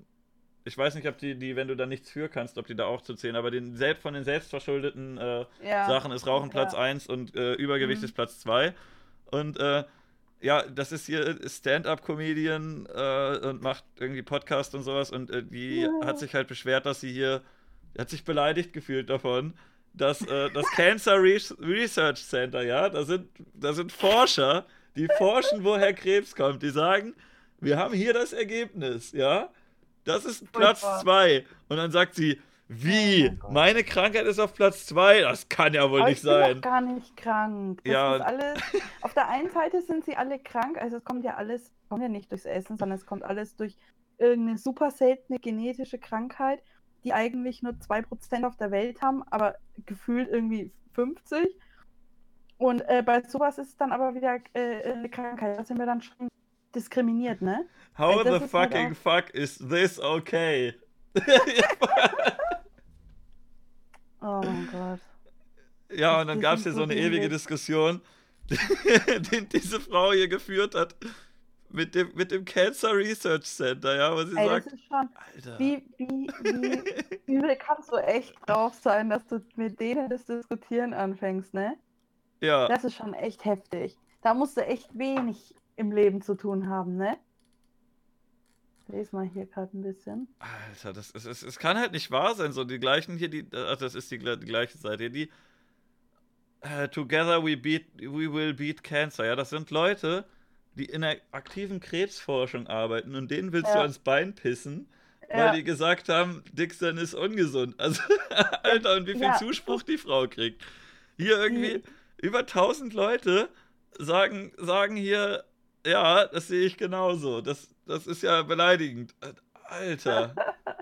ich weiß nicht, ob die, die, wenn du da nichts für kannst, ob die da auch zu zählen, aber den, selbst von den selbstverschuldeten äh, ja. Sachen ist Rauchen Platz ja. 1 und äh, Übergewicht mhm. ist Platz 2. Und äh, ja, das ist hier Stand-up-Comedian äh, und macht irgendwie Podcast und sowas und äh, die ja. hat sich halt beschwert, dass sie hier, hat sich beleidigt gefühlt davon, dass äh, das (laughs) Cancer Research Center, ja, da sind, da sind Forscher, die forschen, woher Krebs kommt. Die sagen, wir haben hier das Ergebnis, ja. Das ist Platz 2. Und dann sagt sie, wie? Oh Meine Krankheit ist auf Platz 2? Das kann ja wohl Aber nicht sein. Ich bin gar nicht krank. Das ja. ist alles. Auf der einen Seite sind sie alle krank, also es kommt ja alles, kommt ja nicht durchs Essen, sondern es kommt alles durch irgendeine super seltene genetische Krankheit, die eigentlich nur 2% auf der Welt haben, aber gefühlt irgendwie 50. Und äh, bei sowas ist es dann aber wieder äh, eine Krankheit. Da sind wir dann schon diskriminiert, ne? How the fucking fuck is this okay? (laughs) oh mein Gott. Ja, und dann gab es hier so eine ewige Diskussion, (laughs) die diese Frau hier geführt hat mit dem, mit dem Cancer Research Center, ja, wo sie Ey, sagt, das ist schon, Alter. Wie, wie, wie übel kannst du echt drauf sein, dass du mit denen das Diskutieren anfängst, ne? Ja. Das ist schon echt heftig. Da musst du echt wenig im Leben zu tun haben, ne? Lese mal hier gerade ein bisschen. Alter, das ist, es, es kann halt nicht wahr sein. So, die gleichen hier, die, ach, das ist die, die gleiche Seite hier, die uh, Together we beat, we will beat cancer. Ja, das sind Leute, die in der aktiven Krebsforschung arbeiten und denen willst ja. du ans Bein pissen, weil ja. die gesagt haben, Dixon ist ungesund. (laughs) Also, Alter, und wie viel ja. Zuspruch die Frau kriegt. Hier irgendwie über 1000 Leute sagen, sagen hier, ja, das sehe ich genauso. Das, das ist ja beleidigend. Alter.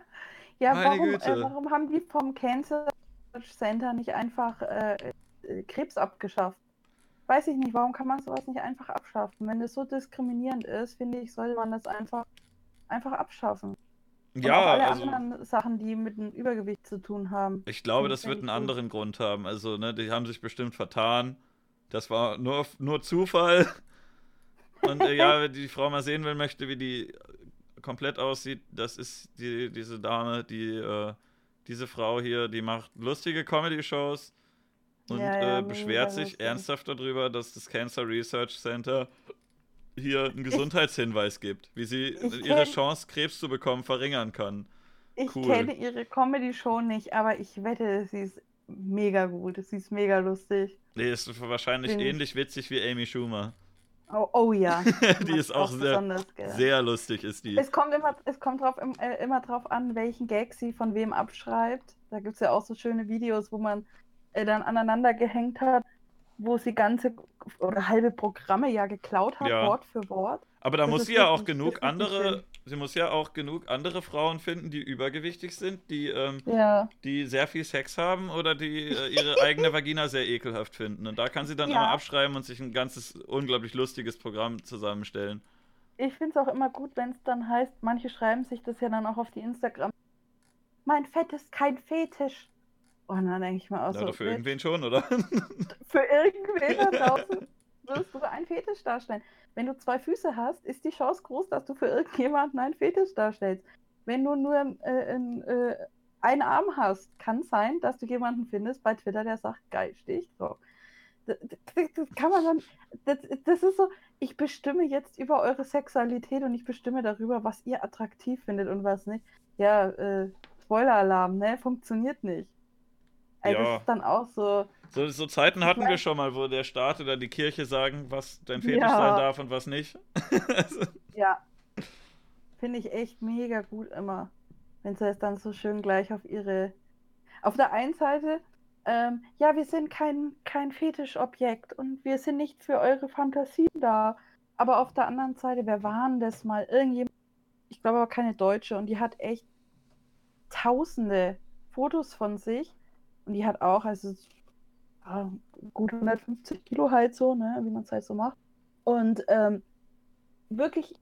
(laughs) ja, warum, äh, warum, haben die vom Cancer Center nicht einfach äh, äh, Krebs abgeschafft? Weiß ich nicht, warum kann man sowas nicht einfach abschaffen? Wenn es so diskriminierend ist, finde ich, sollte man das einfach, einfach abschaffen. Und ja, auch alle also, anderen Sachen, die mit dem Übergewicht zu tun haben. Ich glaube, das wird einen anderen Grund haben. Also, ne, die haben sich bestimmt vertan. Das war nur, nur Zufall. Und äh, ja, wer die Frau mal sehen will, möchte, wie die komplett aussieht, das ist die, diese Dame, die, äh, diese Frau hier, die macht lustige Comedy-Shows und ja, ja, äh, beschwert sich lustig. ernsthaft darüber, dass das Cancer Research Center hier einen Gesundheitshinweis gibt, wie sie ihre Chance, Krebs zu bekommen, verringern kann. Ich cool. kenne ihre Comedy-Show nicht, aber ich wette, sie ist mega gut. Sie ist mega lustig. Nee, ist wahrscheinlich Bin ähnlich witzig wie Amy Schumer. Oh, oh ja. (laughs) die ist auch sehr, sehr lustig, ist die. Es kommt immer, es kommt drauf, äh, immer drauf an, welchen Gag sie von wem abschreibt. Da gibt es ja auch so schöne Videos, wo man äh, dann aneinander gehängt hat, wo sie ganze oder halbe Programme ja geklaut hat, ja. Wort für Wort. Aber da das muss sie ja auch genug andere, sie muss ja auch genug andere Frauen finden, die übergewichtig sind, die, ähm, ja. die sehr viel Sex haben oder die äh, ihre (laughs) eigene Vagina sehr ekelhaft finden. Und da kann sie dann ja. immer abschreiben und sich ein ganzes unglaublich lustiges Programm zusammenstellen. Ich finde es auch immer gut, wenn es dann heißt, manche schreiben sich das ja dann auch auf die Instagram. Mein Fett ist kein Fetisch. Oh, dann denke ich mal aus. Ja, so, für irgendwen schon, oder? für irgendwen da (laughs) draußen wirst du einen Fetisch darstellen. Wenn du zwei Füße hast, ist die Chance groß, dass du für irgendjemanden einen Fetisch darstellst. Wenn du nur äh, äh, einen Arm hast, kann sein, dass du jemanden findest bei Twitter, der sagt, geil, stehe ich drauf. Das, das, das, kann man dann, das, das ist so, ich bestimme jetzt über eure Sexualität und ich bestimme darüber, was ihr attraktiv findet und was nicht. Ja, äh, Spoiler-Alarm, ne? Funktioniert nicht. Also Ja. Das ist dann auch so. So, so Zeiten hatten wir schon mal, wo der Staat oder die Kirche sagen, was dein Fetisch Ja. sein darf und was nicht. also, (laughs) Ja. Finde ich echt mega gut immer. Wenn sie es dann so schön gleich auf ihre. Auf der einen Seite, ähm, ja, wir sind kein, kein Fetischobjekt und wir sind nicht für eure Fantasien da. Aber auf der anderen Seite, wer war denn das mal? Irgendjemand, ich glaube aber keine Deutsche, und die hat echt tausende Fotos von sich. Und die hat auch, also ja, gut 150 Kilo halt so, ne, wie man es halt so macht. Und ähm, wirklich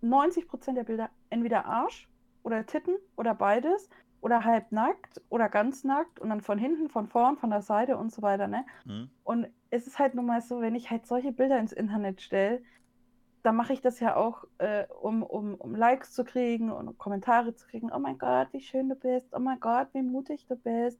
90 Prozent der Bilder entweder Arsch oder Titten oder beides oder halb nackt oder ganz nackt und dann von hinten, von vorn, von der Seite und so weiter, ne? hm. Und es ist halt nun mal so, wenn ich halt solche Bilder ins Internet stelle, dann mache ich das ja auch, äh, um, um, um Likes zu kriegen und Kommentare zu kriegen. Oh mein Gott, wie schön du bist. Oh mein Gott, wie mutig du bist.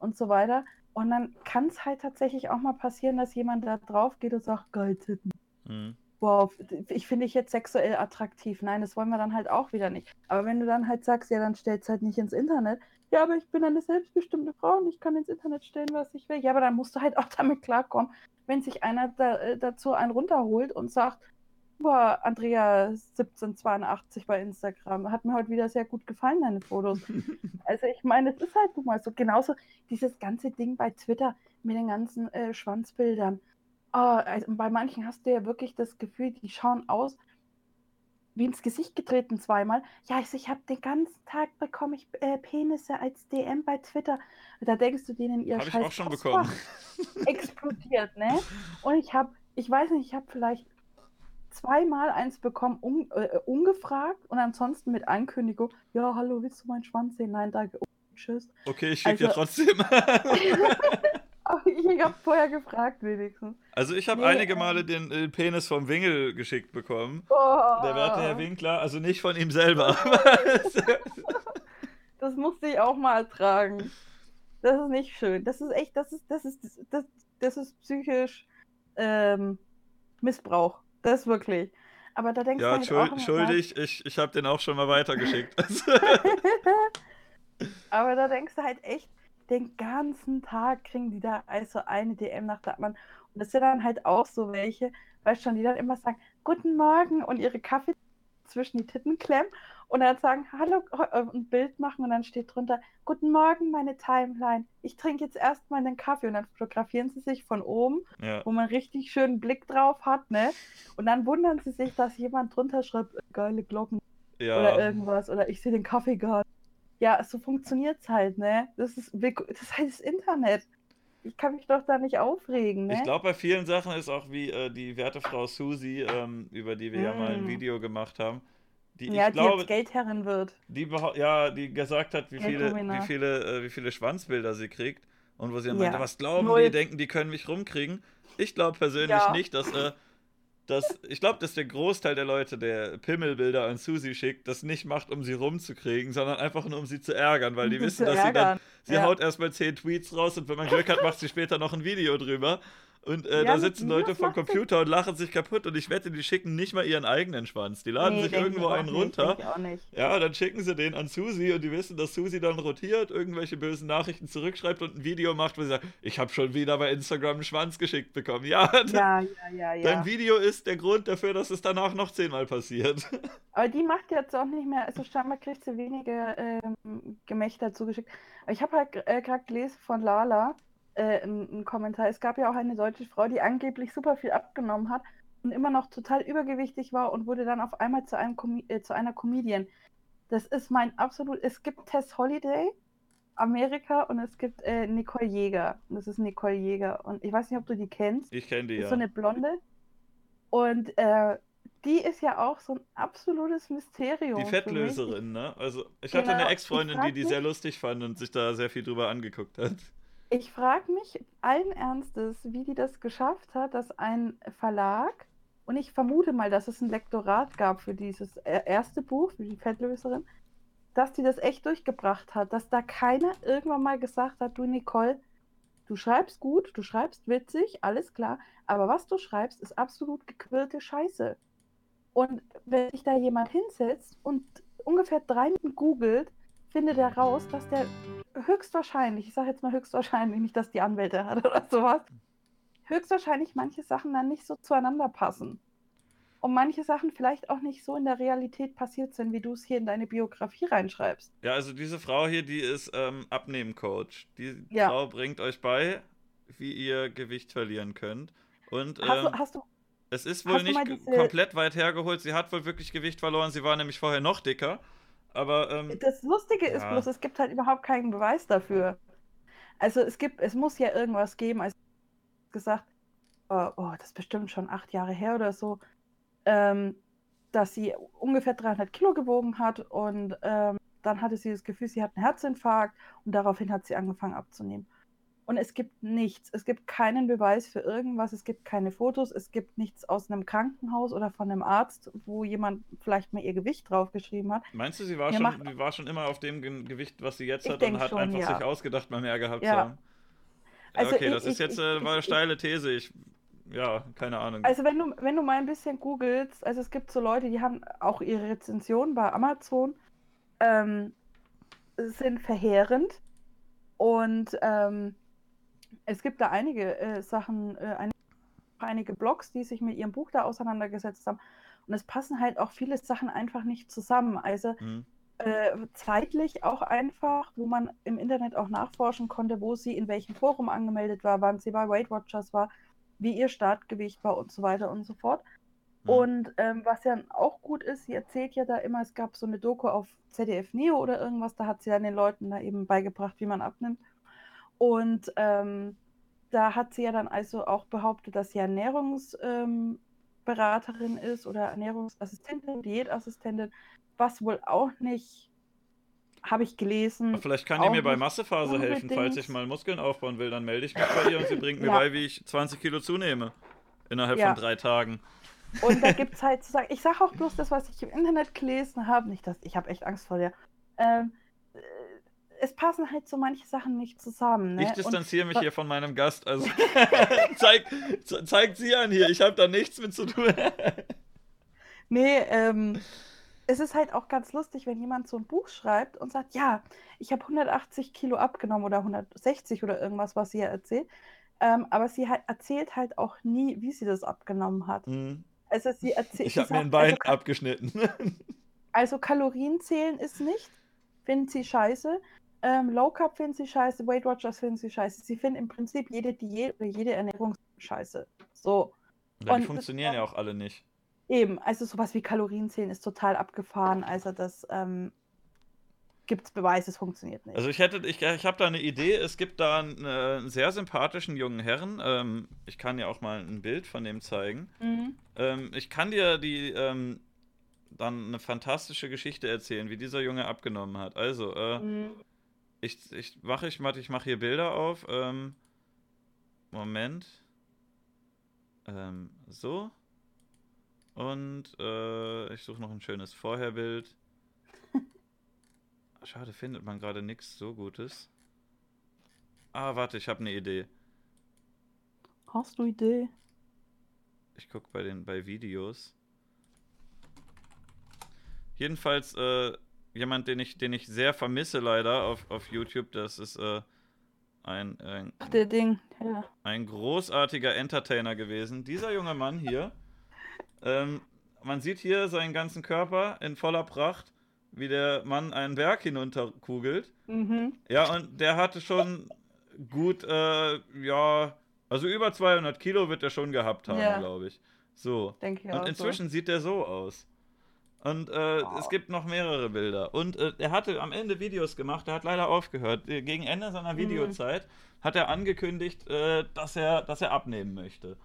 Und so weiter. Und dann kann es halt tatsächlich auch mal passieren, dass jemand da drauf geht und sagt, geil, Titten. Hm. Wow, ich finde dich jetzt sexuell attraktiv. Nein, das wollen wir dann halt auch wieder nicht. Aber wenn du dann halt sagst, ja, dann stell's halt nicht ins Internet. Ja, aber ich bin eine selbstbestimmte Frau und ich kann ins Internet stellen, was ich will. Ja, aber dann musst du halt auch (laughs) damit klarkommen, wenn sich einer da, äh, dazu einen runterholt und sagt, boah, Andrea 1782 bei Instagram, hat mir heute wieder sehr gut gefallen, deine Fotos. (laughs) Also ich meine, es ist halt nun mal so. Genauso dieses ganze Ding bei Twitter mit den ganzen äh, Schwanzbildern. Oh, also bei manchen hast du ja wirklich das Gefühl, die schauen aus wie ins Gesicht getreten zweimal. Ja, also ich habe den ganzen Tag bekomme ich äh, Penisse als DM bei Twitter. Da denkst du denen ihr ich scheiß auch schon bekommen. (laughs) explodiert, ne? Und ich habe, ich weiß nicht, ich habe vielleicht zweimal eins bekommen, un, äh, ungefragt und ansonsten mit Ankündigung, ja, hallo, willst du meinen Schwanz sehen? Nein, danke. Oh, tschüss. Okay, ich schicke dir Also- trotzdem. Aber (laughs) ich habe vorher gefragt wenigstens. also ich habe Nee, einige ähm. Male den äh, Penis vom Wingel geschickt bekommen. Oh, Der werte Herr Winkler, also nicht von ihm selber. (laughs) das musste ich auch mal ertragen. Das ist nicht schön. Das ist echt, das ist, das ist, das, das ist psychisch ähm, Missbrauch. Das wirklich. Aber da denkst ja, du halt auch schuldig, ich, ich habe den auch schon mal weitergeschickt. (laughs) Aber da denkst du halt echt, den ganzen Tag kriegen die da also eine DM nach der anderen. Und das sind dann halt auch so welche, weißt schon, die dann immer sagen, guten Morgen und ihre Kaffee zwischen die Titten klemmen und dann sagen, hallo, äh, ein Bild machen und dann steht drunter, guten Morgen, meine Timeline. Ich trinke jetzt erstmal den Kaffee und dann fotografieren sie sich von oben, ja. wo man richtig schönen Blick drauf hat, ne? Und dann wundern sie sich, dass jemand drunter schreibt, geile Glocken oder ja. irgendwas oder ich sehe den Kaffee gar. Ja, so funktioniert's halt, ne? Das ist, das das Internet. Ich kann mich doch da nicht aufregen, ne? Ich glaube, bei vielen Sachen ist auch wie äh, die werte Frau Susi, ähm, über die wir ja mal ein Mm. Video gemacht haben. Die, ja, ich die glaube, jetzt Geldherrin wird. die, ja, die gesagt hat, wie viele, wie viele, äh, wie viele Schwanzbilder sie kriegt. Und wo sie dann Ja, meinte, was glauben null. die, denken, die können mich rumkriegen. Ich glaube persönlich Ja. nicht, dass, äh, dass ich glaube, dass der Großteil der Leute, der Pimmelbilder an Susi schickt, das nicht macht, um sie rumzukriegen, sondern einfach nur, um sie zu ärgern, weil die Um wissen, dass sie dann ärgern. Sie Ja. haut erstmal 10 Tweets raus und wenn man Glück hat, macht sie später noch ein Video drüber. Und äh, Ja, da sitzen Leute vom Computer und lachen sich kaputt und ich wette, die schicken nicht mal ihren eigenen Schwanz. Die laden Nee, sich irgendwo einen nicht, runter. Ja, dann schicken sie den an Susi und die wissen, dass Susi dann rotiert, irgendwelche bösen Nachrichten zurückschreibt und ein Video macht, wo sie sagt, ich habe schon wieder bei Instagram einen Schwanz geschickt bekommen. Ja, Ja, (laughs) ja, ja, ja. dein Video ist der Grund dafür, dass es danach noch zehnmal passiert. (laughs) Aber die macht jetzt auch nicht mehr, also scheinbar kriegt sie weniger ähm, Gemächter zugeschickt. Aber ich habe halt äh, gerade gelesen von Lala äh, einen Kommentar. Es gab ja auch eine deutsche Frau, die angeblich super viel abgenommen hat und immer noch total übergewichtig war und wurde dann auf einmal zu, einem Com äh, zu einer Comedian. Das ist mein absolut. Es gibt Tess Holiday, Amerika, und es gibt äh, Nicole Jäger. Das ist Nicole Jäger. Und ich weiß nicht, ob du die kennst. Ich kenne die ist ja. so eine Blonde. Und äh, die ist ja auch so ein absolutes Mysterium. Die. Fettlöserin, ne? Also, ich hatte Genau, eine ich Ex-Freundin, die die sehr lustig fand und sich da sehr viel drüber angeguckt hat. Ich, frage mich allen Ernstes, wie die das geschafft hat, dass ein Verlag, und ich vermute mal, dass es ein Lektorat gab für dieses äh, erste Buch, für die Fettlöserin, dass die das echt durchgebracht hat, dass da keiner irgendwann mal gesagt hat, du Nicole, du schreibst gut, du schreibst witzig, alles klar, aber was du schreibst, ist absolut gequirlte Scheiße. Und wenn sich da jemand hinsetzt und ungefähr drei Minuten googelt, findet er raus, dass der höchstwahrscheinlich, ich sage jetzt mal höchstwahrscheinlich, nicht, dass die Anwälte (laughs) hat oder sowas, höchstwahrscheinlich manche Sachen dann nicht so zueinander passen. Und manche Sachen vielleicht auch nicht so in der Realität passiert sind, wie du es hier in deine Biografie reinschreibst. Ja, also diese Frau hier, die ist ähm, Abnehmen-Coach. Die ja. Frau bringt euch bei, wie ihr Gewicht verlieren könnt. Und ähm, hast, du, ähm, hast du, es ist wohl nicht diese... komplett weit hergeholt. Sie hat wohl wirklich Gewicht verloren. Sie war nämlich vorher noch dicker. Aber ähm, das Lustige ja. ist bloß, es gibt halt überhaupt keinen Beweis dafür. Also es gibt, es muss ja irgendwas geben. Also gesagt, oh, oh, das ist bestimmt schon acht Jahre her oder so, ähm, dass sie ungefähr 300 Kilo gewogen hat und ähm, dann hatte sie das Gefühl, sie hat einen Herzinfarkt und daraufhin hat sie angefangen abzunehmen. Und es gibt nichts. Es gibt keinen Beweis für irgendwas. Es gibt keine Fotos. Es gibt nichts aus einem Krankenhaus oder von einem Arzt, wo jemand vielleicht mal ihr Gewicht draufgeschrieben hat. Meinst du, sie war, schon, macht... sie war schon immer auf dem Gewicht, was sie jetzt hat und hat schon, einfach ja. sich ausgedacht, mal mehr gehabt ja. zu haben? Also okay, ich, das ist jetzt ich, eine ich, steile These. Ich, ja, keine Ahnung. Also wenn du, wenn du mal ein bisschen googelst, also es gibt so Leute, die haben auch ihre Rezensionen bei Amazon, ähm, sind verheerend. Und ähm, es gibt da einige äh, Sachen, äh, ein, einige Blogs, die sich mit ihrem Buch da auseinandergesetzt haben. Und es passen halt auch viele Sachen einfach nicht zusammen. Also mhm. äh, zeitlich auch einfach, wo man im Internet auch nachforschen konnte, wo sie in welchem Forum angemeldet war, wann sie bei Weight Watchers war, wie ihr Startgewicht war und so weiter und so fort. Mhm. Und ähm, was ja auch gut ist, sie erzählt ja da immer, es gab so eine Doku auf ZDF Neo oder irgendwas, da hat sie dann den Leuten da eben beigebracht, wie man abnimmt. Und ähm, da hat sie ja dann also auch behauptet, dass sie Ernährungsberaterin ähm, ist oder Ernährungsassistentin, Diätassistentin, was wohl auch nicht, habe ich gelesen. Aber vielleicht kann die mir bei Massephase unbedingt. helfen. Falls ich mal Muskeln aufbauen will, dann melde ich mich bei ihr und sie bringt mir ja. bei, wie ich 20 Kilo zunehme. Innerhalb ja. von drei Tagen. Und da gibt es (laughs) halt zu sagen, ich sage auch bloß das, was ich im Internet gelesen habe, nicht dass ich habe echt Angst vor der. Ähm, es passen halt so manche Sachen nicht zusammen. Ne? Ich distanziere mich hier von meinem Gast. Also (laughs) zeig, zeigt sie an hier. Ich habe da nichts mit zu tun. (laughs) nee, ähm, es ist halt auch ganz lustig, wenn jemand so ein Buch schreibt und sagt, ja, ich habe 180 Kilo abgenommen oder 160 oder irgendwas, was sie ja erzählt. Ähm, aber sie hat, erzählt halt auch nie, wie sie das abgenommen hat. Mhm. Also sie erzählt. Ich habe mir ein Bein also, abgeschnitten. (laughs) also Kalorien zählen ist nicht, finden sie scheiße. Ähm, Low Carb finden sie scheiße, Weight Watchers finden sie scheiße. Sie finden im Prinzip jede Diät oder jede Ernährung scheiße. So. Ja, die funktionieren ja auch alle nicht. Eben, also sowas wie Kalorienzählen ist total abgefahren. Also das ähm, gibt es Beweise, es funktioniert nicht. Also ich hätte, ich, ich habe da eine Idee. Es gibt da einen, äh, einen sehr sympathischen jungen Herrn. Ähm, ich kann dir auch mal ein Bild von dem zeigen. Mhm. Ähm, ich kann dir die ähm, dann eine fantastische Geschichte erzählen, wie dieser Junge abgenommen hat. Also, äh, mhm ich, ich mache ich, ich mache hier Bilder auf. Ähm, Moment. Ähm, so. Und äh, ich suche noch ein schönes Vorherbild. (laughs) Schade, findet man gerade nichts so Gutes. Ah, warte, ich habe eine Idee. Hast du Idee? Ich gucke bei den bei Videos. Jedenfalls äh, jemand, den ich, den ich sehr vermisse leider auf, auf YouTube. Das ist äh, ein, ein, Ach, der Ding, ja. ein großartiger Entertainer gewesen. Dieser junge Mann hier, ähm, man sieht hier seinen ganzen Körper in voller Pracht, wie der Mann einen Berg hinunterkugelt. Mhm. Ja, und der hatte schon gut, äh, ja, also über 200 Kilo wird er schon gehabt haben, ja. glaube ich. So. Denke ich und inzwischen so. sieht er so aus. Und äh, oh. es gibt noch mehrere Bilder. Und äh, er hatte am Ende Videos gemacht, er hat leider aufgehört. Äh, gegen Ende seiner mhm. Videozeit mhm. hat er angekündigt, äh, dass, er, dass er abnehmen möchte.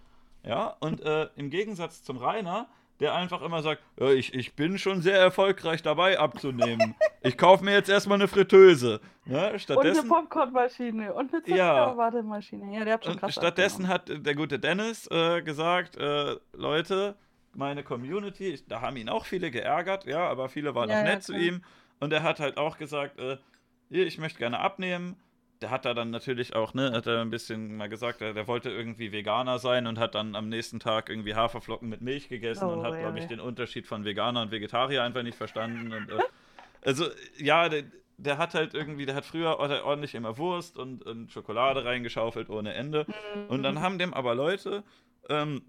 Ja, und äh, im Gegensatz zum Rainer, der einfach immer sagt, ja, ich, ich bin schon sehr erfolgreich dabei abzunehmen. (laughs) ich kaufe mir jetzt erstmal eine Fritteuse. Ne? Stattdessen, und eine Popcornmaschine und eine Zuckerwatemaschine. Ja, der hat schon krass Stattdessen abgenommen. hat der gute Dennis äh, gesagt, Leute, meine Community, ich, da haben ihn auch viele geärgert, ja, aber viele waren ja, auch nett ja, zu ihm. Und er hat halt auch gesagt, äh, ich möchte gerne abnehmen. Der hat da dann natürlich auch, ne, hat er ein bisschen mal gesagt, der, der, wollte irgendwie Veganer sein und hat dann am nächsten Tag irgendwie Haferflocken mit Milch gegessen oh, und hat, ja, glaube ich, den Unterschied von Veganer und Vegetarier einfach nicht verstanden. Und, äh, also, ja, der, der hat halt irgendwie, der hat früher ordentlich immer Wurst und, und Schokolade reingeschaufelt ohne Ende. Mhm. Und dann haben dem aber Leute, ähm,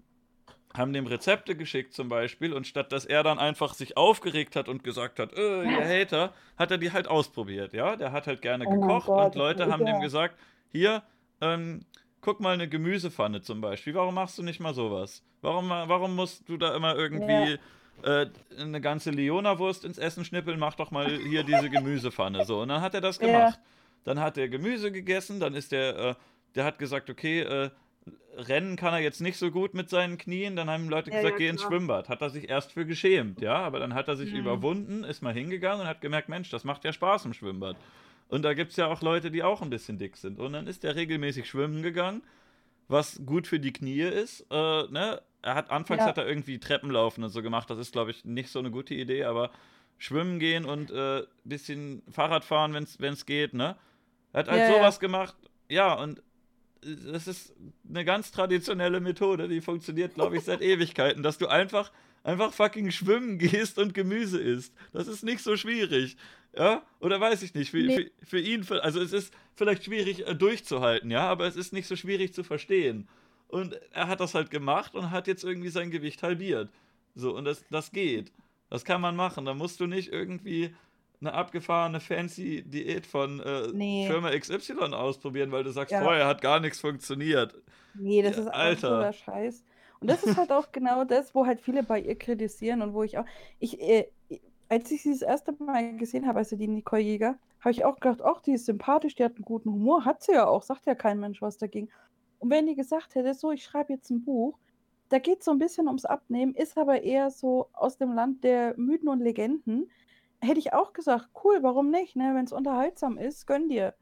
haben dem Rezepte geschickt zum Beispiel und statt dass er dann einfach sich aufgeregt hat und gesagt hat, äh, ihr Hater, hat er die halt ausprobiert, ja? Der hat halt gerne oh gekocht Gott, und Leute haben dem gesagt, hier, ähm, guck mal eine Gemüsepfanne zum Beispiel, warum machst du nicht mal sowas? Warum, warum musst du da immer irgendwie ja. äh, eine ganze Leona-Wurst ins Essen schnippeln, mach doch mal hier diese Gemüsepfanne, so. Und dann hat er das gemacht. Ja. Dann hat er Gemüse gegessen, dann ist der, äh, der hat gesagt, okay, äh, Rennen kann er jetzt nicht so gut mit seinen Knien. Dann haben Leute gesagt, ja, geh ins Schwimmbad. Hat er sich erst für geschämt, ja. Aber dann hat er sich mhm. überwunden, ist mal hingegangen und hat gemerkt, Mensch, das macht ja Spaß im Schwimmbad. Und da gibt es ja auch Leute, die auch ein bisschen dick sind. Und dann ist er regelmäßig schwimmen gegangen, was gut für die Knie ist. Äh, ne? Er hat anfangs ja. hat er irgendwie Treppenlaufen und so gemacht. Das ist, glaube ich, nicht so eine gute Idee, aber schwimmen gehen und ein äh, bisschen Fahrrad fahren, wenn es geht, ne? Er hat halt ja, sowas gemacht. Ja, und das ist eine ganz traditionelle Methode, die funktioniert, glaube ich, seit Ewigkeiten, dass du einfach, einfach fucking schwimmen gehst und Gemüse isst. Das ist nicht so schwierig. Ja? Oder weiß ich nicht. Für, nee. für, für ihn, für, also es ist vielleicht schwierig äh, durchzuhalten, ja, aber es ist nicht so schwierig zu verstehen. Und er hat das halt gemacht und hat jetzt irgendwie sein Gewicht halbiert. So, und das, das geht. Das kann man machen. Da musst du nicht irgendwie eine abgefahrene fancy Diät von äh, nee. Firma XY ausprobieren, weil du sagst, ja. vorher hat gar nichts funktioniert. Nee, das ist Alter. Scheiß. Und das ist halt auch genau das, wo halt viele bei ihr kritisieren und wo ich auch. Ich, äh, als ich sie das erste Mal gesehen habe, also die Nicole Jäger, habe ich auch gedacht, ach, die ist sympathisch, die hat einen guten Humor, hat sie ja auch, sagt ja kein Mensch was dagegen. Und wenn die gesagt hätte, so, ich schreibe jetzt ein Buch, da geht es so ein bisschen ums Abnehmen, ist aber eher so aus dem Land der Mythen und Legenden, hätte ich auch gesagt, cool, warum nicht, ne? Wenn es unterhaltsam ist, gönn dir.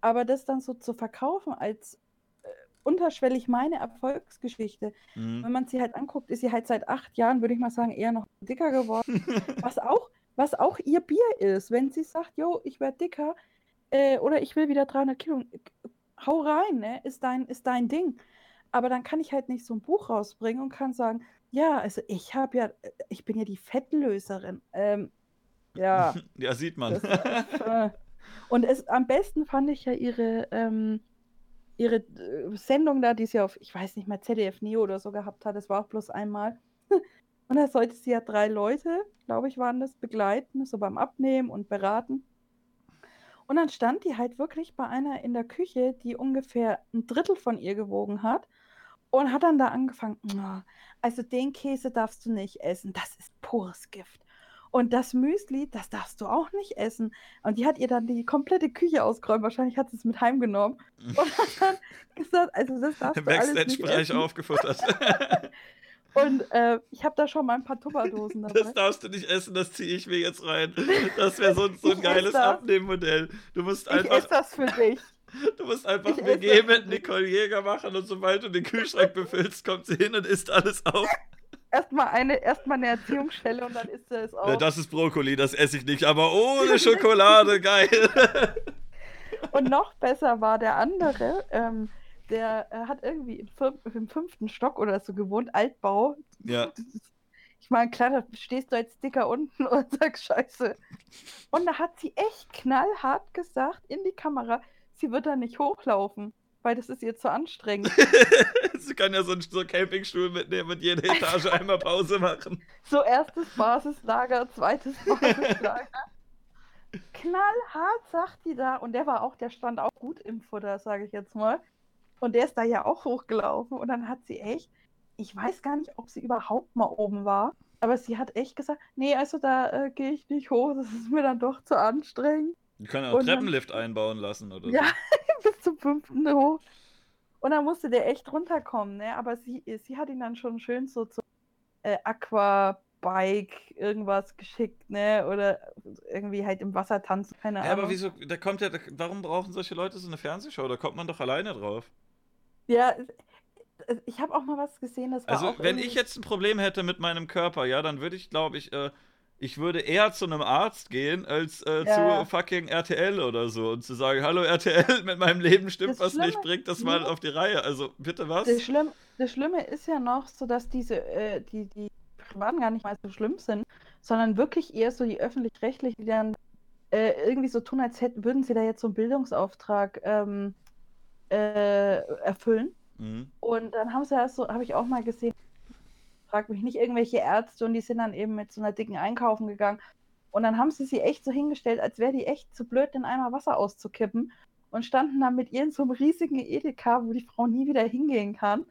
Aber das dann so zu verkaufen als äh, unterschwellig meine Erfolgsgeschichte, mhm. wenn man sie halt anguckt, ist sie halt seit acht Jahren, würde ich mal sagen, eher noch dicker geworden. (laughs) was auch, was auch ihr Bier ist, wenn sie sagt, jo, ich werde dicker äh, oder ich will wieder 300 Kilo, hau rein, ne? Ist dein, ist dein Ding. Aber dann kann ich halt nicht so ein Buch rausbringen und kann sagen, ja, also ich habe ja, äh, ich bin ja die Fettlöserin. Ähm, ja. (laughs) Ja, sieht man. Das, äh, und es, am besten fand ich ja ihre, ähm, ihre äh, Sendung da, die sie auf, ich weiß nicht mehr, ZDF Neo oder so gehabt hat. Das war auch bloß einmal. (laughs) Und da sollte sie ja drei Leute, glaube ich, waren das, begleiten, so beim Abnehmen und beraten. Und dann stand die halt wirklich bei einer in der Küche, die ungefähr ein Drittel von ihr gewogen hat und hat dann da angefangen, also den Käse darfst du nicht essen, das ist pures Gift. Und das Müsli, das darfst du auch nicht essen. Und die hat ihr dann die komplette Küche ausgeräumt. Wahrscheinlich hat sie es mit heimgenommen. (laughs) Und hat dann gesagt, also das darfst du alles nicht essen. aufgefuttert. (laughs) Und äh, ich habe da schon mal ein paar Tupperdosen (laughs) dabei. Das darfst du nicht essen, das ziehe ich mir jetzt rein. Das wäre so, so, ein geiles Abnehmmodell. Du musst einfach. Ich das für dich. Du musst einfach WG mit Nicole Jäger machen und sobald du den Kühlschrank befüllst, kommt sie hin und isst alles auf erstmal eine, erstmal eine Erziehungsstelle und dann isst er es auch. Ja, das ist Brokkoli, das esse ich nicht, aber ohne Schokolade, geil. (laughs) Und noch besser war der andere, ähm, der äh, hat irgendwie im, im, fünften Stock oder so gewohnt, Altbau. Ja. Ich meine, klar, da stehst du als Dicker unten (laughs) und sagst Scheiße. Und da hat sie echt knallhart gesagt in die Kamera, sie wird da nicht hochlaufen weil das ist ihr zu anstrengend. (laughs) Sie kann ja so einen so Campingstuhl mitnehmen und jede (laughs) Etage einmal Pause machen. So erstes Basislager, zweites (laughs) Basislager. Knallhart sagt die da und der war auch, der stand auch gut im Futter, sage ich jetzt mal. Und der ist da ja auch hochgelaufen und dann hat sie echt, ich weiß gar nicht, ob sie überhaupt mal oben war, aber sie hat echt gesagt, nee, also da äh, gehe ich nicht hoch, das ist mir dann doch zu anstrengend. Die können auch und Treppenlift dann, einbauen lassen oder ja, so. (laughs) bis zum fünften hoch. Und dann musste der echt runterkommen, ne? Aber sie, sie hat ihn dann schon schön so zum äh, Aquabike irgendwas geschickt, ne? Oder irgendwie halt im Wasser tanzen, keine Ahnung. Ja, aber wieso, da kommt ja, warum brauchen solche Leute so eine Fernsehshow? Da kommt man doch alleine drauf. Ja, ich habe auch mal was gesehen, das war Also, wenn ich jetzt ein Problem hätte mit meinem Körper, ja, dann würde ich, glaube ich, äh, ich würde eher zu einem Arzt gehen, als äh, ja. zu fucking RTL oder so und zu sagen, hallo RTL, mit meinem Leben stimmt das was Schlimme, nicht, bringt das mal auf die Reihe. Also bitte was? Das, Schlimm, das Schlimme ist ja noch so, dass diese, äh, die, die Privaten gar nicht mal so schlimm sind, sondern wirklich eher so die öffentlich-rechtlichen, die dann äh, irgendwie so tun, als hätten, würden sie da jetzt so einen Bildungsauftrag ähm, äh, erfüllen. Mhm. Und dann haben sie das so, habe ich auch mal gesehen, frag mich nicht, irgendwelche Ärzte und die sind dann eben mit so einer dicken Einkaufen gegangen. Und dann haben sie sie echt so hingestellt, als wäre die echt zu blöd, den Eimer Wasser auszukippen und standen dann mit ihr in so einem riesigen Edeka, wo die Frau nie wieder hingehen kann.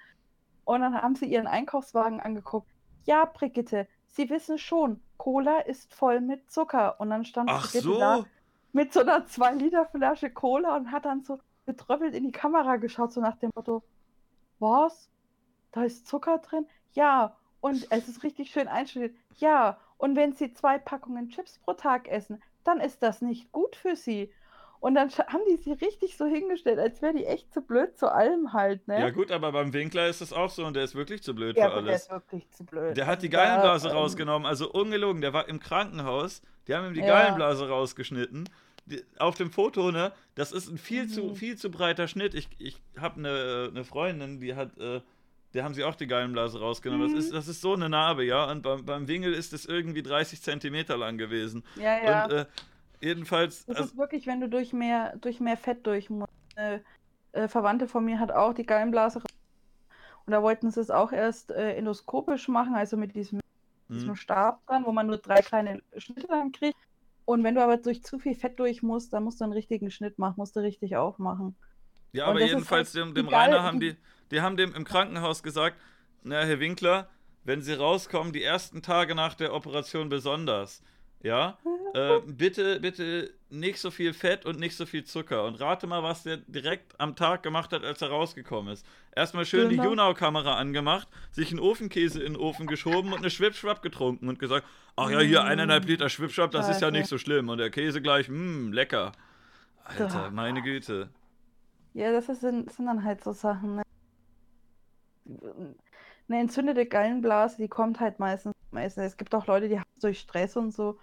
Und dann haben sie ihren Einkaufswagen angeguckt. Ja, Brigitte, Sie wissen schon, Cola ist voll mit Zucker. Und dann stand Ach Brigitte so. da mit so einer 2-Liter-Flasche Cola und hat dann so betröppelt in die Kamera geschaut, so nach dem Motto, was? Da ist Zucker drin? Ja. Und es ist richtig schön einstudiert. Ja. Und wenn Sie zwei Packungen Chips pro Tag essen, dann ist das nicht gut für Sie. Und dann haben die sie richtig so hingestellt, als wäre die echt zu blöd zu allem halt, ne? Ja gut, aber beim Winkler ist es auch so und der ist wirklich zu blöd ja, für alles. Der ist wirklich zu blöd. Der hat die Gallenblase ja, ähm, rausgenommen, also ungelogen, der war im Krankenhaus, die haben ihm die ja. Gallenblase rausgeschnitten. Die, auf dem Foto, ne, das ist ein viel mhm. zu viel zu breiter Schnitt. Ich, ich habe eine, eine Freundin, die hat äh, der haben sie auch die Gallenblase rausgenommen. Mhm. Das, ist, das ist so eine Narbe, ja. Und beim, beim Wingel ist es irgendwie 30 Zentimeter lang gewesen. Ja, ja. Und äh, jedenfalls. Das also, ist wirklich, wenn du durch mehr, durch mehr Fett durch musst. Eine äh, Verwandte von mir hat auch die Gallenblase. Und da wollten sie es auch erst äh, endoskopisch machen, also mit diesem, mhm. diesem Stab dran, wo man nur drei kleine Schnitte dann kriegt. Und wenn du aber durch zu viel Fett durch musst, dann musst du einen richtigen Schnitt machen, musst du richtig aufmachen. Ja, aber jedenfalls halt dem, dem Rainer haben die, die haben dem im Krankenhaus gesagt, na, Herr Winkler, wenn Sie rauskommen, die ersten Tage nach der Operation besonders, ja, (laughs) äh, bitte, bitte nicht so viel Fett und nicht so viel Zucker. Und rate mal, was der direkt am Tag gemacht hat, als er rausgekommen ist. Erstmal schön genau. die Junau-Kamera angemacht, sich einen Ofenkäse in den Ofen geschoben und eine Schwipschwapp getrunken und gesagt, ach ja, hier eineinhalb Liter Schwipschwapp, das ist ja nicht so schlimm. Und der Käse gleich, mmm, lecker. Alter, meine Güte. Ja, das sind, sind dann halt so Sachen. Ne? Eine entzündete Gallenblase, die kommt halt meistens, meistens. Es gibt auch Leute, die haben es durch Stress und so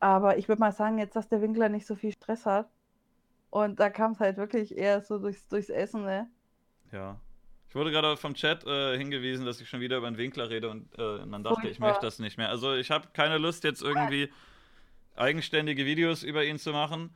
aber ich würde mal sagen, jetzt, dass der Winkler nicht so viel Stress hat. Und da kam es halt wirklich eher so durchs, durchs Essen, ne? Ja. Ich wurde gerade vom Chat äh, hingewiesen, dass ich schon wieder über den Winkler rede und, äh, und dann dachte ich, ich möchte das nicht mehr. Also ich habe keine Lust, jetzt irgendwie eigenständige Videos über ihn zu machen.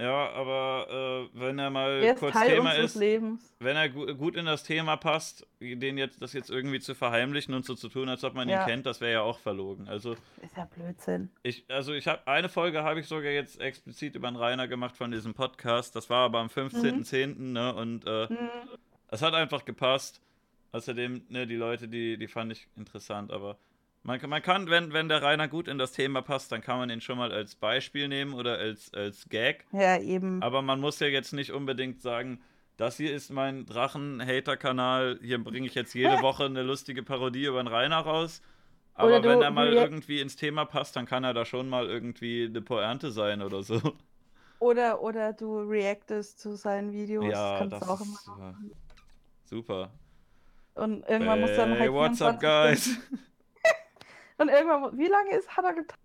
Ja, aber äh, wenn er mal er kurz Teil Thema ist, Lebens. wenn er gu gut in das Thema passt, den jetzt das jetzt irgendwie zu verheimlichen und so zu tun, als ob man ja. ihn kennt, das wäre ja auch verlogen. Also ist ja Blödsinn. Ich also ich habe eine Folge habe ich sogar jetzt explizit über den Rainer gemacht von diesem Podcast. Das war aber am 15.10. Mhm. ne und äh, mhm. es hat einfach gepasst. Außerdem ne die Leute, die die fand ich interessant, aber man, man kann, wenn, wenn der Rainer gut in das Thema passt, dann kann man ihn schon mal als Beispiel nehmen oder als, als Gag. Ja, eben. Aber man muss ja jetzt nicht unbedingt sagen, das hier ist mein Drachen-Hater-Kanal, hier bringe ich jetzt jede (laughs) Woche eine lustige Parodie über den Rainer raus. Aber wenn er mal irgendwie ins Thema passt, dann kann er da schon mal irgendwie eine Pointe sein oder so. Oder, oder du reactest zu seinen Videos. Ja, das, das auch immer super. Und irgendwann hey, muss dann halt. What's up, guys? (laughs) Und irgendwann, wie lange ist, hat er getanzt?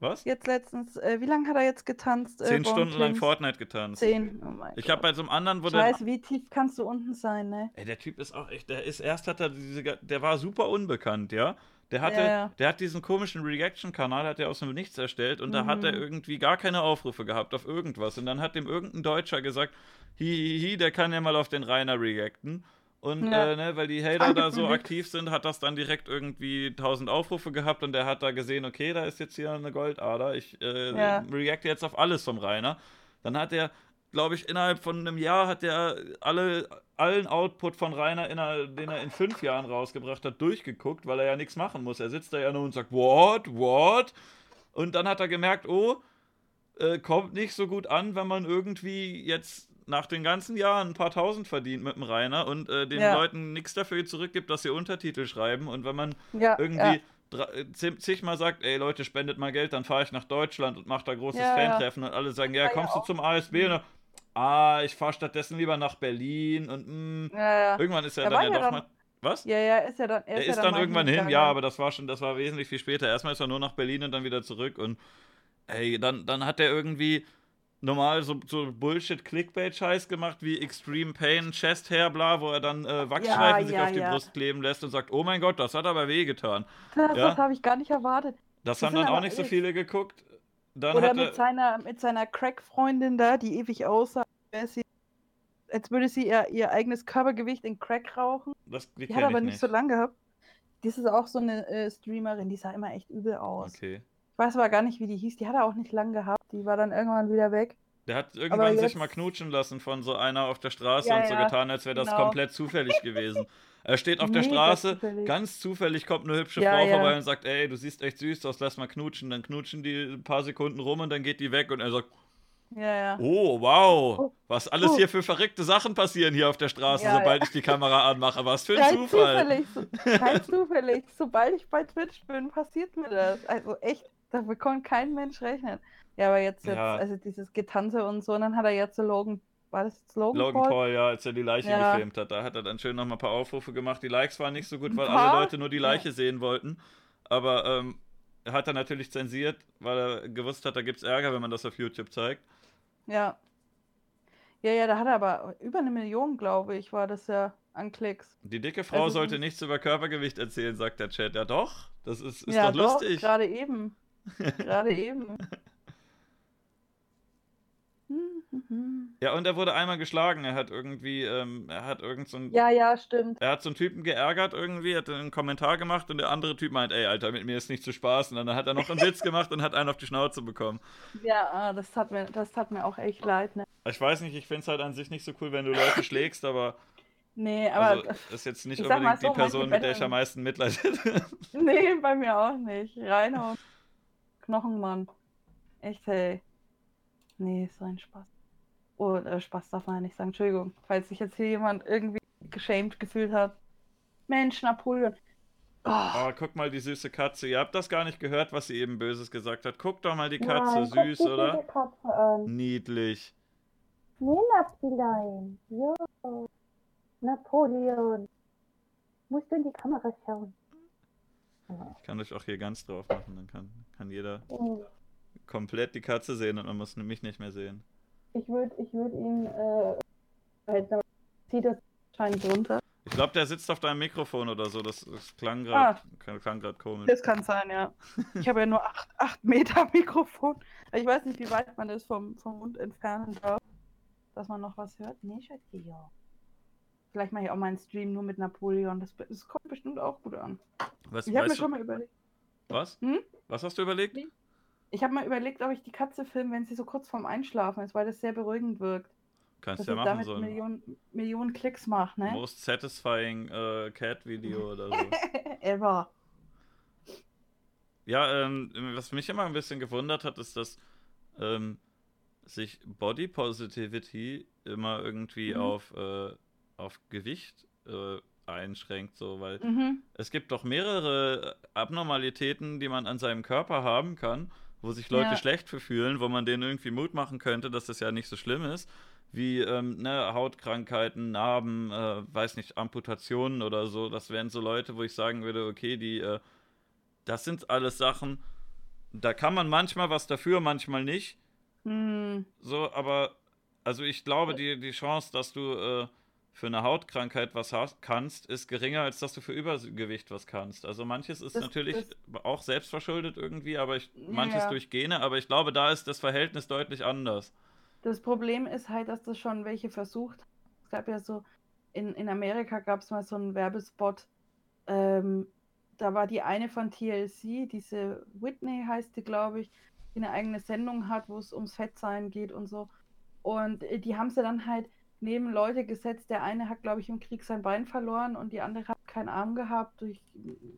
Was? Jetzt letztens, äh, wie lange hat er jetzt getanzt? Äh, Zehn Stunden lang Fortnite getanzt. Zehn, oh mein Ich habe bei so einem anderen, wo ich weiß, wie tief kannst du unten sein, ne? Ey, der Typ ist auch echt, der ist, erst hat er diese, der war super unbekannt, ja? Der hatte, ja, ja. der hat diesen komischen Reaction-Kanal, hat er aus dem Nichts erstellt und mhm. da hat er mhm. irgendwie gar keine Aufrufe gehabt auf irgendwas. Und dann hat dem irgendein Deutscher gesagt, hi, hi, hi, der kann ja mal auf den Rainer reacten. Und ja. äh, ne, weil die Hater da so aktiv sind, hat das dann direkt irgendwie 1000 Aufrufe gehabt und der hat da gesehen, okay, da ist jetzt hier eine Goldader. Ich äh, ja. reacte jetzt auf alles vom Rainer. Dann hat er, glaube ich, innerhalb von einem Jahr hat er alle, allen Output von Rainer, inner, den er in fünf Jahren rausgebracht hat, durchgeguckt, weil er ja nichts machen muss. Er sitzt da ja nur und sagt, what, what? Und dann hat er gemerkt, oh, äh, kommt nicht so gut an, wenn man irgendwie jetzt nach den ganzen Jahren ein paar tausend verdient mit dem Rainer und äh, den ja. Leuten nichts dafür zurückgibt, dass sie Untertitel schreiben. Und wenn man ja, irgendwie ja. Äh, zigmal sagt, ey Leute, spendet mal Geld, dann fahre ich nach Deutschland und mache da großes Fantreffen und alle sagen, ja, kommst du zum ASB? Und ah, ich fahre stattdessen lieber nach Berlin und mh, irgendwann ist er dann ja doch dann, mal. Was? Ja, ja, ist ja dann. Er ist, er ist dann, dann irgendwann hin, ja, aber das war schon, das war wesentlich viel später. Erstmal ist er nur nach Berlin und dann wieder zurück und ey, dann, dann hat er irgendwie normal so, so Bullshit-Clickbait-Scheiß gemacht wie Extreme Pain, Chest Hair, bla, wo er dann äh, Wachsstreifen ja, sich ja, auf die ja. Brust kleben lässt und sagt, oh mein Gott, das hat aber wehgetan. Das, das habe ich gar nicht erwartet. Das, das haben dann auch nicht so viele geguckt. dann Oder mit seiner, mit seiner Crack-Freundin da, die ewig aussah, als, sie, als würde sie ihr, ihr eigenes Körpergewicht in Crack rauchen. das, die, Die hat aber ich nicht so lang gehabt. Das ist auch so eine äh, Streamerin, die sah immer echt übel aus. Okay. Ich weiß aber gar nicht, wie die hieß. Die hat er auch nicht lang gehabt. Die war dann irgendwann wieder weg. Der hat irgendwann sich jetzt- mal knutschen lassen von so einer auf der Straße Ja, und so ja, getan, als wäre das genau. komplett zufällig gewesen. Er steht auf der Straße, zufällig. ganz zufällig kommt eine hübsche Ja, Frau vorbei und sagt, ey, du siehst echt süß aus, lass mal knutschen. Dann knutschen die ein paar Sekunden rum und dann geht die weg und er sagt, Ja, ja. oh, wow, Oh, was alles oh. hier für verrückte Sachen passieren hier auf der Straße, sobald ich die Kamera anmache. Was für ein Rein Zufall. zufällig. So, rein (laughs) zufällig. Sobald ich bei Twitch bin, passiert mir das. Also echt, damit kann kein Mensch rechnen. Ja, aber jetzt, jetzt Ja. also dieses Getanze und so, und dann hat er jetzt so Logan, war das jetzt Logan, Logan Paul? Paul, ja, als er die Leiche Ja. gefilmt hat, da hat er dann schön nochmal ein paar Aufrufe gemacht. Die Likes waren nicht so gut, weil alle Leute nur die Leiche sehen wollten. Aber ähm, hat er natürlich zensiert, weil er gewusst hat, da gibt es Ärger, wenn man das auf YouTube zeigt. Ja. Ja, ja, da hat er aber über eine Million, glaube ich, war das ja an Klicks. Die dicke Frau Also, sollte nichts über Körpergewicht erzählen, sagt der Chat. Ja doch, das ist, ist ja, doch lustig. gerade eben. (laughs) Gerade eben. Ja, und er wurde einmal geschlagen. Er hat irgendwie, ähm, er hat irgend so ein, Ja, ja, stimmt. er hat so einen Typen geärgert irgendwie, hat einen Kommentar gemacht und der andere Typ meint, ey, Alter, mit mir ist nicht zu Spaß. Und dann hat er noch einen Witz gemacht und hat einen auf die Schnauze bekommen. Ja, ah, das tat mir, das tat mir auch echt leid, ne? Ich weiß nicht, ich finde es halt an sich nicht so cool, wenn du Leute schlägst, aber Nee, aber also, ist jetzt nicht unbedingt die so, Person, manche mit der ich am meisten Mitleid hätte. (laughs) nee, bei mir auch nicht. Reinhauen. Knochenmann. Echt, hey. Nee, so ein Spaß. Oh, äh, Spaß darf man ja nicht sagen. Entschuldigung, falls sich jetzt hier jemand irgendwie geschämt gefühlt hat. Mensch, Napoleon. Oh, Oh, guck mal, die süße Katze. Ihr habt das gar nicht gehört, was sie eben Böses gesagt hat. Guck doch mal die Katze, Nein, guck süß, dir oder? diese Katze an. Niedlich. Nee. Jo. Napoleon. Musst du in die Kamera schauen. Ich kann euch auch hier ganz drauf machen, dann kann, kann jeder Oh. komplett die Katze sehen und man muss mich nicht mehr sehen. Ich würde ich würd ihn, äh, halt, aber zieht das scheint runter. Ich glaube, der sitzt auf deinem Mikrofon oder so. Das, das klang Ah. gerade klang grad komisch. Das kann sein, ja. Ich habe ja nur 8 Meter (laughs) Mikrofon. Ich weiß nicht, wie weit man das vom, vom Mund entfernen darf. Dass man noch was hört. Nee, Schatzi, ja. Vielleicht mache ich auch mal einen Stream nur mit Napoleon. Das, das kommt bestimmt auch gut an. Was, Ich habe mir schon du, mal überlegt. was? Hm? Was hast du überlegt? Ich habe mal überlegt, ob ich die Katze filme, wenn sie so kurz vorm Einschlafen ist, weil das sehr beruhigend wirkt. Kannst Dass ja machen damit so ein Millionen, Millionen Klicks mache, ne? Most Satisfying äh, Cat Video (laughs) oder so. Ever. Ja, ähm, was mich immer ein bisschen gewundert hat, ist, dass ähm, sich Body Positivity immer irgendwie Mhm. auf, äh, auf Gewicht äh, einschränkt, so, weil Mhm. es gibt doch mehrere Abnormalitäten, die man an seinem Körper haben kann, wo sich Leute Ja. schlecht für fühlen, wo man denen irgendwie Mut machen könnte, dass das ja nicht so schlimm ist, wie ähm, ne, Hautkrankheiten, Narben, äh, weiß nicht, Amputationen oder so. Das wären so Leute, wo ich sagen würde, okay, die, äh, das sind alles Sachen, da kann man manchmal was dafür, manchmal nicht. Hm. So, aber also ich glaube, die, die Chance, dass du äh, für eine Hautkrankheit was kannst, ist geringer, als dass du für Übergewicht was kannst. Also manches ist Das- natürlich auch selbstverschuldet irgendwie, aber ich, manches ja. durch Gene, aber ich glaube, da ist das Verhältnis deutlich anders. Das Problem ist halt, dass das schon welche versucht. Es gab ja so, in, in Amerika gab es mal so einen Werbespot. Ähm, da war die eine von TLC, diese Whitney heißt die, glaube ich, die eine eigene Sendung hat, wo es ums Fettsein geht und so. Und äh, die haben sie dann halt neben Leute gesetzt. Der eine hat, glaube ich, im Krieg sein Bein verloren und die andere hat keinen Arm gehabt durch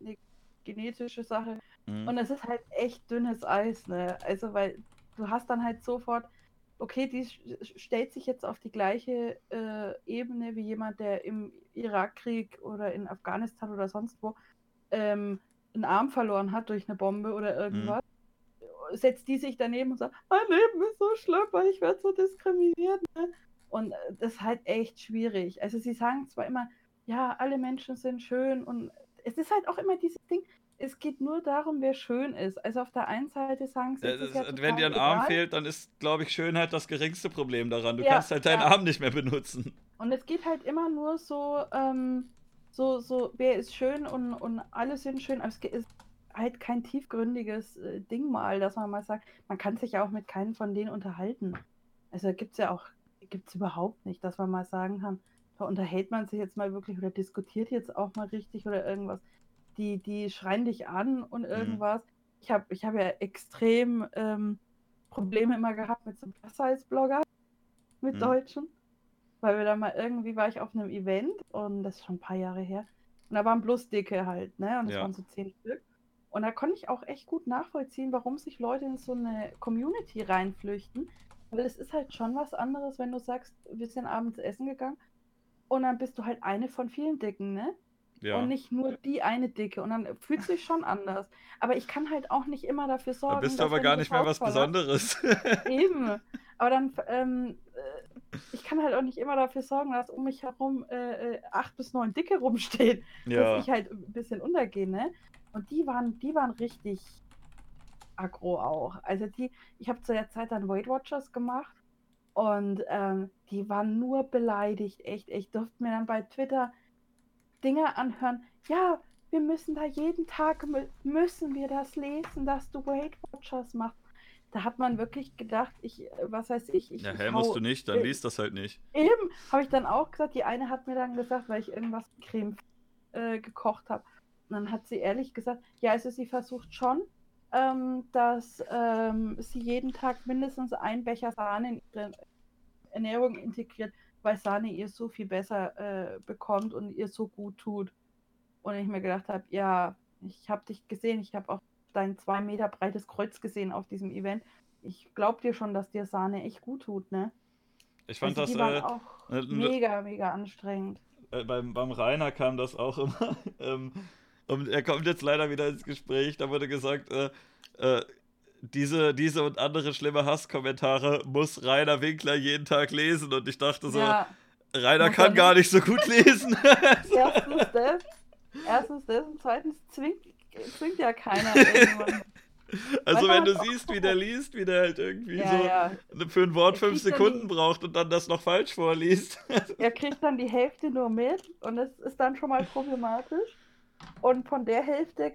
eine genetische Sache. Mhm. Und es ist halt echt dünnes Eis, ne? Also, weil du hast dann halt sofort, okay, die stellt sich jetzt auf die gleiche äh, Ebene wie jemand, der im Irakkrieg oder in Afghanistan oder sonst wo ähm, einen Arm verloren hat durch eine Bombe oder irgendwas. Setzt die sich daneben und sagt, mein Leben ist so schlimm, weil ich werde so diskriminiert. Ne? Und äh, das ist halt echt schwierig. Also sie sagen zwar immer, ja, alle Menschen sind schön und es ist halt auch immer dieses Ding, es geht nur darum, wer schön ist. Also auf der einen Seite sagen sie, es ist ja wenn dir ein total Arm egal. fehlt, dann ist, glaube ich, Schönheit das geringste Problem daran. Du Ja, kannst halt deinen ja. Arm nicht mehr benutzen. Und es geht halt immer nur so, ähm, so, so, wer ist schön und, und alle sind schön. Aber es, es halt kein tiefgründiges äh, Ding mal, dass man mal sagt, man kann sich ja auch mit keinem von denen unterhalten. Also gibt es ja auch, gibt es überhaupt nicht, dass man mal sagen kann, da unterhält man sich jetzt mal wirklich oder diskutiert jetzt auch mal richtig oder irgendwas. Die, die schreien dich an und irgendwas. Ich habe ich hab ja extrem ähm, Probleme immer gehabt mit so einem Plus-Size-Blogger, mit Mhm. Deutschen. Weil wir da mal irgendwie war ich auf einem Event und das ist schon ein paar Jahre her. Und da waren bloß Dicke halt, ne? Und es Ja. waren so zehn Stück. Und da konnte ich auch echt gut nachvollziehen, warum sich Leute in so eine Community reinflüchten. Weil es ist halt schon was anderes, wenn du sagst, wir sind abends essen gegangen und dann bist du halt eine von vielen Dicken, ne? Ja. Und nicht nur die eine Dicke. Und dann fühlt sich schon anders. Aber ich kann halt auch nicht immer dafür sorgen. Da bist du aber gar nicht mehr was Besonderes. (laughs) (laughs) Eben. Aber dann, ähm, äh, ich kann halt auch nicht immer dafür sorgen, dass um mich herum äh, äh, acht bis neun Dicke rumstehen, ja. dass ich halt ein bisschen untergehe, ne? Und die waren, die waren richtig aggro auch. Also die, ich habe zu der Zeit dann Weight Watchers gemacht und ähm, die waren nur beleidigt, echt. Ich durfte mir dann bei Twitter Dinge anhören. Ja, wir müssen da jeden Tag mü- müssen wir das lesen, dass du Weight Watchers machst. Da hat man wirklich gedacht, ich, was weiß ich, ich, Ja, hä, musst du nicht, dann äh, liest das halt nicht. Eben, habe ich dann auch gesagt. Die eine hat mir dann gesagt, weil ich irgendwas mit Creme äh, gekocht habe. Und dann hat sie ehrlich gesagt, ja, also sie versucht schon, ähm, dass ähm, sie jeden Tag mindestens einen Becher Sahne in ihre Ernährung integriert, weil Sahne ihr so viel besser äh, bekommt und ihr so gut tut. Und ich mir gedacht habe, ja, ich habe dich gesehen, ich habe auch dein zwei Meter breites Kreuz gesehen auf diesem Event. Ich glaube dir schon, dass dir Sahne echt gut tut, ne? Ich fand Also das, äh, auch äh, mega, mega anstrengend. äh, beim, beim Rainer kam das auch (laughs) immer. Ähm, und er kommt jetzt leider wieder ins Gespräch. Da wurde gesagt, äh, äh, diese, diese und andere schlimme Hasskommentare muss Rainer Winkler jeden Tag lesen. Und ich dachte so, ja, Rainer kann gar nicht so gut lesen. (laughs) (laughs) erstens das, erstens das und zweitens zwingt, zwingt ja keiner (laughs) irgendwann. also Rainer wenn du siehst, wie der liest, wie der halt irgendwie Ja, so ja. für ein Wort fünf dann die- Sekunden braucht und dann das noch falsch vorliest. Er kriegt dann die Hälfte nur mit und das ist dann schon mal problematisch. Und von der Hälfte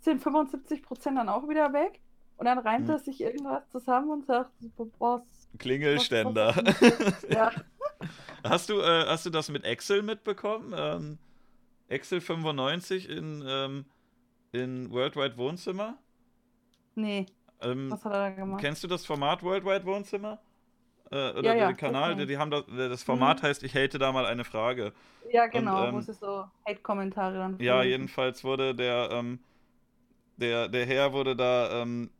sind 75% dann auch wieder weg. Und dann reimt Hm. er sich irgendwas zusammen und sagt, was? Klingelständer. Ja, (laughs) Hast du, äh, hast du das mit Excel mitbekommen? Ähm, Excel 95 in, ähm, in Worldwide Wohnzimmer? nee, Ähm, was hat er da gemacht? kennst du das Format Worldwide Wohnzimmer? Äh, oder Ja, ja, den Kanal? Die, die haben das, das Format Mhm. heißt, ich hate da mal eine Frage. Ja, genau, ähm, wo sie so Hate-Kommentare dann Ja, jedenfalls wurde der, ähm, der, der Herr wurde da, ähm,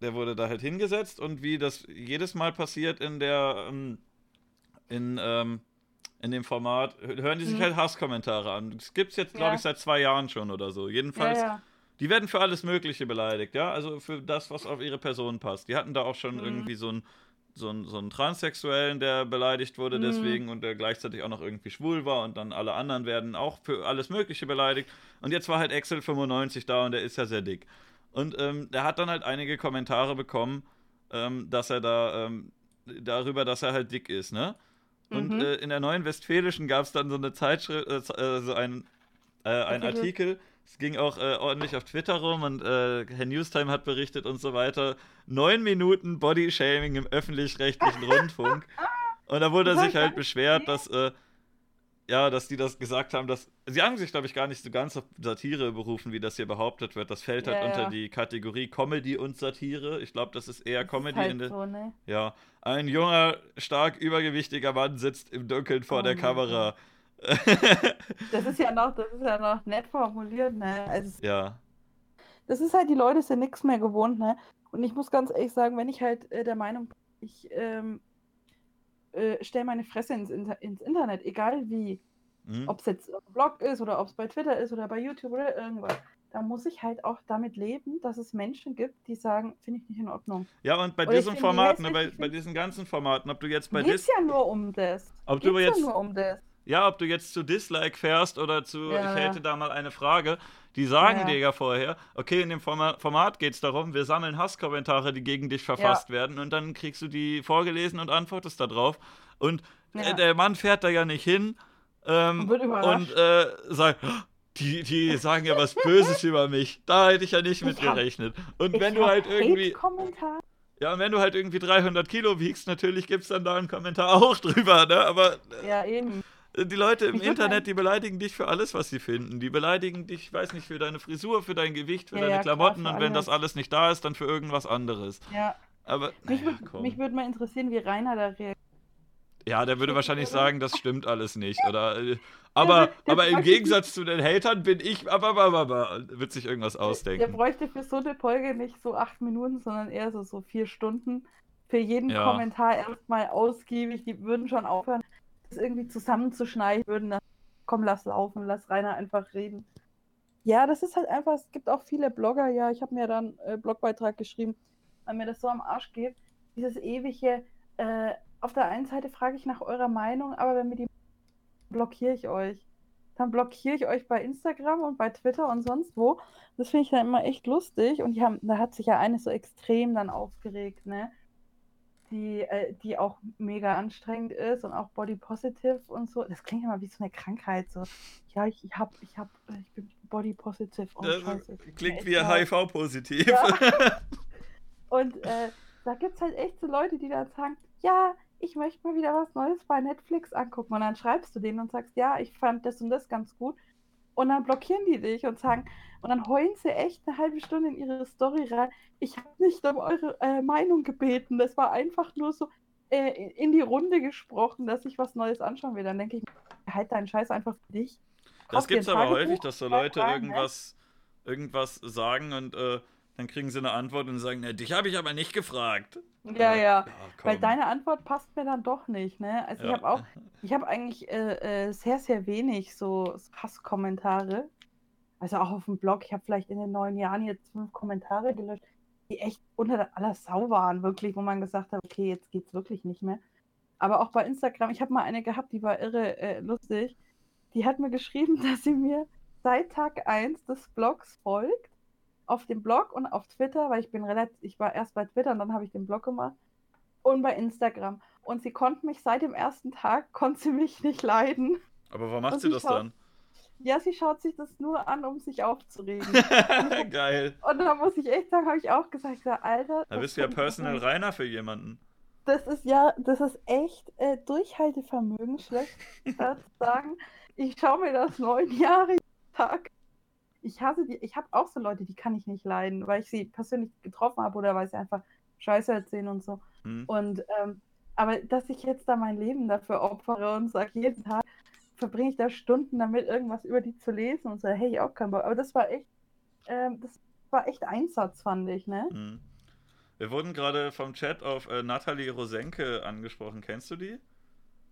der wurde da halt hingesetzt und wie das jedes Mal passiert in der, ähm, in, ähm, in dem Format, hören die sich Mhm. halt Hasskommentare an. Das gibt's jetzt, glaube Ja. ich, seit zwei Jahren schon oder so. Jedenfalls, ja. die werden für alles Mögliche beleidigt, ja, also für das, was auf ihre Person passt. Die hatten da auch schon Mhm. irgendwie so einen so einen, so einen Transsexuellen, der beleidigt wurde Mhm. deswegen und der gleichzeitig auch noch irgendwie schwul war und dann alle anderen werden auch für alles Mögliche beleidigt. Und jetzt war halt Excel 95 da und der ist ja sehr dick. Und ähm, der hat dann halt einige Kommentare bekommen, ähm, dass er da, ähm, darüber, dass er halt dick ist, ne? Und Mhm. äh, in der Neuen Westfälischen gab es dann so eine Zeitschrift, äh, äh, so ein, äh, ein Artikel. Es ging auch äh, ordentlich auf Twitter rum und äh, Herr Newstime hat berichtet und so weiter. Neun Minuten Bodyshaming im öffentlich-rechtlichen Rundfunk. Und da wurde er Das sich ich halt beschwert, dass, äh, ja, dass die das gesagt haben, dass. Sie haben sich, glaube ich, gar nicht so ganz auf Satire berufen, wie das hier behauptet wird. Das fällt halt Ja, unter die Kategorie Comedy und Satire. Ich glaube, das ist eher Das Comedy ist halt in der. so, ne? Ja, ein junger, stark übergewichtiger Mann sitzt im Dunkeln vor Oh der Kamera. (laughs) Das ist ja noch, das ist ja noch nett formuliert, ne? Also, ja, das ist halt, die Leute sind nichts mehr gewohnt, ne? Und ich muss ganz ehrlich sagen, wenn ich halt äh, der Meinung bin, ich ähm, äh, stelle meine Fresse ins, Inter ins Internet, egal wie, hm? ob es jetzt auf Blog ist oder ob es bei Twitter ist oder bei YouTube oder irgendwas, da muss ich halt auch damit leben, dass es Menschen gibt, die sagen, finde ich nicht in Ordnung. ja und bei Oder ich diesem finde Format, die ne, bei, hässlich, ich bei find- diesen ganzen Formaten, ob du jetzt bei Geht's Dis, ja nur um das. ob du Geht's jetzt, ja nur um das. Ja, ob du jetzt zu Dislike fährst oder zu, Ja, ich ja. hätte da mal eine Frage, die sagen Ja. dir ja vorher, okay, in dem Forma Format geht es darum, wir sammeln Hasskommentare, die gegen dich verfasst werden und dann kriegst du die vorgelesen und antwortest darauf und Ja. äh, der Mann fährt da ja nicht hin ähm, Und und äh, sagt, die, die sagen ja was Böses (laughs) über mich. Da hätte ich ja nicht mit hab- gerechnet. Und wenn du halt irgendwie, ja, und wenn du halt irgendwie 300 Kilo wiegst, natürlich gibt es dann da einen Kommentar auch (laughs) drüber, ne? Aber Ja, eben. Die Leute im würd Internet, die beleidigen dich für alles, was sie finden. Die beleidigen dich, ich weiß nicht, für deine Frisur, für dein Gewicht, für Ja, deine ja, klar, Klamotten für und wenn das alles. nicht da ist, dann für irgendwas anderes. Ja. Aber, Mich naja, würde komm. mich würd mal interessieren, wie Rainer da reagiert. Ja, der würde wahrscheinlich sagen, das stimmt alles nicht. Oder, (laughs) äh, der- aber, der aber im Gegensatz zu den Hatern bin ich, aber, aber, aber, wird sich irgendwas Der ausdenken. bräuchte für so eine Folge nicht so acht Minuten, sondern eher so, so vier Stunden. Für jeden Ja. Kommentar erstmal ausgiebig. Die würden schon aufhören, irgendwie zusammenzuschneiden, würden dann, komm, lass laufen, lass Rainer einfach reden. Ja, das ist halt einfach, es gibt auch viele Blogger, ja, ich habe mir dann einen äh, Blogbeitrag geschrieben, weil mir das so am Arsch geht. Dieses ewige, äh, auf der einen Seite frage ich nach eurer Meinung, aber wenn mir die blockiere ich euch. Dann blockiere ich euch bei Instagram und bei Twitter und sonst wo. Das finde ich dann immer echt lustig. Und haben, da hat sich ja eine so extrem dann aufgeregt, ne? Die, äh, die auch mega anstrengend ist und auch body positive und so. Das klingt immer wie so eine Krankheit. So, ja, ich, ich hab, ich hab, äh, ich bin body positive. Oh, scheiße. klingt wie. HIV-positiv. Ja. (laughs) Und äh, da gibt es halt echt so Leute, die dann sagen, ja, ich möchte mal wieder was Neues bei Netflix angucken. Und dann schreibst du denen und sagst, ja, ich fand das und das ganz gut. Und dann blockieren die dich und sagen, und dann heulen sie echt eine halbe Stunde in ihre Story rein. Ich habe nicht um eure äh, Meinung gebeten. Das war einfach nur so äh, in die Runde gesprochen, dass ich was Neues anschauen will. Dann denke ich, halt deinen Scheiß einfach für dich. Das Kauf dir ein gibt's aber häufig, dass so Leute ne? irgendwas, irgendwas sagen und äh, dann kriegen sie eine Antwort und sagen, ne, dich habe ich aber nicht gefragt. Ja, ja. Weil komm. deine Antwort passt mir dann doch nicht, ne? Also ich Ja. habe auch, ich habe eigentlich äh, äh, sehr, sehr wenig so Hasskommentare. Also auch auf dem Blog. Ich habe vielleicht in den neun Jahren jetzt fünf Kommentare gelöscht, die echt unter aller Sau waren, wirklich, wo man gesagt hat, okay, jetzt geht's wirklich nicht mehr. Aber auch bei Instagram, ich habe mal eine gehabt, die war irre äh, lustig. Die hat mir geschrieben, (laughs) dass sie mir seit Tag 1 des Blogs folgt. Auf dem Blog und auf Twitter, weil ich bin relativ, ich war erst bei Twitter und dann habe ich den Blog gemacht. Und bei Instagram. Und sie konnte mich seit dem ersten Tag, (laughs) konnte sie mich nicht leiden. Aber warum macht Und sie ich das dann? Ja, sie schaut sich das nur an, um sich aufzuregen. (laughs) Geil. und da muss ich echt sagen, habe ich auch gesagt, ich sag, Alter. Da bist du ja Personal. Rainer für jemanden. Das ist ja, das ist echt äh, Durchhaltevermögen, schlecht äh, zu sagen. Ich schaue mir das neun Jahre Tag. Ich hasse die, ich habe auch so Leute, die kann ich nicht leiden, weil ich sie persönlich getroffen habe oder weil sie einfach Scheiße erzählen und so. Hm. Und ähm, aber dass ich jetzt da mein Leben dafür opfere und sage, jeden Tag verbringe ich da Stunden damit, irgendwas über die zu lesen und so, hey, ich auch keinen Bock. Aber das war echt, ähm, das war echt Einsatz, fand ich, ne? Hm. Wir wurden gerade vom Chat auf äh, Nathalie Rosenke angesprochen. Kennst du die?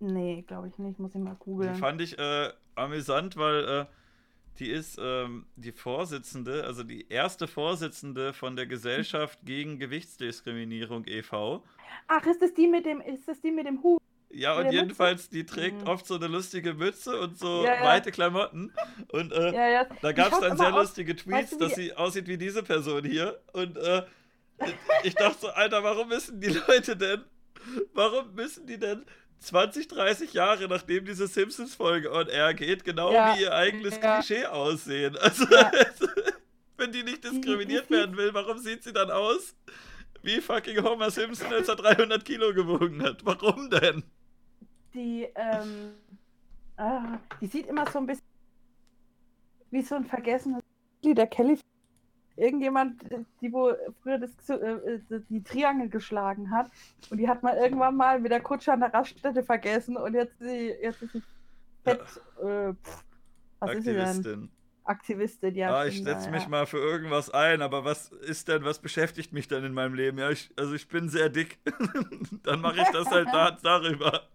Nee, glaube ich nicht, muss ich mal Die googeln. fand ich äh, amüsant, weil äh, die ist ähm, die Vorsitzende, also die erste Vorsitzende von der Gesellschaft (laughs) gegen Gewichtsdiskriminierung e.V. Ach, ist das die mit dem, ist das die mit dem Hut? Ja, und jedenfalls, die trägt Mhm. oft so eine lustige Mütze und so Ja, ja. weite Klamotten. Und äh, Ja, da gab es dann sehr aus- lustige Tweets, du, wie dass sie aussieht wie diese Person hier. Und äh, ich dachte so, Alter, warum müssen die Leute denn, warum müssen die denn 20, 30 Jahre nachdem diese Simpsons-Folge on air geht, genau Ja, wie ihr eigenes ja. Klischee aussehen? Also, Ja. (laughs) wenn die nicht diskriminiert die- werden will, warum sieht sie dann aus? Wie fucking Homer Simpson, als er 300 Kilo gewogen hat. Warum denn? Die, ähm, ah, die sieht immer so ein bisschen wie so ein vergessenes Lied der Kelly. Irgendjemand, die wo früher das, äh, äh, die Triangel geschlagen hat und die hat man irgendwann mal mit der Kutsche an der Raststätte vergessen und jetzt, sie, jetzt ist sie fett, äh, pff, was ist sie denn? Aktivistin. Aktivistin, ja. ah, ich setze ja, mich ja. mal für irgendwas ein, aber was ist denn, was beschäftigt mich denn in meinem Leben? Ja, ich, also ich bin sehr dick. (laughs) Dann mache ich das halt da, (laughs) darüber.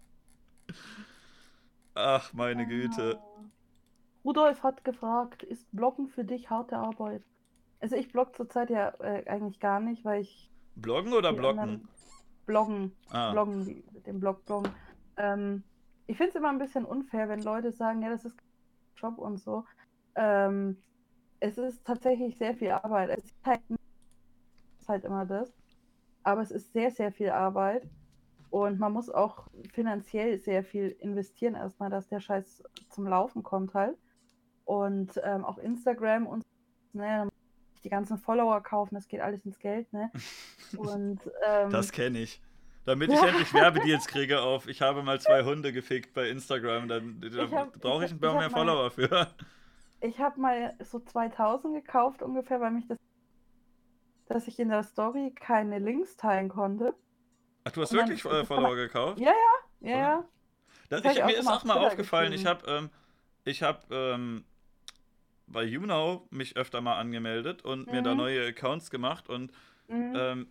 Ach, meine Güte. Rudolf hat gefragt, ist Bloggen für dich harte Arbeit? Also ich blogge zurzeit ja äh, eigentlich gar nicht, weil ich Bloggen oder blocken? Bloggen, Ah, bloggen, den Blog bloggen. Ähm, ich finde es immer ein bisschen unfair, wenn Leute sagen, ja, das ist Job und so. Ähm, es ist tatsächlich sehr viel Arbeit. Es ist halt, ist halt immer das. Aber es ist sehr, sehr viel Arbeit. Und man muss auch finanziell sehr viel investieren, erstmal, dass der Scheiß zum Laufen kommt halt. und ähm, auch Instagram und ne, muss ich die ganzen Follower kaufen, das geht alles ins Geld, ne? (laughs) Und ähm, Das kenne ich. Damit ich (laughs) endlich Werbedeals kriege auf, ich habe mal zwei Hunde gefickt bei Instagram, dann da brauche ich ein paar mehr hab mal- Follower für. ich habe mal so 2000 gekauft ungefähr, weil mich das, dass ich in der Story keine Links teilen konnte. Ach, du hast Und dann- wirklich äh, das kann Follower gekauft? Ja, ja, ja, ja. Das, Das ich, auch mir schon ist auch mal aufgefallen, ich habe ähm, ich habe ähm, bei YouNow mich öfter mal angemeldet und mir da Mhm. neue Accounts gemacht und Mhm. ähm,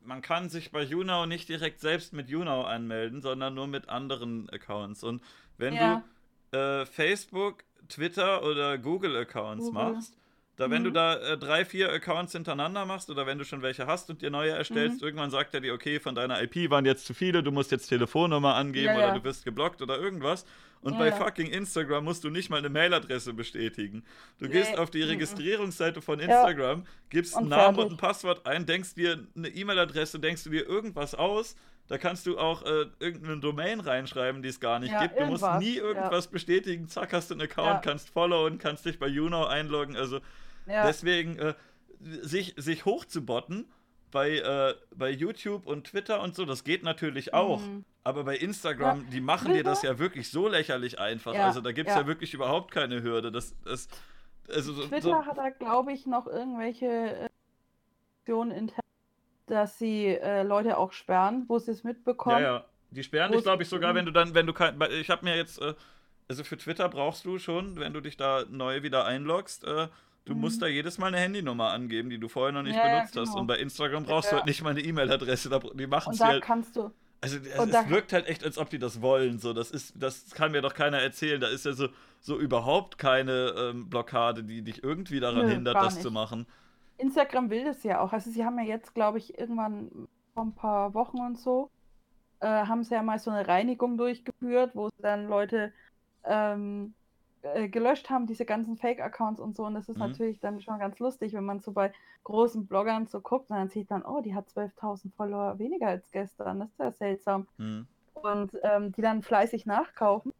man kann sich bei YouNow nicht direkt selbst mit YouNow anmelden, sondern nur mit anderen Accounts. Und wenn ja. du äh, Facebook, Twitter oder Google Accounts Google. machst, da wenn du Mhm. da äh, drei, vier Accounts hintereinander machst oder wenn du schon welche hast und dir neue erstellst, Mhm. irgendwann sagt er dir, okay, von deiner IP waren jetzt zu viele, du musst jetzt Telefonnummer angeben Ja, oder ja. du wirst geblockt oder irgendwas. Und Ja, bei ja. fucking Instagram musst du nicht mal eine Mailadresse bestätigen. Du Nee, gehst auf die mhm. Registrierungsseite von Ja. Instagram, gibst einen Namen und ein Passwort ein, denkst dir eine E-Mail-Adresse, denkst du dir irgendwas aus. Da kannst du auch äh, irgendeine Domain reinschreiben, die es gar nicht Ja, gibt. Du musst irgendwas, nie ja. irgendwas bestätigen. Zack, hast du einen Account, Ja. kannst followen, kannst dich bei YouNow einloggen. Also ja. deswegen äh, sich, sich hochzubotten bei, äh, bei YouTube und Twitter und so, das geht natürlich auch. Mhm. Aber bei Instagram, die machen dir das Twitter- ja wirklich so lächerlich einfach. Ja, Also da gibt es ja. ja. wirklich überhaupt keine Hürde. Das, das, also so, Twitter so, hat da, glaube ich, noch irgendwelche äh, Optionen intern, dass sie äh, Leute auch sperren, wo sie es ja, mitbekommen. ja. Die sperren dich, glaube ich, sogar, Mhm. wenn du dann, wenn du kein. Ich habe mir jetzt, äh, also für Twitter brauchst du schon, wenn du dich da neu wieder einloggst, äh, du Mhm. musst da jedes Mal eine Handynummer angeben, die du vorher noch nicht Ja, ja, benutzt hast. genau. Und bei Instagram brauchst du Ja. halt nicht mal eine E-Mail-Adresse, die machen es da halt. kannst du, Also es, Und es wirkt halt echt, als ob die das wollen. So, das ist, das kann mir doch keiner erzählen. Da ist ja so, so überhaupt keine ähm, Blockade, die dich irgendwie daran Nö, hindert, das nicht. zu machen. Instagram will das ja auch. Also sie haben ja jetzt, glaube ich, irgendwann vor ein paar Wochen und so, äh, haben sie ja mal so eine Reinigung durchgeführt, wo sie dann Leute ähm, äh, gelöscht haben, diese ganzen Fake-Accounts und so. Und das ist Mhm. natürlich dann schon ganz lustig, wenn man so bei großen Bloggern so guckt und dann sieht man, oh, die hat 12.000 Follower weniger als gestern. Das ist ja seltsam. Hm. und ähm, die dann fleißig nachkaufen.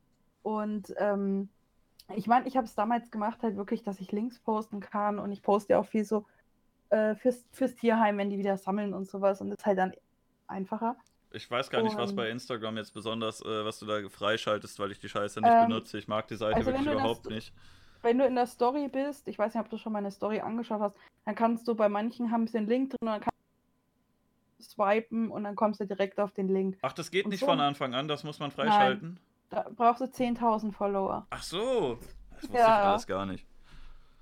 Und ähm, ich meine, ich habe es damals gemacht, halt wirklich, dass ich Links posten kann und ich poste ja auch viel so äh, fürs, fürs Tierheim, wenn die wieder sammeln und sowas und das ist halt dann einfacher. Ich weiß gar nicht, was bei Instagram jetzt besonders, äh, was du da freischaltest, weil ich die Scheiße nicht Ähm, benutze. Ich mag die Seite also wirklich das- überhaupt nicht. Wenn du in der Story bist, ich weiß nicht, ob du schon meine Story angeschaut hast, dann kannst du bei manchen haben sie einen Link drin und dann kannst du swipen und dann kommst du direkt auf den Link. Ach, das geht Und nicht so- von Anfang an, das muss man freischalten. Da brauchst du 10.000 Follower. Ach so, das wusste Ja. ich alles gar nicht.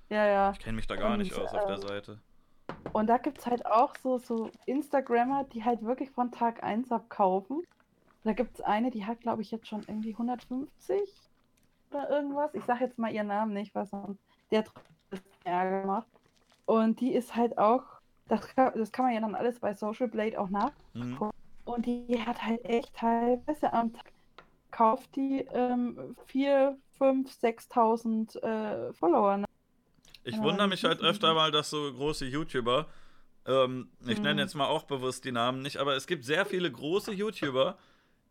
Ja, ja. Ich kenne mich da gar nicht Und, aus auf der äh, Seite. Und da gibt es halt auch so, so Instagrammer, die halt wirklich von Tag 1 abkaufen. Da gibt es eine, die hat, glaube ich, jetzt schon irgendwie 150 oder irgendwas. Ich sage jetzt mal ihren Namen nicht, was sonst der hat Ärger gemacht. Und die ist halt auch, das kann, das kann man ja dann alles bei Social Blade auch nach. Hm. Und die hat halt echt teilweise am Tag kauft die ähm, 4, 5, 6.000 äh, Follower. Ne? Ich Ja, wundere mich halt öfter mal, dass so große YouTuber, ähm, ich Mhm. nenne jetzt mal auch bewusst die Namen nicht, aber es gibt sehr viele große YouTuber,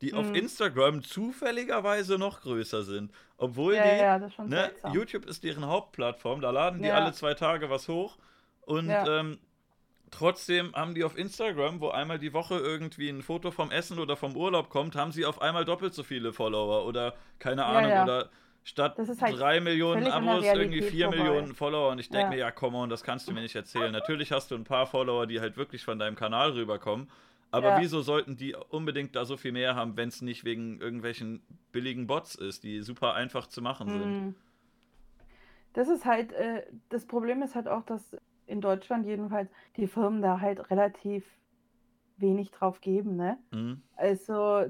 die auf Mhm. Instagram zufälligerweise noch größer sind. Obwohl Ja, die, ja, das ist schon ne, seltsam. YouTube ist deren Hauptplattform, da laden die Ja. alle zwei Tage was hoch und ähm, trotzdem haben die auf Instagram, wo einmal die Woche irgendwie ein Foto vom Essen oder vom Urlaub kommt, haben sie auf einmal doppelt so viele Follower oder keine Ahnung oder statt halt drei Millionen Abos irgendwie Realität vier vorbei. Millionen Follower und ich denke Ja. mir, ja, come on, das kannst du mir nicht erzählen. Natürlich hast du ein paar Follower, die halt wirklich von deinem Kanal rüberkommen, aber Ja. wieso sollten die unbedingt da so viel mehr haben, wenn es nicht wegen irgendwelchen billigen Bots ist, die super einfach zu machen sind? Mhm. Das ist halt, äh, das Problem ist halt auch, dass in Deutschland jedenfalls die Firmen da halt relativ wenig drauf geben, ne? Mhm. Also,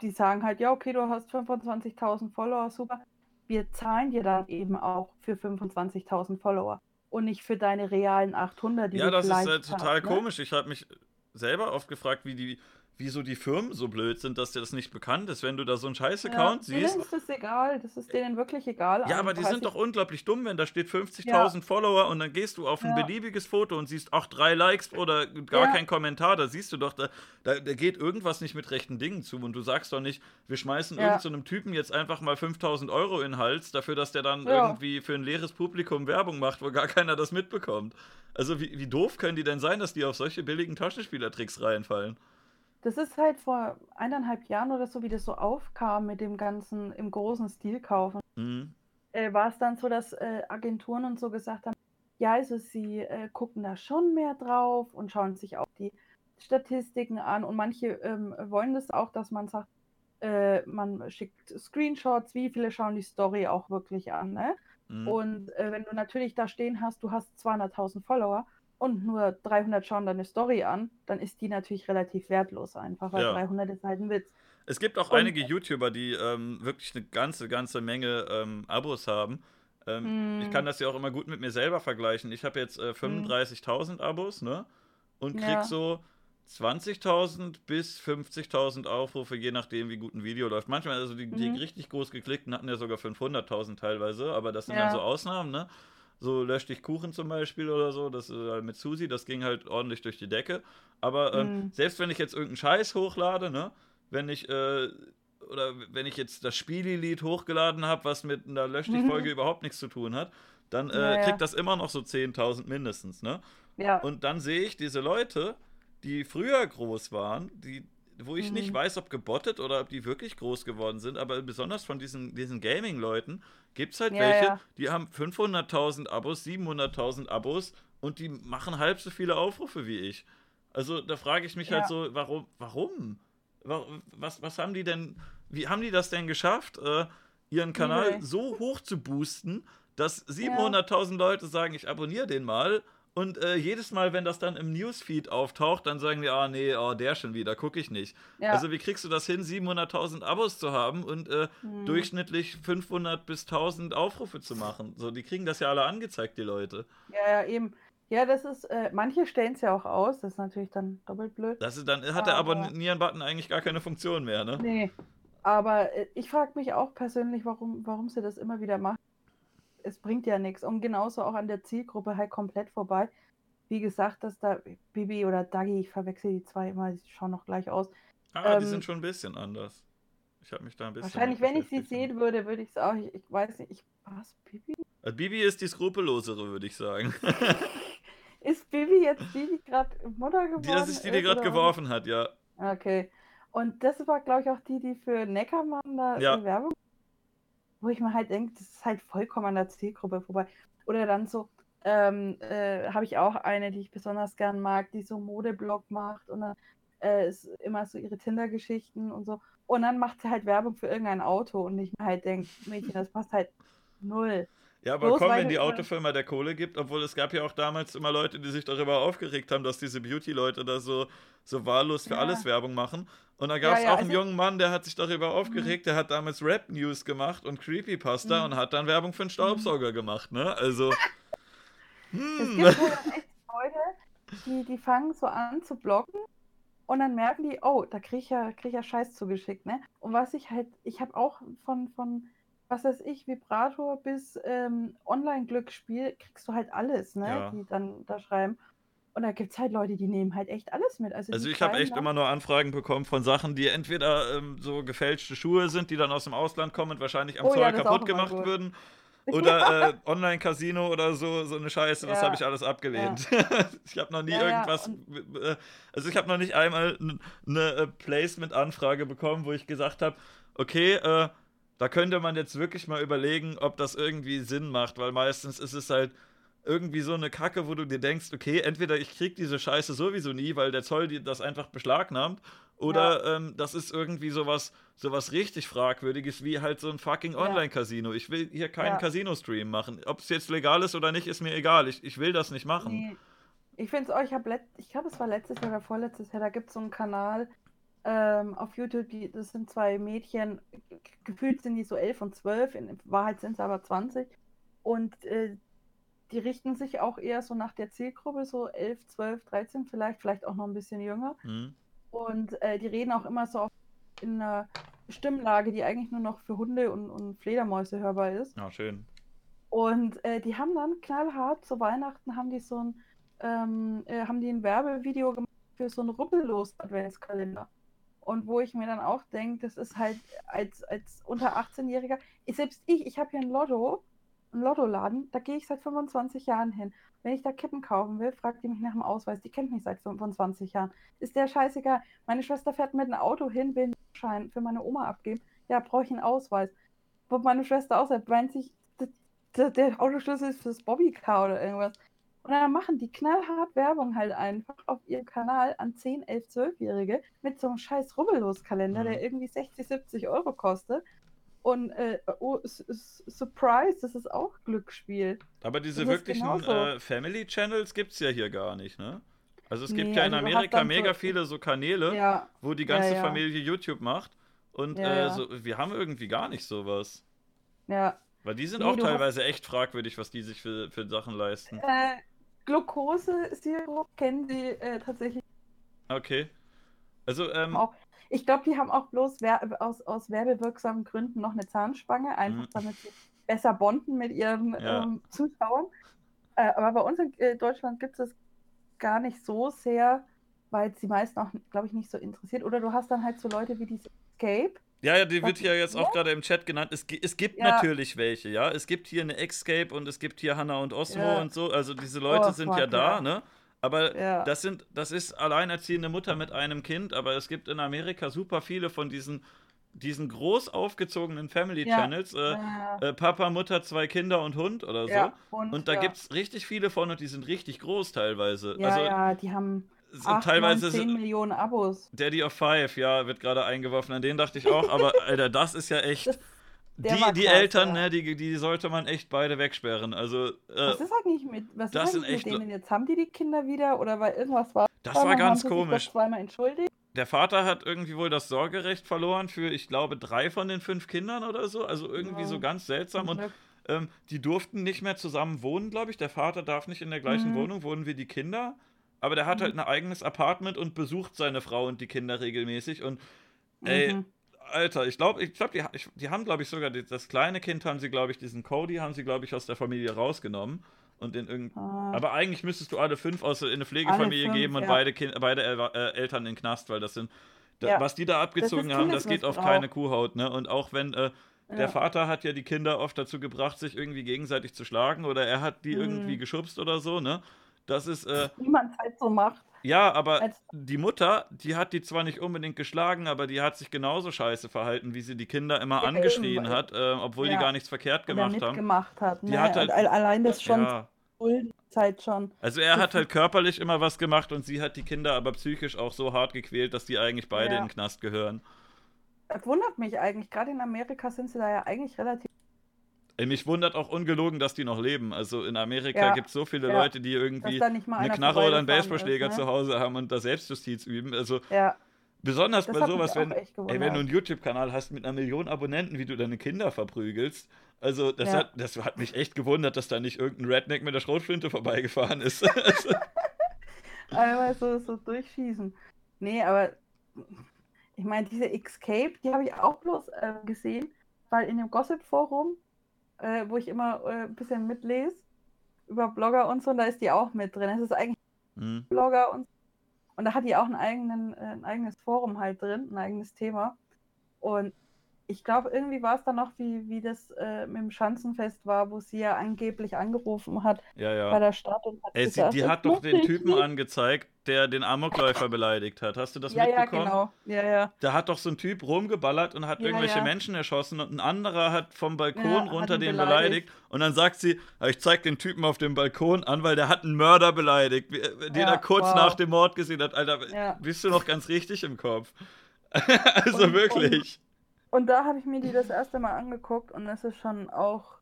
die sagen halt, ja, okay, du hast 25.000 Follower, super. Wir zahlen dir dann eben auch für 25.000 Follower und nicht für deine realen 800, die Ja, das ist halt total hast, ne? komisch. Ich habe mich selber oft gefragt, wie die, wieso die Firmen so blöd sind, dass dir das nicht bekannt ist. Wenn du da so einen Scheiß-Account ja, siehst. Denen ist das egal, das ist denen wirklich egal. Ja, aber die sind doch unglaublich dumm, wenn da steht 50.000 ja. Follower und dann gehst du auf ein ja. beliebiges Foto und siehst auch drei Likes oder gar ja. kein Kommentar. Da siehst du doch, da, da, da, geht irgendwas nicht mit rechten Dingen zu und du sagst doch nicht, wir schmeißen ja. irgendeinem so Typen jetzt einfach mal 5.000 Euro in den Hals dafür, dass der dann irgendwie für ein leeres Publikum Werbung macht, wo gar keiner das mitbekommt. Also wie, wie doof können die denn sein, dass die auf solche billigen Taschenspielertricks reinfallen? Das ist halt vor eineinhalb Jahren oder so, wie das so aufkam mit dem ganzen im großen Stil kaufen. Mhm. Äh, war es dann so, dass äh, Agenturen und so gesagt haben, ja, also sie äh, gucken da schon mehr drauf und schauen sich auch die Statistiken an und manche ähm, wollen das auch, dass man sagt, äh, man schickt Screenshots, wie viele schauen die Story auch wirklich an. Ne? Mhm. Und äh, wenn du natürlich da stehen hast, du hast 200.000 Follower und nur 300 schauen deine Story an, dann ist die natürlich relativ wertlos einfach, weil ja. 300 ist halt ein Witz. Es gibt auch und, einige YouTuber, die ähm, wirklich eine ganze, ganze Menge ähm, Abos haben. Ähm, ich kann hm. das ja auch immer gut mit mir selber vergleichen. Ich habe jetzt äh, 35.000 hm. Abos, ne? Und krieg ja. so 20.000 bis 50.000 Aufrufe, je nachdem, wie gut ein Video läuft. Manchmal, also die, die mhm. richtig groß geklickten hatten ja sogar 500.000 teilweise, aber das sind ja. dann so Ausnahmen, ne? So lösch dich Kuchen zum Beispiel oder so, das äh, mit Susi, das ging halt ordentlich durch die Decke. Aber ähm, mhm. selbst wenn ich jetzt irgendeinen Scheiß hochlade, ne, wenn ich äh, oder wenn ich jetzt das Spieli-Lied hochgeladen habe, was mit einer Lösch dich Folge mhm. (laughs) überhaupt nichts zu tun hat, dann äh, ja, ja. kriegt das immer noch so 10.000 mindestens, ne? Ja. Und dann sehe ich diese Leute, die früher groß waren, die wo ich mhm. nicht weiß, ob gebottet oder ob die wirklich groß geworden sind, aber besonders von diesen, diesen Gaming-Leuten gibt es halt ja, welche, ja. die haben 500.000 Abos, 700.000 Abos und die machen halb so viele Aufrufe wie ich. Also da frage ich mich halt ja. halt so, warum, warum? Was, was haben die denn, wie haben die das denn geschafft, äh, ihren Kanal nee. so hoch zu boosten, dass 700.000 Leute sagen, ich abonniere den mal und äh, jedes Mal, wenn das dann im Newsfeed auftaucht, dann sagen die, ah nee, oh, der schon wieder, gucke ich nicht. Ja. Also wie kriegst du das hin, 700.000 Abos zu haben und äh, hm. durchschnittlich 500 bis 1000 Aufrufe zu machen? So, die kriegen das ja alle angezeigt, die Leute. Ja, ja, eben. Ja, das ist, äh, manche stellen es ja auch aus, das ist natürlich dann doppelt blöd. Das ist dann hat der Abonnieren-Button eigentlich gar keine Funktion mehr, ne? Nee. Aber äh, ich frage mich auch persönlich, warum, warum sie das immer wieder machen es bringt ja nichts. Und genauso auch an der Zielgruppe halt komplett vorbei. Wie gesagt, dass da Bibi oder Dagi, ich verwechsel die zwei immer, die schauen noch gleich aus. Ah, ähm, die sind schon ein bisschen anders. Ich habe mich da ein bisschen. Wahrscheinlich, wenn ich sie sehen würde, würde ich es auch. Ich, ich, weiß nicht, ich. Was, Bibi? Äh, Bibi ist die skrupellosere, würde ich sagen. (laughs) ist Bibi jetzt die, die gerade Mutter geworden ist? Die, das ist die, die gerade geworfen hat, ja. Okay. Und das war, glaube ich, auch die, die für Neckermann da ja. Werbung wo ich mir halt denke, das ist halt vollkommen an der Zielgruppe vorbei. Oder dann so, ähm, äh, habe ich auch eine, die ich besonders gern mag, die so Modeblog macht und dann äh, ist immer so ihre Tinder-Geschichten und so. Und dann macht sie halt Werbung für irgendein Auto und ich mir halt denke, Mädchen, das passt halt null. Ja, aber Bloß komm, wenn die Autofirma der Kohle gibt, obwohl es gab ja auch damals immer Leute, die sich darüber aufgeregt haben, dass diese Beauty-Leute da so, so wahllos für ja. alles Werbung machen. Und da gab es ja, ja, auch einen also, jungen Mann, der hat sich darüber aufgeregt, mhm. der hat damals Rap-News gemacht und Creepypasta mhm. und hat dann Werbung für einen Staubsauger mhm. gemacht, ne? Also. (laughs) hm. Es gibt halt echt Leute, die, die fangen so an zu blocken und dann merken die, oh, da krieg ich ja, krieg ich ja Scheiß zugeschickt, ne? Und was ich halt, ich habe auch von, von was weiß ich, Vibrator bis ähm, Online-Glücksspiel, kriegst du halt alles, ne? Ja. Die dann da schreiben. Und da gibt es halt Leute, die nehmen halt echt alles mit. Also, also ich habe echt immer nur Anfragen bekommen von Sachen, die entweder ähm, so gefälschte Schuhe sind, die dann aus dem Ausland kommen und wahrscheinlich am oh, Zoll (laughs) ja, kaputt gemacht gut. würden. Oder äh, Online-Casino oder so, so eine Scheiße, ja. das habe ich alles abgelehnt. (laughs) Ich habe noch nie irgendwas, äh, also ich habe noch nicht einmal eine äh, Placement-Anfrage bekommen, wo ich gesagt habe, okay, äh, da könnte man jetzt wirklich mal überlegen, ob das irgendwie Sinn macht, weil meistens ist es halt irgendwie so eine Kacke, wo du dir denkst, okay, entweder ich krieg diese Scheiße sowieso nie, weil der Zoll die das einfach beschlagnahmt, oder ja. ähm, das ist irgendwie sowas, sowas richtig Fragwürdiges, wie halt so ein fucking Online-Casino. Ich will hier keinen ja. Casino-Stream machen. Ob es jetzt legal ist oder nicht, ist mir egal. Ich, ich will das nicht machen. Nee. Ich finde es auch, ich habe, ich glaube, es war letztes Jahr oder vorletztes Jahr, da gibt es so einen Kanal, ähm, auf YouTube, die, das sind zwei Mädchen, gefühlt sind die so elf und zwölf, in Wahrheit sind sie aber 20. Und äh, die richten sich auch eher so nach der Zielgruppe, so 11, 12, 13 vielleicht, vielleicht auch noch ein bisschen jünger. Mhm. Und äh, die reden auch immer so in einer Stimmlage, die eigentlich nur noch für Hunde und, und Fledermäuse hörbar ist. Ja, schön. Und äh, die haben dann knallhart zu Weihnachten haben die so ein, ähm, äh, haben die ein Werbevideo gemacht für so einen rubbellos Adventskalender. Und wo ich mir dann auch denke, das ist halt als, als unter 18-Jähriger, selbst ich, ich habe hier ein Lotto, Lottoladen, da gehe ich seit 25 Jahren hin. Wenn ich da Kippen kaufen will, fragt die mich nach dem Ausweis. Die kennt mich seit 25 Jahren. Ist der scheißegal. Meine Schwester fährt mit einem Auto hin, will einen Schein für meine Oma abgeben. Ja, brauche ich einen Ausweis. Wo meine Schwester auch sagt, meint sich, der, Autoschlüssel ist fürs Bobbycar oder irgendwas. Und dann machen die knallhart Werbung halt einfach auf ihrem Kanal an 10, 11, 12-Jährige mit so einem scheiß Rubbellos-Kalender, Mhm. der irgendwie 60, 70 Euro kostet. Und äh, oh, Surprise, das ist auch Glücksspiel. Aber diese wirklichen äh, Family Channels gibt es ja hier gar nicht, ne? Also es gibt Nee, ja in also Amerika dann so- mega viele so Kanäle, Ja, wo die Ja, ganze ja. Familie YouTube macht. Und Ja, äh, ja. so, wir haben irgendwie gar nicht sowas. ja. Weil die sind Nee, auch du hast- teilweise echt fragwürdig, was die sich für, für Sachen leisten. Äh, Glucose-Sirup kennen die äh, tatsächlich Okay. Also, ähm, auch. Ich glaube, die haben auch bloß aus, aus werbewirksamen Gründen noch eine Zahnspange, einfach Mhm. damit sie besser bonden mit ihren Ja. ähm, Zuschauern. Äh, aber bei uns in äh, Deutschland gibt es gar nicht so sehr, weil es die meisten auch, glaube ich, nicht so interessiert. Oder du hast dann halt so Leute wie diese Escape. ja, ja, die wird ja jetzt auch gerade im Chat genannt. Es, es gibt Ja. natürlich welche, ja. Es gibt hier eine Escape und es gibt hier Hannah und Osmo Ja. und so. Also diese Leute Oh, sind ja da, ne? Aber Ja. das sind, das ist alleinerziehende Mutter mit einem Kind, aber es gibt in Amerika super viele von diesen, diesen groß aufgezogenen Family Ja. Channels. Äh, äh, Papa, Mutter, zwei Kinder und Hund oder so. ja, Und da ja. gibt es richtig viele von und die sind richtig groß teilweise. Ja, also ja, die haben sind 8, teilweise 9, 10 sind- Millionen Abos. Daddy of Five, ja, wird gerade eingeworfen. An den dachte ich auch, aber (laughs) Alter, das ist ja echt. Das- der Die, krass, Eltern, ja. ne, die, die sollte man echt beide wegsperren. Also, äh, Was ist eigentlich mit, was das ist eigentlich mit denen jetzt? Haben die die Kinder wieder oder weil irgendwas war? das war ganz komisch. zweimal entschuldigt. Der Vater hat irgendwie wohl das Sorgerecht verloren für, ich glaube, drei von den fünf Kindern oder so. Also irgendwie Ja. so ganz seltsam. Und ähm, die durften nicht mehr zusammen wohnen, glaube ich. Der Vater darf nicht in der gleichen Mhm. Wohnung wohnen wie die Kinder. Aber der hat Mhm. halt ein eigenes Apartment und besucht seine Frau und die Kinder regelmäßig. Und ey, Mhm. Alter, ich glaube, ich glaub, die, ich, die haben, glaube ich, sogar die, das kleine Kind haben sie, glaube ich, diesen Cody haben sie, glaube ich, aus der Familie rausgenommen. Und in irgend... Ah. Aber eigentlich müsstest du alle fünf aus in eine Pflegefamilie fünf, geben und ja. beide, kind, beide El äh, Eltern in den Knast, weil das sind. Da, Ja. Was die da abgezogen ist haben, das geht auf keine Kuhhaut, ne? Und auch wenn äh, der Ja. Vater hat ja die Kinder oft dazu gebracht, sich irgendwie gegenseitig zu schlagen oder er hat die Mhm. irgendwie geschubst oder so, ne? Das ist, äh, Wie man es halt so macht. Ja, aber Als- die Mutter, die hat die zwar nicht unbedingt geschlagen, aber die hat sich genauso scheiße verhalten, wie sie die Kinder immer Ja, angeschrien eben, hat, äh, obwohl die ja. gar nichts verkehrt gemacht haben. mitgemacht hat. Die Ne? hat halt- allein das schon Ja. Zeit schon. Also er hat halt körperlich immer was gemacht und sie hat die Kinder aber psychisch auch so hart gequält, dass die eigentlich beide Ja. in den Knast gehören. Das wundert mich eigentlich. Gerade in Amerika sind sie da ja eigentlich relativ. Mich wundert auch ungelogen, dass die noch leben. Also in Amerika Ja, gibt es so viele ja. Leute, die irgendwie eine Knarre oder einen Baseballschläger ne? zu Hause haben und da Selbstjustiz üben. Also Ja, besonders das bei sowas, wenn, ey, wenn du einen. YouTube-Kanal hast mit einer Million Abonnenten, wie du deine Kinder verprügelst. Also das, hat, das hat mich echt gewundert, dass da nicht irgendein Redneck mit der Schrotflinte vorbeigefahren ist. (laughs) (laughs) Einmal so, so durchschießen. Nee, aber ich meine, diese Escape, die habe ich auch bloß äh, gesehen, weil in dem Gossip-Forum, äh, wo ich immer äh, ein bisschen mitlese, über Blogger und so, da ist die auch mit drin. Es ist eigentlich hm. Blogger und und da hat die auch einen eigenen, äh, ein eigenes Forum halt drin, ein eigenes Thema. Und ich glaube, irgendwie war es dann noch, wie, wie das äh, mit dem Schanzenfest war, wo sie ja angeblich angerufen hat Ja, bei ja. der Stadt und hat Ey, sie, gesagt, die "Das hat doch den Typen nicht." angezeigt, der den Amokläufer beleidigt hat. Hast du das Ja, ja, mitbekommen? genau. Ja, ja. Da hat doch so ein Typ rumgeballert und hat Ja, irgendwelche ja. Menschen erschossen und ein anderer hat vom Balkon Ja, runter den beleidigt. beleidigt. Und dann sagt sie, "Ah, ich zeig den Typen auf dem Balkon an, weil der hat einen Mörder beleidigt, äh, den Ja, er kurz wow. nach dem Mord gesehen hat. Alter, Ja. bist du noch ganz richtig im Kopf? (laughs) also Und- wirklich. Und da habe ich mir die das erste Mal angeguckt und das ist schon auch.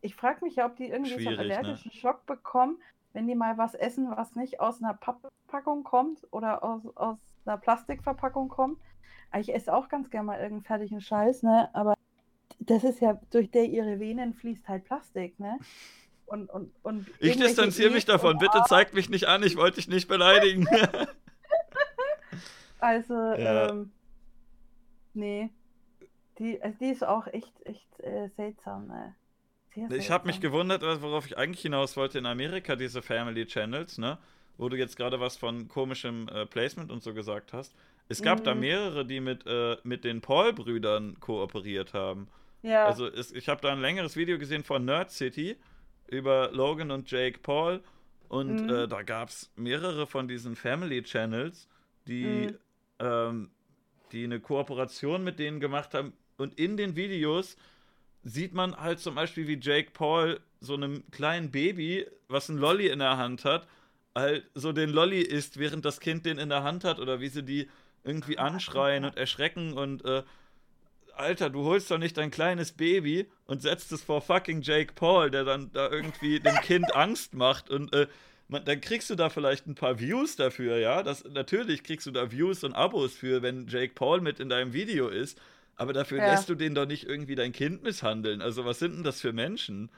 Ich frage mich ja, ob die irgendwie so einen ne? allergischen Schock bekommen, wenn die mal was essen, was nicht aus einer Papppackung kommt oder aus, aus einer Plastikverpackung kommt. Aber Ich esse auch ganz gerne mal irgendeinen fertigen Scheiß, ne? Aber das ist ja, durch der ihre Venen fließt halt Plastik, ne? Und, und, und Ich distanziere mich E's davon. und Bitte zeig mich nicht an, ich wollte dich nicht beleidigen. (laughs) Also, Ja. ähm, nee. Die, also die ist auch echt, echt äh, seltsam. Ne? Sehr Ich habe mich seltsam. gewundert, worauf ich eigentlich hinaus wollte in Amerika, diese Family Channels, ne? Wo du jetzt gerade was von komischem äh, Placement und so gesagt hast. Es gab da Mhm. mehrere, die mit, äh, mit den Paul-Brüdern kooperiert haben. Ja, Also es, ich habe da ein längeres Video gesehen von Nerd City über Logan und Jake Paul. Und Mhm. äh, da gab es mehrere von diesen Family Channels, die, Mhm. ähm, die eine Kooperation mit denen gemacht haben. Und in den Videos sieht man halt zum Beispiel, wie Jake Paul so einem kleinen Baby, was ein Lolly in der Hand hat, halt so den Lolly isst, während das Kind den in der Hand hat oder wie sie die irgendwie anschreien und erschrecken und äh, Alter, du holst doch nicht dein kleines Baby und setzt es vor fucking Jake Paul, der dann da irgendwie dem Kind Angst macht und äh, man, dann kriegst du da vielleicht ein paar Views dafür, ja. Das, natürlich kriegst du da Views und Abos für, wenn Jake Paul mit in deinem Video ist. Aber dafür Ja. lässt du den doch nicht irgendwie dein Kind misshandeln. Also, was sind denn das für Menschen?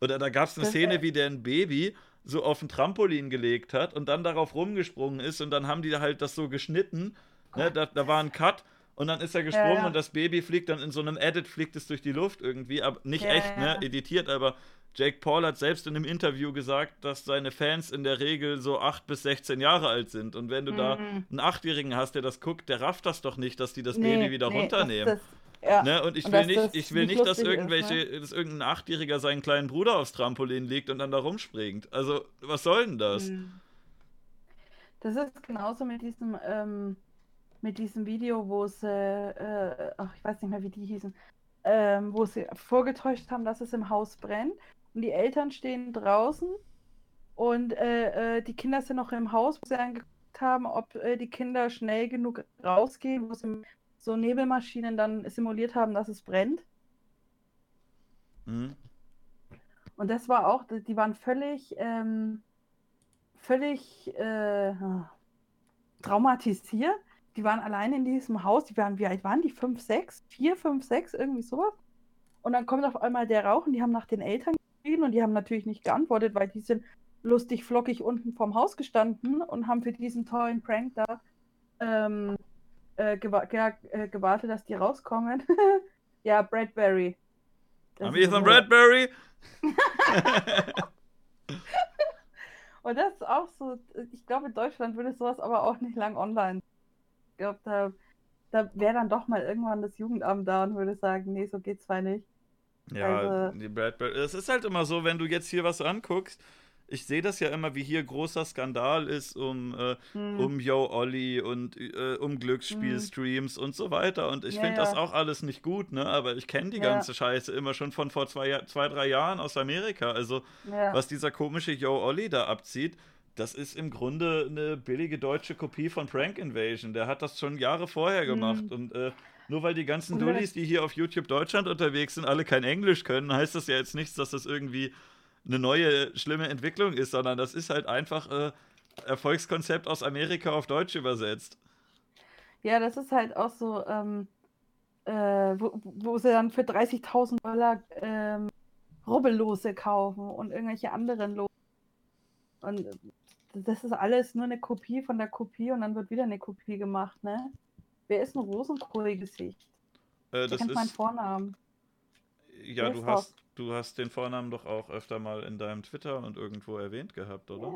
Oder da gab es eine Szene, wie der ein Baby so auf ein Trampolin gelegt hat und dann darauf rumgesprungen ist und dann haben die halt das so geschnitten. Ne? Da, da war ein Cut und dann ist er gesprungen ja. und das Baby fliegt dann in so einem Edit, fliegt es durch die Luft irgendwie, aber nicht Ja, echt, ja. ne? Editiert, aber Jake Paul hat selbst in einem Interview gesagt, dass seine Fans in der Regel so 8 bis 16 Jahre alt sind. Und wenn du da Mhm. einen Achtjährigen hast, der das guckt, der rafft das doch nicht, dass die das Nee, Baby wieder nee, runternehmen. Ja. Ne? Und ich Und will nicht, ich will nicht dass lustig ist, irgendwelche, ne? dass irgendein Achtjähriger seinen kleinen Bruder aufs Trampolin legt und dann da rumspringt. Also, was soll denn das? Mhm. Das ist genauso mit diesem, ähm, mit diesem Video, wo sie, äh, ach, ich weiß nicht mehr, wie die hießen, ähm, wo sie vorgetäuscht haben, dass es im Haus brennt. Und die Eltern stehen draußen und äh, äh, die Kinder sind noch im Haus, wo sie angeguckt haben, ob äh, die Kinder schnell genug rausgehen, wo sie so Nebelmaschinen dann simuliert haben, dass es brennt. Hm? Und das war auch, die waren völlig, ähm, völlig äh, traumatisiert. Die waren allein in diesem Haus. Die waren, wie alt waren die? Fünf, sechs? Vier, fünf, sechs, irgendwie sowas. Und dann kommt auf einmal der Rauch und die haben nach den Eltern geschrien und die haben natürlich nicht geantwortet, weil die sind lustig flockig unten vorm Haus gestanden und haben für diesen tollen Prank da ähm, äh, gewa ja, äh, gewartet, dass die rauskommen. (laughs) ja, Bradbury. Am ist Ethan Bradbury? (laughs) Und das ist auch so, ich glaube, in Deutschland würde sowas aber auch nicht lang online. Ich glaube, da, da wäre dann doch mal irgendwann das Jugendamt da und würde sagen, nee, so geht's zwar nicht. Ja, Also- die Bradbury. Es ist halt immer so, wenn du jetzt hier was anguckst. Ich sehe das ja immer, wie hier großer Skandal ist um, äh, Hm. um Yo Olli und äh, um Glücksspielstreams und so weiter. Und ich Ja, finde das ja. auch alles nicht gut, ne? Aber ich kenne die Ja. ganze Scheiße immer schon von vor zwei, zwei, drei Jahren aus Amerika. Also, was dieser komische Yo Olli da abzieht, das ist im Grunde eine billige deutsche Kopie von Prank Invasion. Der hat das schon Jahre vorher gemacht. Mhm. Und äh, nur weil die ganzen Dullis, die hier auf YouTube Deutschland unterwegs sind, alle kein Englisch können, heißt das ja jetzt nichts, dass das irgendwie eine neue schlimme Entwicklung ist, sondern das ist halt einfach äh, Erfolgskonzept aus Amerika auf Deutsch übersetzt. Ja, das ist halt auch so, ähm, äh, wo, wo sie dann für 30.000 Dollar ähm, Rubbellose kaufen und irgendwelche anderen Lose. Und äh, das ist alles nur eine Kopie von der Kopie und dann wird wieder eine Kopie gemacht, ne? Wer ist ein Rosenkohl-Gesicht? Äh, Der das ist, Vornamen. ja, wer du hast, du hast den Vornamen doch auch öfter mal in deinem Twitter und irgendwo erwähnt gehabt, oder?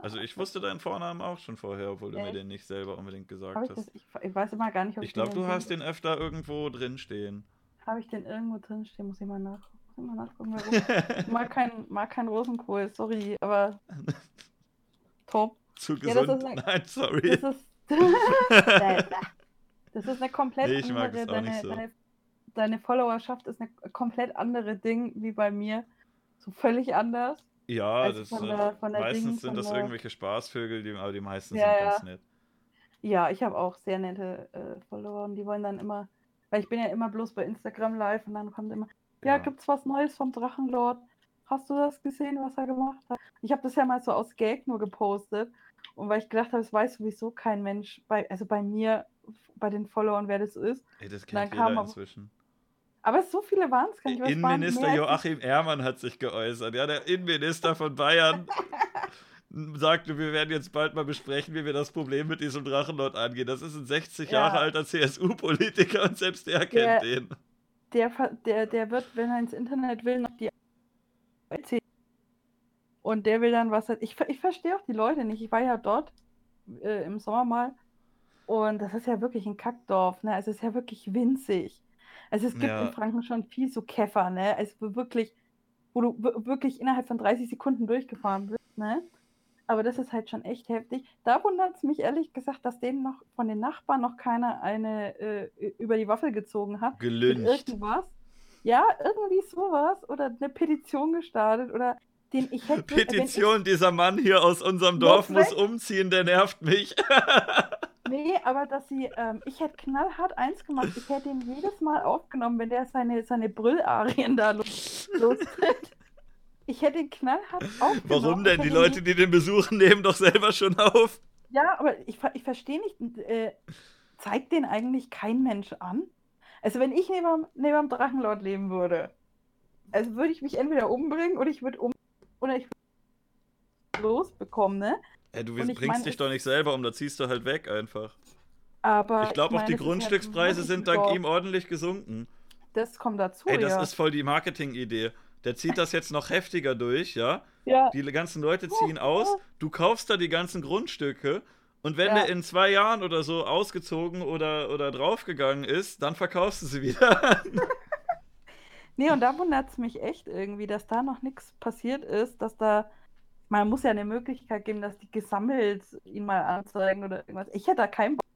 Also ich wusste deinen Vornamen auch schon vorher, obwohl du mir Echt? den nicht selber unbedingt gesagt ich, hast. das, ich, ich weiß immer gar nicht, ob Ich glaube, du hast den öfter irgendwo drin stehen. Habe ich den irgendwo drin stehen? Muss ich mal nachgucken. Ich mal nachgucken. Warum? Ich mag kein, mag kein Rosenkohl, sorry, aber (laughs) top. Zu Ja, das gesund. ist ein- Nein, sorry. Das ist. (laughs) Das ist eine komplett Nee, andere. Deine, so. deine, deine Followerschaft ist eine komplett andere Ding wie bei mir. So völlig anders. Ja, das, von der- von der meistens Ding, sind das der- irgendwelche Spaßvögel, die, aber die meisten Ja, sind ja. ganz nett. Ja, ich habe auch sehr nette äh, Follower und die wollen dann immer. Weil ich bin ja immer bloß bei Instagram live und dann kommt immer. Ja, Ja. gibt's was Neues vom Drachenlord? Hast du das gesehen, was er gemacht hat? Ich habe das ja mal so aus Gag nur gepostet. Und weil ich gedacht habe, es weiß sowieso kein Mensch, bei, also bei mir, bei den Followern, wer das ist. Ey, das kennt kam jeder aber- inzwischen. Aber so viele waren es gar nicht. Innenminister Joachim Ehrmann hat sich geäußert. Ja, der Innenminister von Bayern. (laughs) sagte, wir werden jetzt bald mal besprechen, wie wir das Problem mit diesem Drachenlord angehen. Das ist ein 60 Ja. Jahre alter CSU-Politiker und selbst der kennt Der- den. Der, der, der wird, wenn er ins Internet will, noch die erzählen. Und der will dann was. Ich, ich verstehe auch die Leute nicht. Ich war ja dort äh, im Sommer mal. Und das ist ja wirklich ein Kackdorf, ne? Also es ist ja wirklich winzig. Also es gibt Ja. in Franken schon viel so Käfer, ne? Also wo wirklich, wo du wir- wirklich innerhalb von 30 Sekunden durchgefahren bist, ne? Aber das ist halt schon echt heftig. Da wundert es mich ehrlich gesagt, dass denen noch von den Nachbarn noch keiner eine äh, über die Waffel gezogen hat. Gelüncht. irgendwas. Ja, irgendwie sowas. Oder eine Petition gestartet. Oder den ich hätte. wenn ich- Petition, dieser Mann hier aus unserem Dorf muss umziehen, der nervt mich. (laughs) Nee, aber dass sie, ähm, ich hätte knallhart eins gemacht. Ich hätte ihn jedes Mal aufgenommen, wenn der seine, seine Brüllarien da los, lostritt. Ich hätte ihn knallhart aufgenommen. Warum denn? Die Leute, die den besuchen, nehmen doch selber schon auf. Ja, aber ich, ich verstehe nicht, äh, zeigt den eigentlich kein Mensch an? Also wenn ich neben, neben dem Drachenlord leben würde, also würde ich mich entweder umbringen oder ich würde um oder ich würde losbekommen, ne? Ey, du bringst mein, dich doch nicht selber um, da ziehst du halt weg einfach. Aber Ich glaube auch, die halt Grundstückspreise wirklich sind dank ihm ordentlich gesunken. Das kommt dazu, Ey, das ja. ist voll die Marketing-Idee. Der zieht das jetzt noch heftiger durch, ja? ja. Die ganzen Leute ziehen aus, du kaufst da die ganzen Grundstücke und wenn Ja. der in zwei Jahren oder so ausgezogen oder, oder draufgegangen ist, dann verkaufst du sie wieder. (laughs) Nee, und da wundert es mich echt irgendwie, dass da noch nichts passiert ist, dass da. Man muss ja eine Möglichkeit geben, dass die gesammelt ihn mal anzeigen oder irgendwas. Ich hätte da keinen Bock.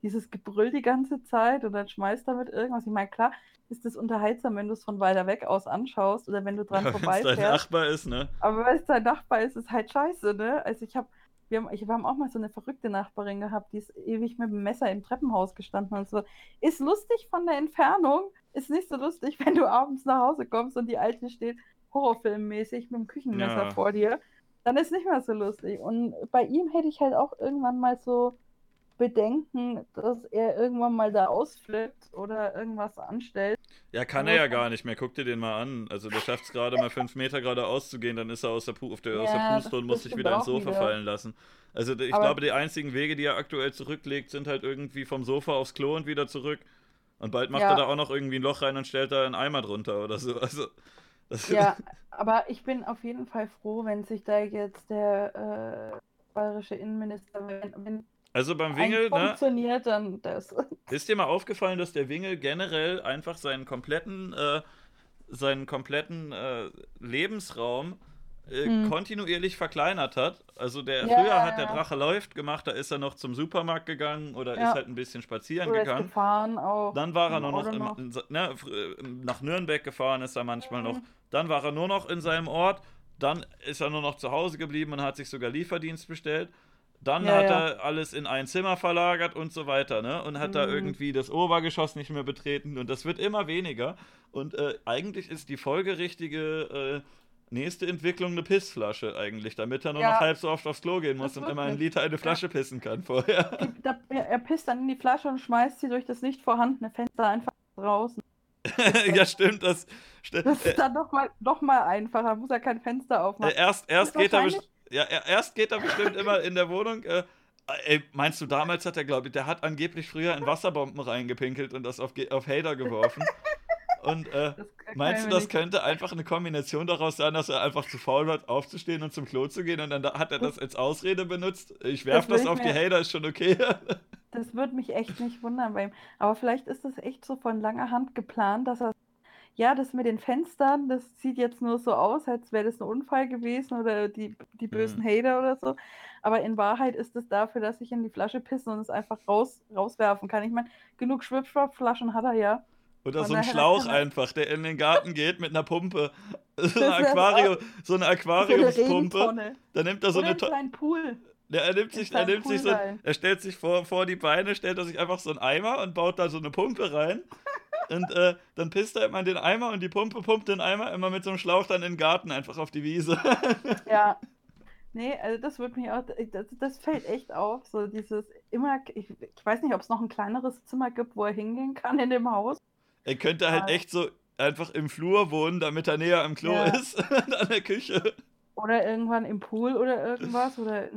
Dieses Gebrüll die ganze Zeit und dann schmeißt damit irgendwas. Ich meine, klar ist das unterhaltsam, wenn du es von weiter weg aus anschaust oder wenn du dran Wenn es dein vorbeifährst. Nachbar ist, ne? Aber wenn es dein Nachbar ist, ist halt scheiße, ne? Also ich habe, wir haben, ich, wir haben auch mal so eine verrückte Nachbarin gehabt, die ist ewig mit dem Messer im Treppenhaus gestanden und so. Ist lustig von der Entfernung, ist nicht so lustig, (laughs) wenn du abends nach Hause kommst und die Alte steht horrorfilmmäßig mit dem Küchenmesser Ja. vor dir. Dann ist nicht mehr so lustig. Und bei ihm hätte ich halt auch irgendwann mal so Bedenken, dass er irgendwann mal da ausflippt oder irgendwas anstellt. Ja, kann er ja gar nicht mehr. Guck dir den mal an. Also der schafft es gerade mal fünf Meter geradeaus zu gehen, dann ist er aus der, Pu auf der, aus der Ja, Puste und muss sich wieder ins Sofa wieder. fallen lassen. Also ich Aber- glaube, die einzigen Wege, die er aktuell zurücklegt, sind halt irgendwie vom Sofa aufs Klo und wieder zurück. Und bald macht Ja. er da auch noch irgendwie ein Loch rein und stellt da einen Eimer drunter oder so. Also Ja, (laughs) aber ich bin auf jeden Fall froh, wenn sich da jetzt der äh, bayerische Innenminister, wenn, Also beim Wingel, ne? funktioniert, dann das. Ist dir mal aufgefallen, dass der Wingel generell einfach seinen kompletten, äh, seinen kompletten äh, Lebensraum äh, Hm. kontinuierlich verkleinert hat? Also der Ja, früher hat der. Drache läuft gemacht, da ist er noch zum Supermarkt gegangen oder Ja. ist halt ein bisschen spazieren Oder gegangen. gefahren auch. Dann war er noch, noch. in, ne, äh, nach Nürnberg gefahren, ist er manchmal noch. Mhm. Dann war er nur noch in seinem Ort. Dann ist er nur noch zu Hause geblieben und hat sich sogar Lieferdienst bestellt. Dann Ja, hat ja. er alles in ein Zimmer verlagert und so weiter, ne? Und hat da Mhm. irgendwie das Obergeschoss nicht mehr betreten und das wird immer weniger. Und äh, eigentlich ist die folgerichtige äh, nächste Entwicklung eine Pissflasche eigentlich, damit er nur Ja. noch halb so oft aufs Klo gehen muss und immer einen wirklich. Liter eine Flasche pissen kann vorher. (laughs) Er, pisst dann in die Flasche und schmeißt sie durch das nicht vorhandene Fenster einfach draußen. (laughs) ja, stimmt, das. sti- Das ist dann doch mal, doch mal einfacher, muss er kein Fenster Äh, aufmachen. erst erst Ist geht er ja, er- erst geht er bestimmt immer in der Wohnung. Äh, ey, meinst du, damals hat er, glaube ich, der hat angeblich früher in (laughs) Wasserbomben reingepinkelt und das auf, auf Hater geworfen. Und äh, meinst du, das könnte einfach eine Kombination daraus sein, dass er einfach zu faul war, aufzustehen und zum Klo zu gehen und dann da, hat er das als Ausrede benutzt? Ich werf Das das, auf die Hater, ist schon okay. (laughs) Das würde mich echt nicht wundern bei ihm. Aber vielleicht ist das echt so von langer Hand geplant, dass er. Ja, das mit den Fenstern, das sieht jetzt nur so aus, als wäre das ein Unfall gewesen oder die, die bösen Mhm. Hater oder so. Aber in Wahrheit ist es dafür, dass ich in die Flasche pissen und es einfach raus, rauswerfen kann. Ich meine, genug Schwippschwapp-Flaschen hat er ja. Oder so ein Schlauch einfach, der in den Garten geht mit einer Pumpe. (laughs) So wär Aquarium, so eine Aquariumspumpe. Regentonne. Da nimmt er so Oder eine einen kleinen Pool. Ja, er nimmt sich, er nimmt sich so, er stellt sich vor, vor die Beine, stellt er sich einfach so einen Eimer und baut da so eine Pumpe rein. Und äh, dann pisst er immer in den Eimer und die Pumpe pumpt den Eimer immer mit so einem Schlauch dann in den Garten einfach auf die Wiese. (laughs) Ja. Nee, also das wird mich auch, das, das fällt echt auf, so dieses immer, ich, ich weiß nicht, ob es noch ein kleineres Zimmer gibt, wo er hingehen kann in dem Haus. Er könnte halt Ja. echt so einfach im Flur wohnen, damit er näher am Klo Ja. ist und (laughs) an der Küche. Oder irgendwann im Pool oder irgendwas. Oder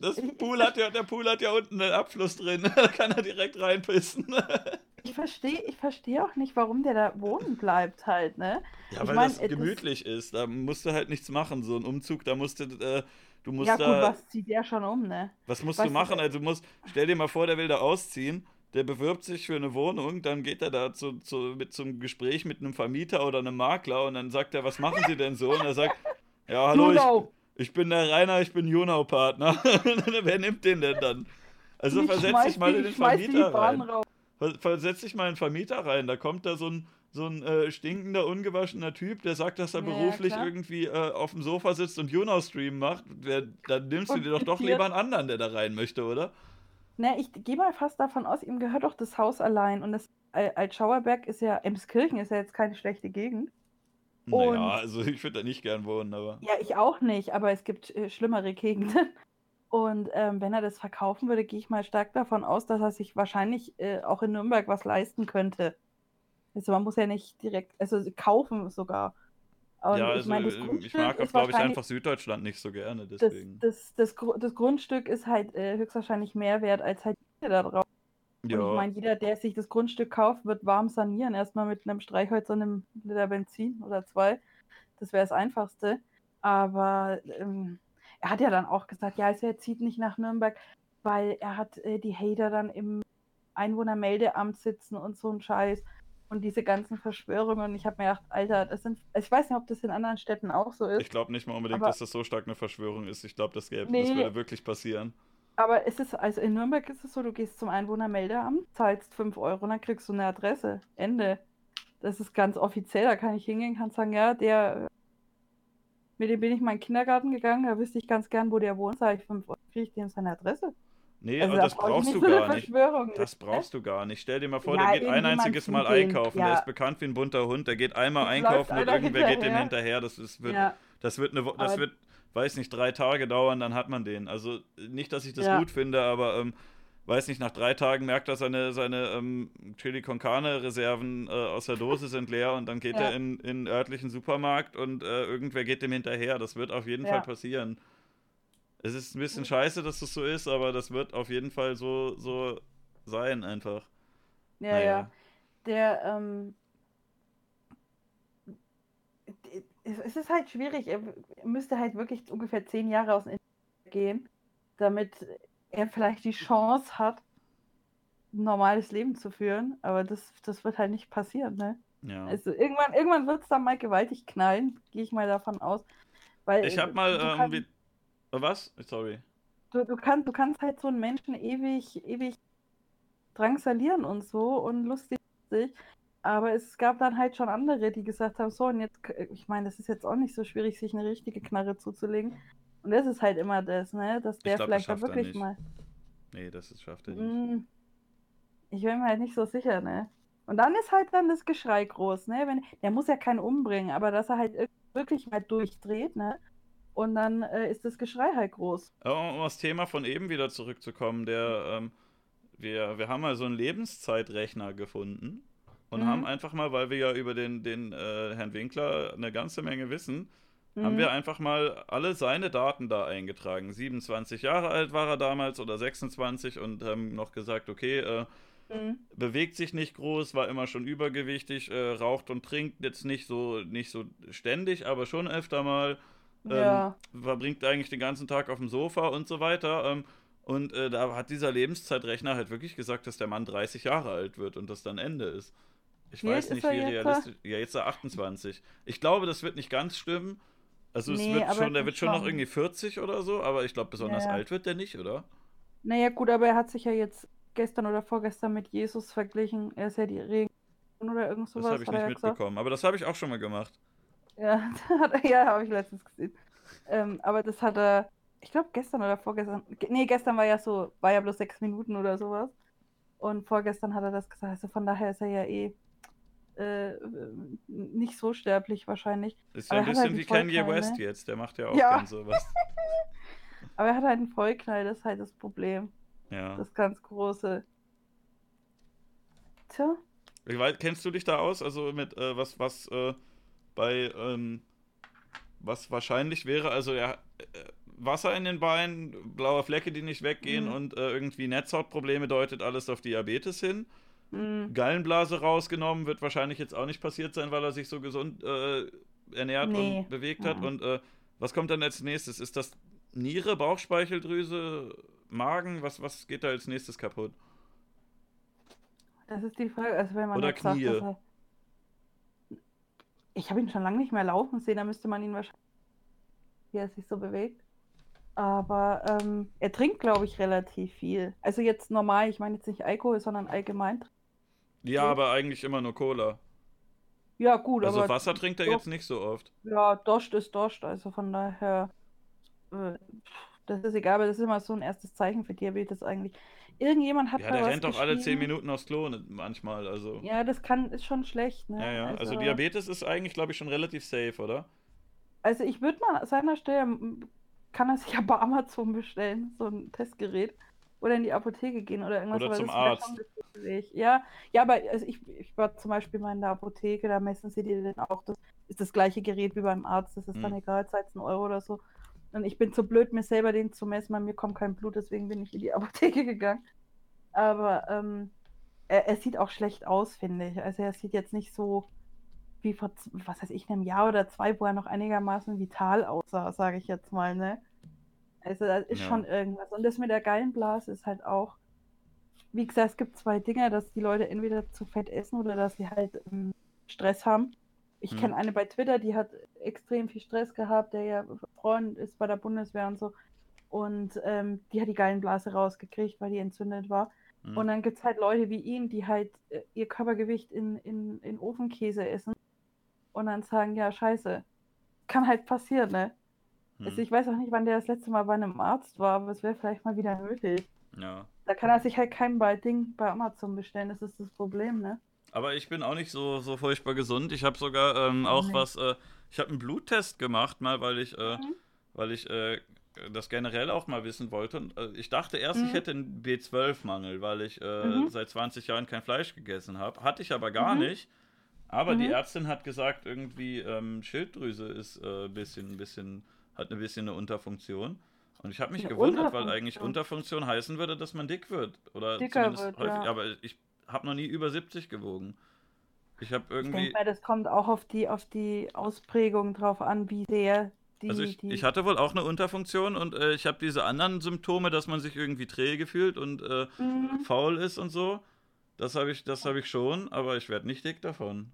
Das Pool hat ja, der Pool hat ja unten einen Abfluss drin. (laughs) Da kann er direkt reinpissen. (laughs) ich verstehe ich versteh auch nicht, warum der da wohnen bleibt halt, ne? Ja, Ich weil mein, das äh, gemütlich ist. Da musst du halt nichts machen. So ein Umzug, da musst du, äh, du musst Ja gut, da. was zieht der schon um, ne? Was musst Was- du machen? Also du musst, stell dir mal vor, der will da ausziehen, der bewirbt sich für eine Wohnung, dann geht er da zu, zu, mit zum Gespräch mit einem Vermieter oder einem Makler und dann sagt er, was machen Sie denn so? Und er sagt, ja, hallo, ich, ich bin der Rainer, ich bin Junau-Partner. (laughs) Wer nimmt den denn dann? Also Ich versetz dich mal in den Vermieter rein. raus. Ver- Versetz dich mal in den Vermieter rein. Da kommt da so ein, so ein äh, stinkender, ungewaschener Typ, der sagt, dass er Ja, beruflich klar. irgendwie äh, auf dem Sofa sitzt und Junau-Stream macht. Wer, dann nimmst du Und dir doch doch lieber einen anderen, der da rein möchte, oder? Ne, ich gehe mal fast davon aus, ihm gehört doch das Haus allein. Und das Al- Altschauerberg ist ja, Emskirchen ist ja jetzt keine schlechte Gegend. Naja, Und- also ich würde da nicht gern wohnen, aber. Ja, ich auch nicht, aber es gibt äh, schlimmere Gegenden. (laughs) Und ähm, wenn er das verkaufen würde, gehe ich mal stark davon aus, dass er sich wahrscheinlich äh, auch in Nürnberg was leisten könnte. Also man muss ja nicht direkt, also kaufen sogar. Und ja, ich also meine, das äh, ich mag auch, glaube ich, einfach Süddeutschland nicht so gerne, das, deswegen. das, das, Gru- das Grundstück ist halt äh, höchstwahrscheinlich mehr wert als halt die da drauf. Und ich ja, meine, jeder, der sich das Grundstück kauft, wird warm sanieren. Erstmal mit einem Streichholz und einem Liter Benzin oder zwei. Das wäre das Einfachste. Aber ähm, er hat ja dann auch gesagt, ja, also er zieht nicht nach Nürnberg, weil er hat äh, die Hater dann im Einwohnermeldeamt sitzen und so ein Scheiß. Und diese ganzen Verschwörungen. Und ich habe mir gedacht, Alter, das sind. Also ich weiß nicht, ob das in anderen Städten auch so ist. ich glaube nicht mal unbedingt, dass das so stark eine Verschwörung ist. Ich glaube, das gäbe, das Nee. würde wirklich passieren. Aber es ist, also in Nürnberg ist es so, du gehst zum Einwohnermeldeamt, zahlst 5 Euro und dann kriegst du eine Adresse. Ende. Das ist ganz offiziell, da kann ich hingehen, kann sagen, ja, der, mit dem bin ich in meinen Kindergarten gegangen, da wüsste ich ganz gern, wo der wohnt, sage ich 5 Euro, kriege ich dem seine Adresse. Nee, Also das brauchst du so gar nicht. Das brauchst du gar nicht. Stell dir mal vor, Ja, der geht ein einziges Mal einkaufen. Der ja. ist bekannt wie ein bunter Hund. Der geht einmal läuft einkaufen und irgendwer geht dem hinterher. hinterher. Das, ist, wird, Ja, das wird eine das Aber- wird, weiß nicht, drei Tage dauern, dann hat man den. Also nicht, dass ich das gut finde, aber ähm, weiß nicht, nach drei Tagen merkt er, seine, seine ähm, Chili con Carne Reserven äh, aus der Dose sind leer und dann geht er in in den örtlichen Supermarkt und äh, irgendwer geht dem hinterher. Das wird auf jeden. Fall passieren. Es ist ein bisschen scheiße, dass das so ist, aber das wird auf jeden Fall so, so sein einfach. ja, Naja. ja. Der, ähm, es ist halt schwierig. Er müsste halt wirklich ungefähr zehn Jahre aus dem Internet gehen, damit er vielleicht die Chance hat, ein normales Leben zu führen. Aber das, das wird halt nicht passieren, ne? Ja. Also irgendwann, irgendwann wird es dann mal gewaltig knallen, gehe ich mal davon aus. Weil Ich habe mal du, was? Sorry. du, du, kannst, du kannst halt so einen Menschen ewig, ewig drangsalieren und so und lustig. Aber es gab dann halt schon andere, die gesagt haben, so und jetzt, ich meine, das ist jetzt auch nicht so schwierig, sich eine richtige Knarre zuzulegen. Und das ist halt immer das, ne? Dass der glaub, das vielleicht er wirklich mal. Nee, das ist, schafft er nicht. Mm, Ich bin mir halt nicht so sicher, ne? Und dann ist halt dann das Geschrei groß, ne? Wenn, der muss ja keinen umbringen, aber dass er halt ir- wirklich mal durchdreht, ne? Und dann äh, ist das Geschrei halt groß. Aber um auf das Thema von eben wieder zurückzukommen, der, ähm, wir, wir haben mal so einen Lebenszeitrechner gefunden und Mhm. haben einfach mal, weil wir ja über den, den äh, Herrn Winkler eine ganze Menge wissen, haben Mhm. wir einfach mal alle seine Daten da eingetragen. 27 Jahre alt war er damals oder 26 und haben noch gesagt, okay, äh, Mhm. bewegt sich nicht groß, war immer schon übergewichtig, äh, raucht und trinkt jetzt nicht so, nicht so ständig, aber schon öfter mal. Ähm, Ja. Verbringt eigentlich den ganzen Tag auf dem Sofa und so weiter. Ähm, und äh, da hat dieser Lebenszeitrechner halt wirklich gesagt, dass der Mann 30 Jahre alt wird und das dann Ende ist. Ich Wie weiß nicht, wie jetzt? realistisch. Ja, jetzt ist er 28. Ich glaube, das wird nicht ganz stimmen. Also es Nee, wird aber schon, der es wird schon noch irgendwie 40 oder so, aber ich glaube, besonders Ja, alt wird der nicht, oder? Naja, gut, aber er hat sich ja jetzt gestern oder vorgestern mit Jesus verglichen. Er ist ja die Regen oder irgend Das sowas. habe ich nicht ja gesagt. mitbekommen. Aber das habe ich auch schon mal gemacht. Ja, (laughs) ja habe ich letztens gesehen. Ähm, aber das hat er, ich glaube gestern oder vorgestern, ge- nee, gestern war ja so, war ja bloß sechs Minuten oder sowas. Und vorgestern hat er das gesagt. Also von daher ist er ja eh äh, nicht so sterblich wahrscheinlich. Ist ja Aber ein halt bisschen einen wie Kanye West ne? jetzt. Der macht ja auch Ja. gern sowas. (laughs) Aber er hat halt einen Vollknall, das ist halt das Problem. Ja. Das ganz große. Tja, kennst du dich da aus? Also mit äh, was, was äh, bei, ähm, was wahrscheinlich wäre, also ja, äh, Wasser in den Beinen, blaue Flecke, die nicht weggehen Mhm. und äh, irgendwie Netzhautprobleme deutet alles auf Diabetes hin. Mhm. Gallenblase rausgenommen wird wahrscheinlich jetzt auch nicht passiert sein, weil er sich so gesund äh, ernährt Nee. und bewegt hat. Mhm. Und äh, was kommt dann als nächstes? Ist das Niere, Bauchspeicheldrüse, Magen? Was, was geht da als nächstes kaputt? Das ist die Frage. Also wenn man Oder sagt, Knie. er... Ich habe ihn schon lange nicht mehr laufen sehen, da müsste man ihn wahrscheinlich, wie er sich so bewegt. Aber ähm, er trinkt, glaube ich, relativ viel. Also jetzt normal, ich meine jetzt nicht Alkohol, sondern allgemein. Ja, So. aber eigentlich immer nur Cola. Ja, gut, Also aber Wasser trinkt er jetzt nicht so oft. ja, Dost ist Dost, also von daher, äh, das ist egal, aber das ist immer so ein erstes Zeichen für Diabetes eigentlich. Irgendjemand hat Ja, mal der was rennt doch alle 10 geschrieben. Minuten aufs Klo manchmal. Also. Ja, das kann, ist schon schlecht, ne? Ja, ja. Also Diabetes ist eigentlich, glaube ich, schon relativ safe, oder? Also ich würde mal an seiner Stelle, kann er sich ja bei Amazon bestellen, so ein Testgerät. Oder in die Apotheke gehen oder irgendwas. Oder zum Arzt. Ja, ja, aber also ich, ich war zum Beispiel mal in der Apotheke, da messen sie dir dann auch, das ist das gleiche Gerät wie beim Arzt, das ist dann Hm. egal, zahlt ein Euro oder so. Und ich bin zu blöd, mir selber den zu messen, bei mir kommt kein Blut, deswegen bin ich in die (laughs) Apotheke gegangen. Aber ähm, er, er sieht auch schlecht aus, finde ich. Also er sieht jetzt nicht so wie vor, was weiß ich, einem Jahr oder zwei, wo er noch einigermaßen vital aussah, sage ich jetzt mal, ne? Also da ist Ja. schon irgendwas. Und das mit der Gallenblase ist halt auch, wie gesagt, es gibt zwei Dinge, dass die Leute entweder zu fett essen oder dass sie halt ähm, Stress haben. Ich Hm. kenne eine bei Twitter, die hat extrem viel Stress gehabt, der ja Freund ist bei der Bundeswehr und so. Und ähm, die hat die Gallenblase rausgekriegt, weil die entzündet war. Hm. Und dann gibt es halt Leute wie ihn, die halt äh, ihr Körpergewicht in, in, in Ofenkäse essen und dann sagen, ja, scheiße. Kann halt passieren, ne? Hm. Also ich weiß auch nicht, wann der das letzte Mal bei einem Arzt war, aber es wäre vielleicht mal wieder nötig. Ja. Da kann er sich halt kein bei Ding bei Amazon bestellen, das ist das Problem, ne? Aber ich bin auch nicht so, so furchtbar gesund. Ich habe sogar ähm, auch Nee. was, äh, ich habe einen Bluttest gemacht, mal, weil ich, äh, Mhm. weil ich äh, das generell auch mal wissen wollte. Und äh, ich dachte erst, ich Mhm. hätte einen B12-Mangel, weil ich äh, Mhm. seit 20 Jahren kein Fleisch gegessen habe. Hatte ich aber gar Mhm. nicht. Aber die Mhm. Ärztin hat gesagt, irgendwie ähm, Schilddrüse ist äh, bisschen, bisschen, hat ein bisschen eine Unterfunktion. Und ich habe mich gewundert, weil eigentlich Unterfunktion. Heißen würde, dass man dick wird. Oder Dicker zumindest wird, häufig. ja. Aber ich habe noch nie über 70 gewogen. Ich habe Ich irgendwie. denke mal, das kommt auch auf die, auf die Ausprägung drauf an, wie sehr die, Also ich, die ich hatte wohl auch eine Unterfunktion und äh, ich habe diese anderen Symptome, dass man sich irgendwie träge fühlt und äh, Mhm. faul ist und so. Das habe ich, das habe ich schon, aber ich werde nicht dick davon.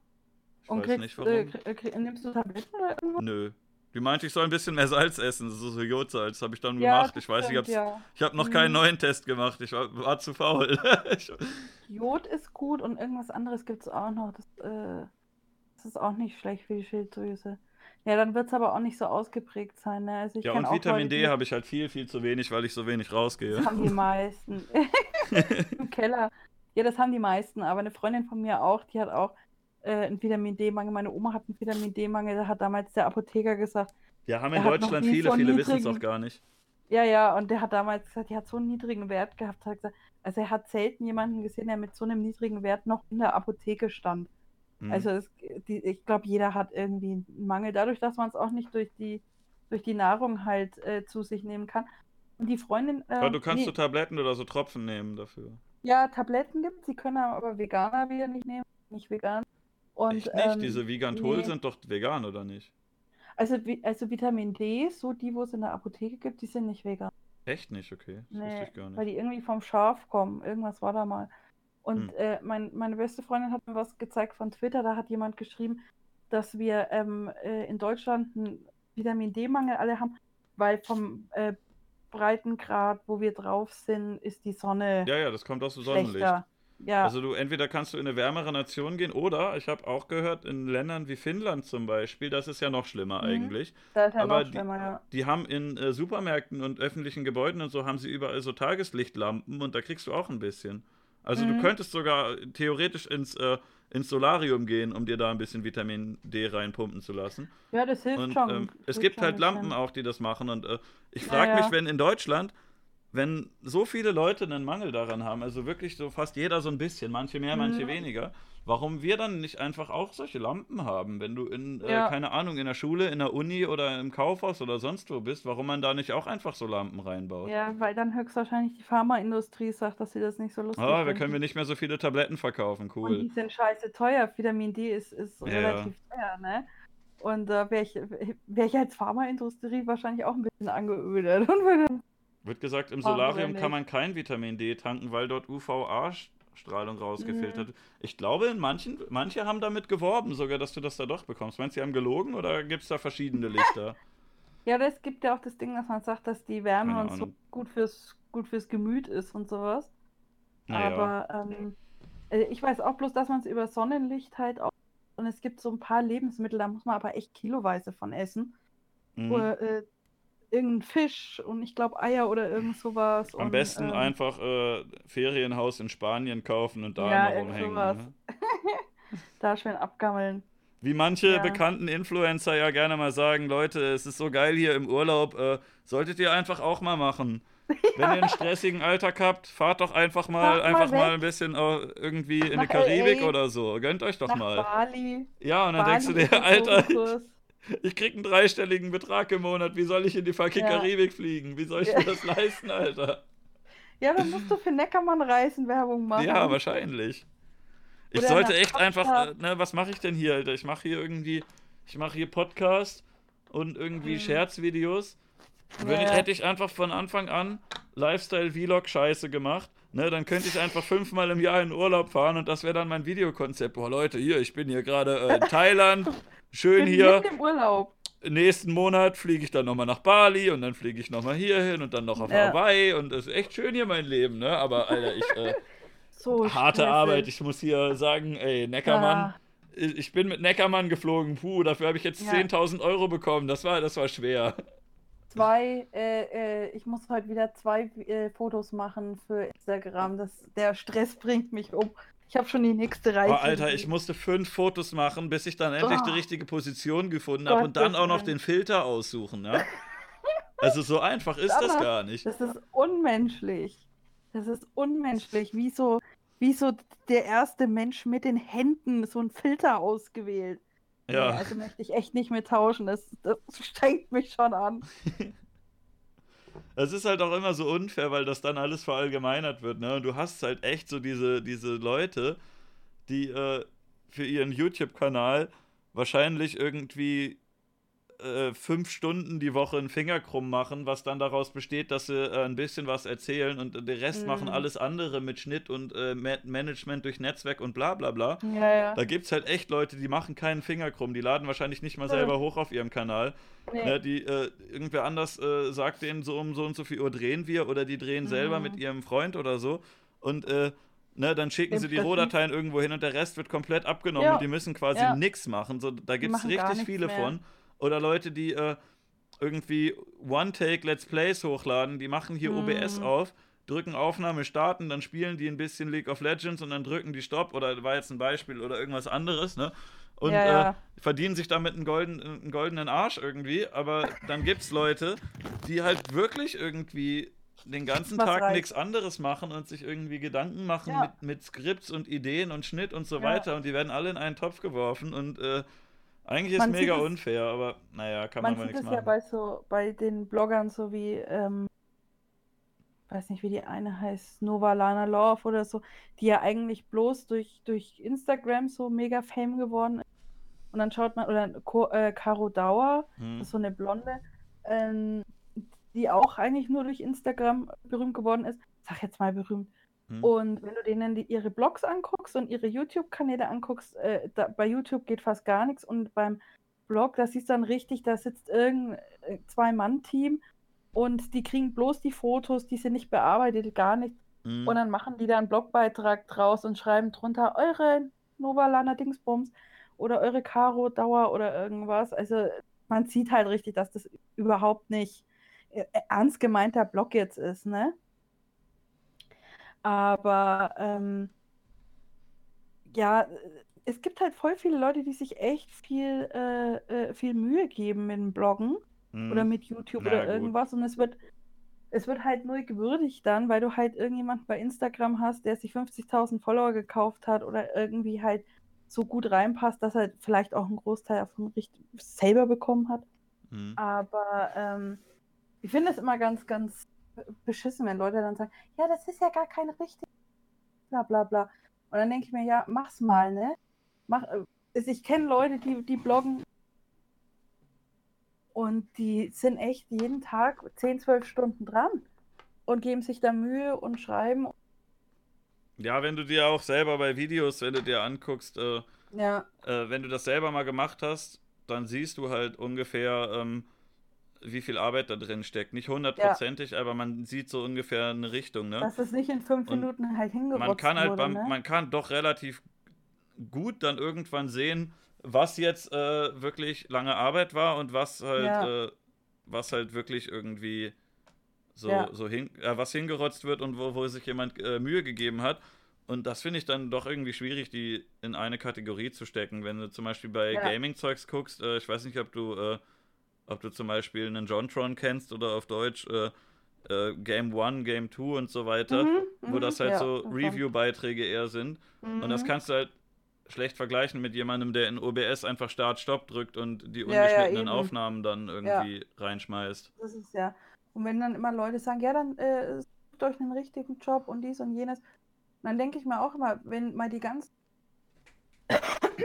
Ich Und weiß kriegst, nicht äh, warum. krie- nimmst du Tabletten oder irgendwas? Nö. Die meinte, ich soll ein bisschen mehr Salz essen, so so Jodsalz habe ich dann Ja, gemacht. das Ich weiß, ich stimmt, habe ja. ich hab noch keinen Mhm. neuen Test gemacht. Ich war, war zu faul. (laughs) ich, Jod ist gut und irgendwas anderes gibt es auch noch. Das, äh, das ist auch nicht schlecht für die Schilddrüse. Ja, dann wird es aber auch nicht so ausgeprägt sein. Ne? Also ich ja, und Vitamin D habe ich halt viel, viel zu wenig, weil ich so wenig rausgehe. Das haben die meisten. (laughs) (laughs) Im Keller. Ja, das haben die meisten. Aber eine Freundin von mir auch, die hat auch äh, einen Vitamin D-Mangel. Meine Oma hat einen Vitamin D-Mangel. Da hat damals der Apotheker gesagt, Ja, haben in Deutschland viele, viele wissen es auch gar nicht. ja, ja, und der hat damals gesagt, die hat so einen niedrigen Wert gehabt. Hat gesagt, also er hat selten jemanden gesehen, der mit so einem niedrigen Wert noch in der Apotheke stand. Hm. Also es, die, ich glaube, jeder hat irgendwie einen Mangel, dadurch, dass man es auch nicht durch die, durch die Nahrung halt äh, zu sich nehmen kann. Und die Freundin. aber ähm, du kannst nee, so Tabletten oder so Tropfen nehmen dafür. ja, Tabletten gibt sie können aber Veganer wieder nicht nehmen, nicht vegan. Und, Echt nicht? ähm, Diese Vigantol nee. sind doch vegan, oder nicht? Also, also Vitamin D, so die, wo es in der Apotheke gibt, die sind nicht vegan. Echt nicht, okay. Das wusste Nee, ich gar weil nicht. die irgendwie vom Schaf kommen. Irgendwas war da mal. Und Hm. äh, mein, meine beste Freundin hat mir was gezeigt von Twitter. Da hat jemand geschrieben, dass wir ähm, äh, in Deutschland einen Vitamin D-Mangel alle haben, weil vom äh, Breitengrad, wo wir drauf sind, ist die Sonne Ja, ja, das kommt aus dem Sonnenlicht. Ja, Also du entweder kannst du in eine wärmere Nation gehen oder ich habe auch gehört in Ländern wie Finnland zum Beispiel, das ist ja noch schlimmer Mhm. eigentlich. da ist ja aber noch die- schlimmer, ja. Die haben in äh, Supermärkten und öffentlichen Gebäuden und so haben sie überall so Tageslichtlampen und da kriegst du auch ein bisschen. Also du Mhm. könntest sogar theoretisch ins, äh, ins Solarium gehen, um dir da ein bisschen Vitamin D reinpumpen zu lassen. Ja, das hilft Und schon. ähm, es gibt schon halt Lampen auch, die das machen. Und äh, ich Ja, frage mich, ja. wenn in Deutschland wenn so viele Leute einen Mangel daran haben, also wirklich so fast jeder so ein bisschen, manche mehr, manche Mhm. weniger, warum wir dann nicht einfach auch solche Lampen haben, wenn du in, äh, Ja. keine Ahnung, in der Schule, in der Uni oder im Kaufhaus oder sonst wo bist, warum man da nicht auch einfach so Lampen reinbaut? Ja, weil dann höchstwahrscheinlich die Pharmaindustrie sagt, dass sie das nicht so lustig Ah, wir finden. können wir nicht mehr so viele Tabletten verkaufen, Und cool. die sind scheiße teuer. Vitamin D ist, ist Ja. relativ teuer, ne? Und da wäre ich, wär ich als Pharmaindustrie wahrscheinlich auch ein bisschen angeödet. (laughs) Und würde, Wird gesagt, im Solarium kann man kein Vitamin D tanken, weil dort UVA-Strahlung Mhm. rausgefiltert wird. Ich glaube, in manchen, manche haben damit geworben, sogar, dass du das da doch bekommst. Meinst du, die haben gelogen oder gibt es da verschiedene Lichter? (laughs) ja, das gibt ja auch das Ding, dass man sagt, dass die Wärme und so gut fürs, gut fürs Gemüt ist und sowas. Naja. Aber ähm, äh, ich weiß auch bloß, dass man es über Sonnenlicht halt auch. Und es gibt so ein paar Lebensmittel, da muss man aber echt kiloweise von essen. Mhm. Oder äh, irgendein Fisch und ich glaube Eier oder irgend sowas. Am und, besten ähm, einfach äh, Ferienhaus in Spanien kaufen und da Ja, immer rumhängen. Ne? (laughs) da schön abgammeln. Wie manche Ja. bekannten Influencer ja gerne mal sagen, Leute, es ist so geil hier im Urlaub, äh, solltet ihr einfach auch mal machen. (laughs) Wenn ihr einen stressigen Alltag habt, fahrt doch einfach mal, mal einfach mal weg. ein bisschen irgendwie in die Karibik LA. oder so. Gönnt euch doch Nach mal. Bali. Ja, und dann Bali denkst du dir, (laughs) Alter. Ich krieg einen dreistelligen Betrag im Monat, wie soll ich in die fucking Ja. Karibik fliegen? Wie soll ich mir das leisten, Alter? Ja, dann musst du für Neckermann Reisen Werbung machen. Ja, wahrscheinlich. Ich Oder sollte echt einfach, Kapstadt. äh, ne, was mache ich denn hier, Alter? Ich mache hier irgendwie, ich mache hier Podcast und irgendwie Mhm. Scherzvideos. Wenn Ja, ich, hätte ich einfach von Anfang an Lifestyle-Vlog-Scheiße gemacht, ne, dann könnte ich einfach fünfmal im Jahr in Urlaub fahren und das wäre dann mein Videokonzept. Boah, Leute, hier, ich bin hier gerade äh, in (laughs) Thailand, schön Bin hier. im Urlaub. Nächsten Monat fliege ich dann nochmal nach Bali und dann fliege ich nochmal hier hin und dann noch auf Ja. Hawaii und es ist echt schön hier mein Leben, ne? Aber Alter, ich, äh, (laughs) So harte. Arbeit. Ich muss hier sagen, ey, Neckermann, Ja. ich ich bin mit Neckermann geflogen. Puh, dafür habe ich jetzt Ja. 10.000 Euro bekommen. Das war, das war schwer. Zwei, äh, äh, ich muss heute wieder zwei äh, Fotos machen für Instagram. Das, der Stress bringt mich um. Ich habe schon die nächste Reise. Oh, Alter, ich musste fünf Fotos machen, bis ich dann endlich die Oh. richtige Position gefunden habe und dann auch noch den Filter aussuchen. Ja? (laughs) Also so einfach ist das Aber gar nicht. Das ist unmenschlich. Das ist unmenschlich. Wieso, wieso der erste Mensch mit den Händen so einen Filter ausgewählt? Nee, Ja. also möchte ich echt nicht mehr tauschen. Das, das (laughs) strengt mich schon an. (laughs) Es ist halt auch immer so unfair, weil das dann alles verallgemeinert wird, ne? Und du hast halt echt so diese, diese Leute, die äh, für ihren YouTube-Kanal wahrscheinlich irgendwie äh, fünf Stunden die Woche einen Finger krumm machen, was dann daraus besteht, dass sie äh, ein bisschen was erzählen und den Rest Mhm. machen alles andere mit Schnitt und äh, Ma Management durch Netzwerk und bla bla bla. Ja, ja. Da gibt es halt echt Leute, die machen keinen Finger krumm, die laden wahrscheinlich nicht mal selber hoch auf ihrem Kanal. Nee. Ne, die, äh, irgendwer anders äh, sagt denen so um so und so viel Uhr drehen wir oder die drehen selber Mhm. mit ihrem Freund oder so. Und äh, ne, dann schicken sie die. Rohdateien irgendwo hin und der Rest wird komplett abgenommen Ja. und die müssen quasi Ja. nichts machen. So, da gibt es richtig viele mehr. von. Oder Leute, die äh, irgendwie One-Take-Let's Plays hochladen, die machen hier OBS Mhm. auf, drücken Aufnahme starten, dann spielen die ein bisschen League of Legends und dann drücken die Stopp oder war jetzt ein Beispiel oder irgendwas anderes, ne? Und Ja, ja. Äh, verdienen sich damit einen, golden, einen goldenen Arsch irgendwie, aber dann gibt's Leute, die halt wirklich irgendwie den ganzen Was Tag nichts anderes machen und sich irgendwie Gedanken machen Ja. mit, mit Skripts und Ideen und Schnitt und so Ja. weiter und die werden alle in einen Topf geworfen und äh, eigentlich ist Man mega sieht es- unfair, aber naja, kann man, Man mal sieht nichts es ja machen. bei so bei den Bloggern so wie, ähm, weiß nicht, wie die eine heißt, Nova Lana Love oder so, die ja eigentlich bloß durch, durch Instagram so mega Fame geworden ist. Und dann schaut man, oder Co äh, Caro Dauer, Hm. das ist so eine Blonde, ähm, die auch eigentlich nur durch Instagram berühmt geworden ist. Sag jetzt mal berühmt. Hm. Und wenn du denen die, ihre Blogs anguckst und ihre YouTube-Kanäle anguckst, äh, da, bei YouTube geht fast gar nichts und beim Blog, da siehst du dann richtig, da sitzt irgendein äh, Zwei-Mann-Team und die kriegen bloß die Fotos, die sind nicht bearbeitet, gar nicht. Hm. Und dann machen die da einen Blogbeitrag draus und schreiben drunter eure Novalana Dingsbums oder eure Caro Dauer oder irgendwas. Also man sieht halt richtig, dass das überhaupt nicht äh, ernst gemeinter Blog jetzt ist, ne? Aber ähm, ja, es gibt halt voll viele Leute, die sich echt viel, äh, äh, viel Mühe geben mit dem Bloggen Hm. oder mit YouTube Na oder gut. irgendwas und es wird es wird halt nur gewürdigt dann, weil du halt irgendjemand bei Instagram hast, der sich 50.000 Follower gekauft hat oder irgendwie halt so gut reinpasst, dass er vielleicht auch einen Großteil davon richtig selber bekommen hat. Mhm. Aber ähm, ich finde es immer ganz, ganz beschissen, wenn Leute dann sagen, ja, das ist ja gar kein richtig, bla bla bla. Und dann denke ich mir, ja, mach's mal, ne? Mach, äh, ich kenne Leute, die, die bloggen und die sind echt jeden Tag 10, 12 Stunden dran und geben sich da Mühe und schreiben. Ja, wenn du dir auch selber bei Videos, wenn du dir anguckst, äh, Ja, äh, wenn du das selber mal gemacht hast, dann siehst du halt ungefähr, ähm, wie viel Arbeit da drin steckt. Nicht hundertprozentig, aber man sieht so ungefähr eine Richtung, ne? dass es nicht in fünf Und Minuten halt hingerotzt man kann halt wurde, beim, ne? man kann doch relativ gut dann irgendwann sehen, was jetzt äh, wirklich lange Arbeit war und was halt, Ja. äh, was halt wirklich irgendwie so, Ja. so hin, äh, was hingerotzt wird und wo, wo sich jemand äh, Mühe gegeben hat. Und das finde ich dann doch irgendwie schwierig, die in eine Kategorie zu stecken. Wenn du zum Beispiel bei Ja. Gaming-Zeugs guckst, äh, ich weiß nicht, ob du, äh, ob du zum Beispiel einen Jontron kennst oder auf Deutsch äh, äh, Game One, Game Two und so weiter, Mhm, wo mhm, das halt ja, so Review-Beiträge eher sind. Mhm. Und das kannst du halt schlecht vergleichen mit jemandem, der in OBS einfach Start-Stopp drückt und die Ja, ja, ungeschnittenen eben. Aufnahmen dann irgendwie reinschmeißt. Das ist ja. Und wenn dann immer Leute sagen, ja, dann äh, sucht euch einen richtigen Job und dies und jenes, dann denke ich mir auch immer, wenn mal die ganzen.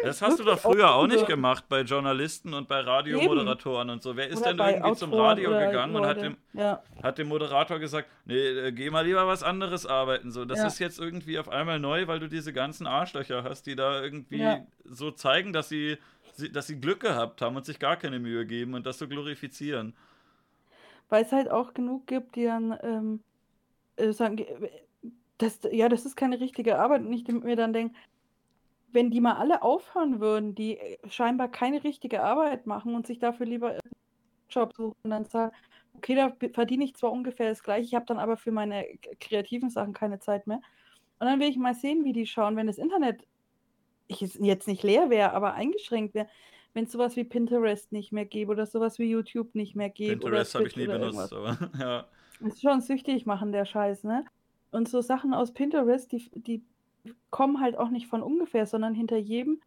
Das hast du doch früher auch nicht gemacht bei Journalisten und bei Radiomoderatoren und so. Wer ist oder denn irgendwie zum Autoren Radio oder gegangen und hat dem, Ja, hat dem Moderator gesagt, nee, äh, geh mal lieber was anderes arbeiten. So, das Ja. ist jetzt irgendwie auf einmal neu, weil du diese ganzen Arschlöcher hast, die da irgendwie Ja. so zeigen, dass sie, sie, dass sie Glück gehabt haben und sich gar keine Mühe geben und das so glorifizieren. weil es halt auch genug gibt, die dann ähm, äh, sagen, äh, das, ja, das ist keine richtige Arbeit. Und ich mir dann denke, wenn die mal alle aufhören würden, die äh, scheinbar keine richtige Arbeit machen und sich dafür lieber einen Job suchen und dann sagen, okay, da verdiene ich zwar ungefähr das gleiche, ich habe dann aber für meine k- kreativen Sachen keine Zeit mehr. Und dann will ich mal sehen, wie die schauen, wenn das Internet ich jetzt nicht leer wäre, aber eingeschränkt wäre, wenn es sowas wie Pinterest nicht mehr gäbe oder sowas wie YouTube nicht mehr gäbe. Pinterest habe ich nie benutzt, irgendwas. aber (laughs) ja. Das ist schon süchtig machen, der Scheiß, ne? Und so Sachen aus Pinterest, die, die kommen halt auch nicht von ungefähr, sondern hinter jedem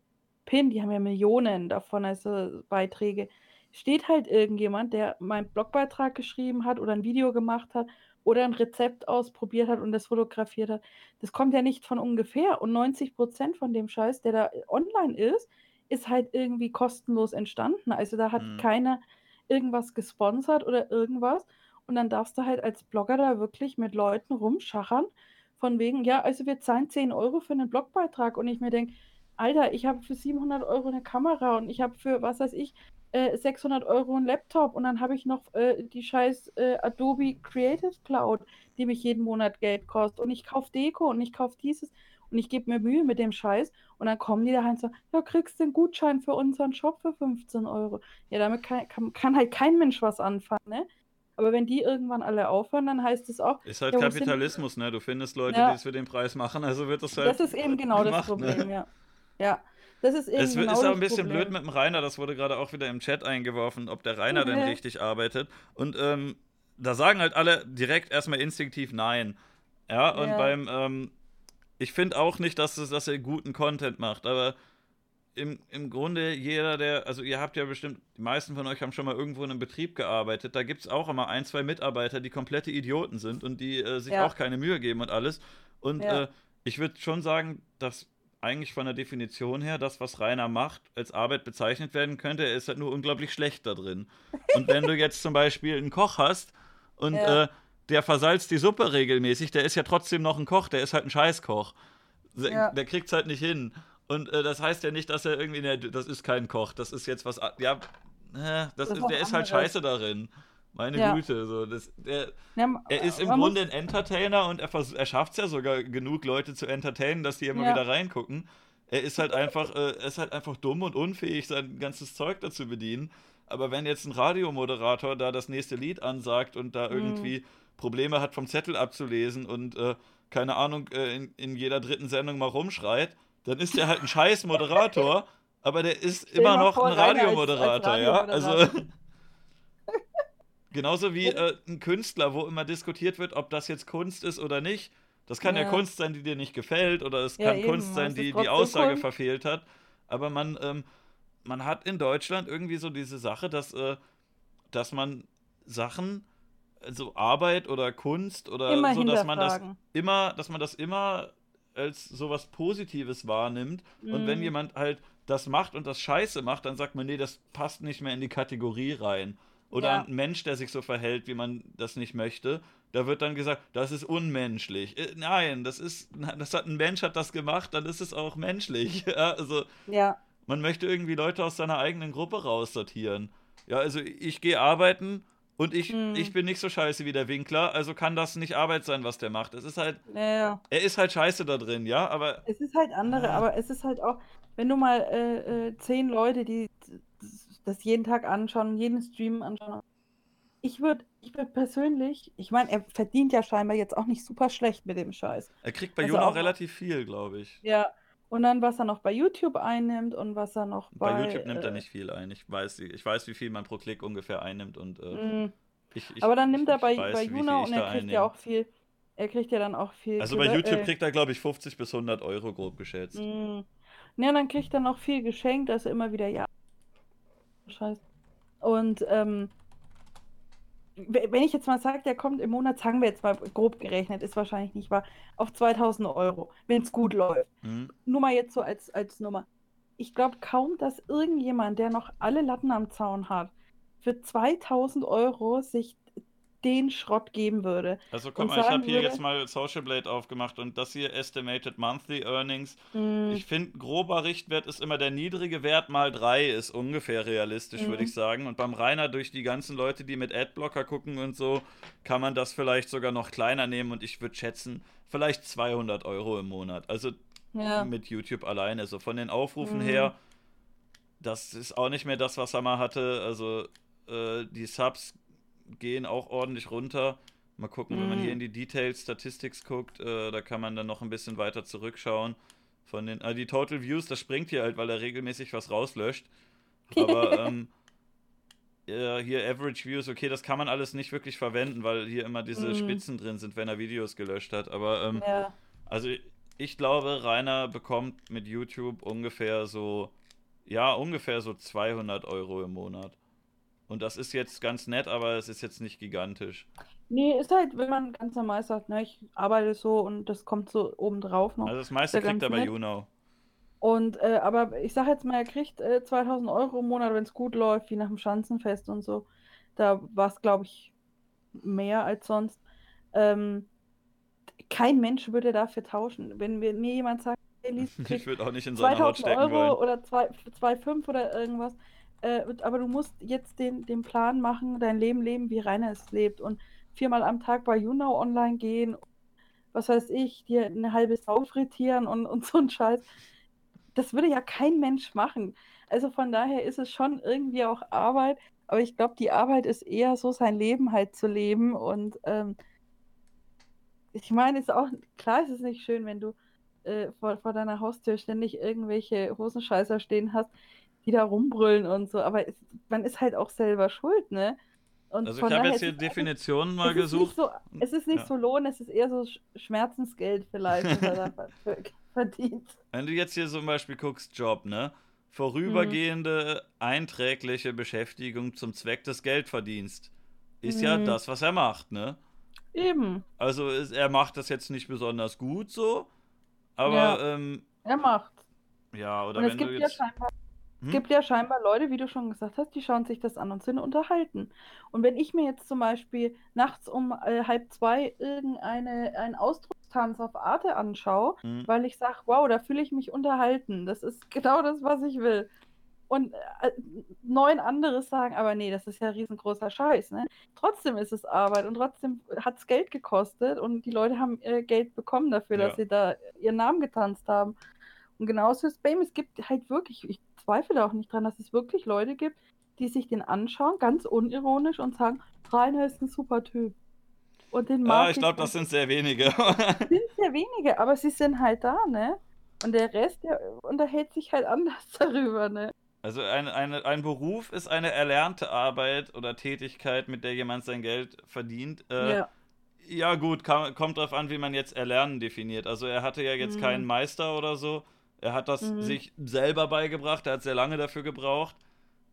Pin, die haben ja Millionen davon, also Beiträge, steht halt irgendjemand, der meinen Blogbeitrag geschrieben hat oder ein Video gemacht hat oder ein Rezept ausprobiert hat und das fotografiert hat. Das kommt ja nicht von ungefähr. Und 90% von dem Scheiß, der da online ist, ist halt irgendwie kostenlos entstanden. Also da hat Mhm. keiner irgendwas gesponsert oder irgendwas. Und dann darfst du halt als Blogger da wirklich mit Leuten rumschachern, von wegen, ja, also wir zahlen 10 Euro für einen Blogbeitrag. Und ich mir denke, Alter, ich habe für 700 Euro eine Kamera und ich habe für, was weiß ich, äh, 600 Euro einen Laptop und dann habe ich noch äh, die scheiß äh, Adobe Creative Cloud, die mich jeden Monat Geld kostet. Und ich kaufe Deko und ich kaufe dieses und ich gebe mir Mühe mit dem Scheiß. Und dann kommen die da halt so, ja, kriegst du einen Gutschein für unseren Shop für 15 Euro. Ja, damit kann, kann, kann halt kein Mensch was anfangen, ne? Aber wenn die irgendwann alle aufhören, dann heißt es auch, Ist halt Ja, wo sind- Kapitalismus, ne? Du findest Leute, Ja. die es für den Preis machen, also wird das halt. das ist eben genau das gemacht, ne? Problem, ja. Ja, das ist eben Es genau ist auch das ein bisschen Problem. blöd mit dem Rainer, das wurde gerade auch wieder im Chat eingeworfen, ob der Rainer denn Mhm. richtig arbeitet. Und ähm, da sagen halt alle direkt erstmal instinktiv nein. Ja, und Ja. beim, ähm, ich finde auch nicht, dass, es, dass er guten Content macht, aber im, im Grunde jeder, der, also ihr habt ja bestimmt, die meisten von euch haben schon mal irgendwo in einem Betrieb gearbeitet, da gibt es auch immer ein, zwei Mitarbeiter, die komplette Idioten sind und die äh, sich Ja. auch keine Mühe geben und alles. Und Ja. äh, ich würde schon sagen, dass eigentlich von der Definition her das, was Rainer macht, als Arbeit bezeichnet werden könnte. Er ist halt nur unglaublich schlecht da drin. Und wenn du jetzt zum Beispiel einen Koch hast und Ja. äh, der versalzt die Suppe regelmäßig, der ist ja trotzdem noch ein Koch, der ist halt ein Scheißkoch. Der, Ja. der kriegt's halt nicht hin. Und äh, das heißt ja nicht, dass er irgendwie, ne, das ist kein Koch, das ist jetzt was, ja, äh, das Das ist der ist halt scheiße darin. Meine Ja. Güte, so, das, der, Ja, er ist im man Grunde ein Entertainer und er, er schafft es ja sogar genug Leute zu entertainen, dass die immer Ja. wieder reingucken. Er ist halt einfach, äh, er ist halt einfach dumm und unfähig, sein ganzes Zeug dazu bedienen. Aber wenn jetzt ein Radiomoderator da das nächste Lied ansagt und da Mhm. irgendwie Probleme hat, vom Zettel abzulesen und äh, keine Ahnung, äh, in, in jeder dritten Sendung mal rumschreit, dann ist er halt ein scheiß Moderator, aber der ist Stell immer noch vor, ein Radiomoderator, ja? Also. (laughs) Genauso wie äh, ein Künstler, wo immer diskutiert wird, ob das jetzt Kunst ist oder nicht. Das kann ja, Ja. Kunst sein, die dir nicht gefällt, oder es Ja, kann eben, Kunst sein, die die Aussage Kunst. verfehlt hat. Aber man, ähm, man hat in Deutschland irgendwie so diese Sache, dass, äh, dass man Sachen, also Arbeit oder Kunst oder Immer so, dass man das immer, dass man das immer als sowas Positives wahrnimmt. Und wenn Mhm. jemand halt das macht und das Scheiße macht, dann sagt man, nee, das passt nicht mehr in die Kategorie rein. Oder Ja. ein Mensch, der sich so verhält, wie man das nicht möchte, da wird dann gesagt, das ist unmenschlich. Äh, Nein, das ist, das hat ein Mensch hat das gemacht, dann ist es auch menschlich. (laughs) Ja, also Ja, man möchte irgendwie Leute aus seiner eigenen Gruppe raussortieren. Ja, also ich gehe arbeiten und ich, Hm. ich bin nicht so scheiße wie der Winkler, also kann das nicht Arbeit sein, was der macht. Es ist halt, ja, ja. er ist halt scheiße da drin, ja, aber Es ist halt andere, Ah. aber es ist halt auch, wenn du mal äh, äh, zehn Leute, die das- jeden Tag anschauen, jeden Stream anschauen. Ich würde ich würd persönlich, ich meine, er verdient ja scheinbar jetzt auch nicht super schlecht mit dem Scheiß. er kriegt bei Also Juno auch auch- relativ viel, glaube ich. Ja. Und dann, was er noch bei YouTube einnimmt und was er noch bei. Bei YouTube nimmt er äh, nicht viel ein. Ich weiß, ich weiß, wie viel man pro Klick ungefähr einnimmt und äh, mh. ich, ich, Aber dann ich, nimmt er ich bei, weiß, bei ich und er kriegt einnehme. ja auch viel. Er kriegt ja dann auch viel. Also bei YouTube äh, kriegt er, glaube ich, 50 bis 100 Euro grob geschätzt. Mm. Ja, dann kriegt er noch viel geschenkt, also immer wieder ja. Scheiße. Und ähm, wenn ich jetzt mal sage, der kommt im Monat, sagen wir jetzt mal grob gerechnet, ist wahrscheinlich nicht wahr, auf 2000 Euro, wenn es gut läuft. Hm? Nur mal jetzt so als, als Nummer. Ich glaube kaum, dass irgendjemand, der noch alle Latten am Zaun hat, für 2000 Euro sich den Schrott geben würde. Also guck mal, ich habe hier jetzt mal Social Blade aufgemacht und das hier Estimated Monthly Earnings. Mm, Ich finde, grober Richtwert ist immer der niedrige Wert mal 3 ist ungefähr realistisch, würde Mhm. ich sagen. Und beim Rainer durch die ganzen Leute, die mit Adblocker gucken und so, kann man das vielleicht sogar noch kleiner nehmen und ich würde schätzen, vielleicht 200 Euro im Monat. Also ja. mit YouTube alleine. So von den Aufrufen Mhm. her, das ist auch nicht mehr das, was er mal hatte. Also äh, die Subs gehen auch ordentlich runter. Mal gucken, wenn man Mhm. hier in die Details Statistics guckt, äh, da kann man dann noch ein bisschen weiter zurückschauen. Von den, ah, die Total Views, das springt hier halt, weil er regelmäßig was rauslöscht. (laughs) Aber ähm, ja, hier Average Views, okay, das kann man alles nicht wirklich verwenden, weil hier immer diese Mhm. Spitzen drin sind, wenn er Videos gelöscht hat. Aber ähm, ja. also ich glaube, Rainer bekommt mit YouTube ungefähr so, ja, ungefähr so 200 Euro im Monat. Und das ist jetzt ganz nett, aber es ist jetzt nicht gigantisch. Nee, ist halt, wenn man ganz normal sagt, ne, ich arbeite so und das kommt so obendrauf noch. Also das meiste kriegt er bei. YouNow. Und, äh, aber ich sag jetzt mal, er kriegt äh, 2000 Euro im Monat, wenn es gut läuft, wie nach dem Schanzenfest und so. Da war es, glaube ich, mehr als sonst. Ähm, kein Mensch würde dafür tauschen. Wenn mir, jemand sagt, hey, Lies, (laughs) Ich würde auch nicht in seiner Haut 2000 stecken Euro wollen. oder 2,5 oder irgendwas. Äh, aber du musst jetzt den, den Plan machen, dein Leben leben, wie Rainer es lebt. Und viermal am Tag bei YouNow online gehen, was weiß ich, dir eine halbe Sau frittieren und, und so ein Scheiß. Das würde ja kein Mensch machen. Also von daher ist es schon irgendwie auch Arbeit. Aber ich glaube, die Arbeit ist eher so, sein Leben halt zu leben. Und ähm, ich meine, ist auch, klar ist es nicht schön, wenn du äh, vor, vor deiner Haustür ständig irgendwelche Hosenscheißer stehen hast, die da rumbrüllen und so. Aber es, man ist halt auch selber schuld, ne? Und Also ich habe jetzt hier es- Definitionen mal es gesucht. so, es ist nicht Ja. so Lohn, es ist eher so Sch- Schmerzensgeld vielleicht, was er da (laughs) verdient. Wenn du jetzt hier zum Beispiel guckst, Job, ne? Vorübergehende einträgliche Beschäftigung zum Zweck des Geldverdienst. Ist ja Mhm. das, was er macht, ne? Eben, Also ist, er macht das jetzt nicht besonders gut so, aber Ja. ähm, er macht. ja, oder Und es wenn du gibt ja jetzt. scheinbar Hm? Es gibt ja scheinbar Leute, wie du schon gesagt hast, die schauen sich das an und sind unterhalten. Und wenn ich mir jetzt zum Beispiel nachts um äh, halb zwei irgendeine einen Ausdruckstanz auf Arte anschaue, Hm. weil ich sage, wow, da fühle ich mich unterhalten. Das ist (laughs) genau das, was ich will. Und äh, neun anderes sagen, aber nee, das ist ja riesengroßer Scheiß. Ne? Trotzdem ist es Arbeit und trotzdem hat es Geld gekostet und die Leute haben äh, Geld bekommen dafür, dass Ja. sie da ihren Namen getanzt haben. Und genauso ist Bame. Es gibt halt wirklich, ich zweifle auch nicht dran, dass es wirklich Leute gibt, die sich den anschauen, ganz unironisch und sagen, Rainer ist ein super Typ. Und den mag Ah, ich glaube, das sind sehr wenige. (laughs) sind sehr wenige, aber sie sind halt da, ne? Und der Rest, der unterhält sich halt anders (laughs) darüber, ne? Also ein, eine, ein Beruf ist eine erlernte Arbeit oder Tätigkeit, mit der jemand sein Geld verdient. Äh, Ja. Ja, gut, kam, kommt drauf an, wie man jetzt Erlernen definiert. Also er hatte ja jetzt Mhm. keinen Meister oder so. Er hat das Mhm. sich selber beigebracht, er hat sehr lange dafür gebraucht.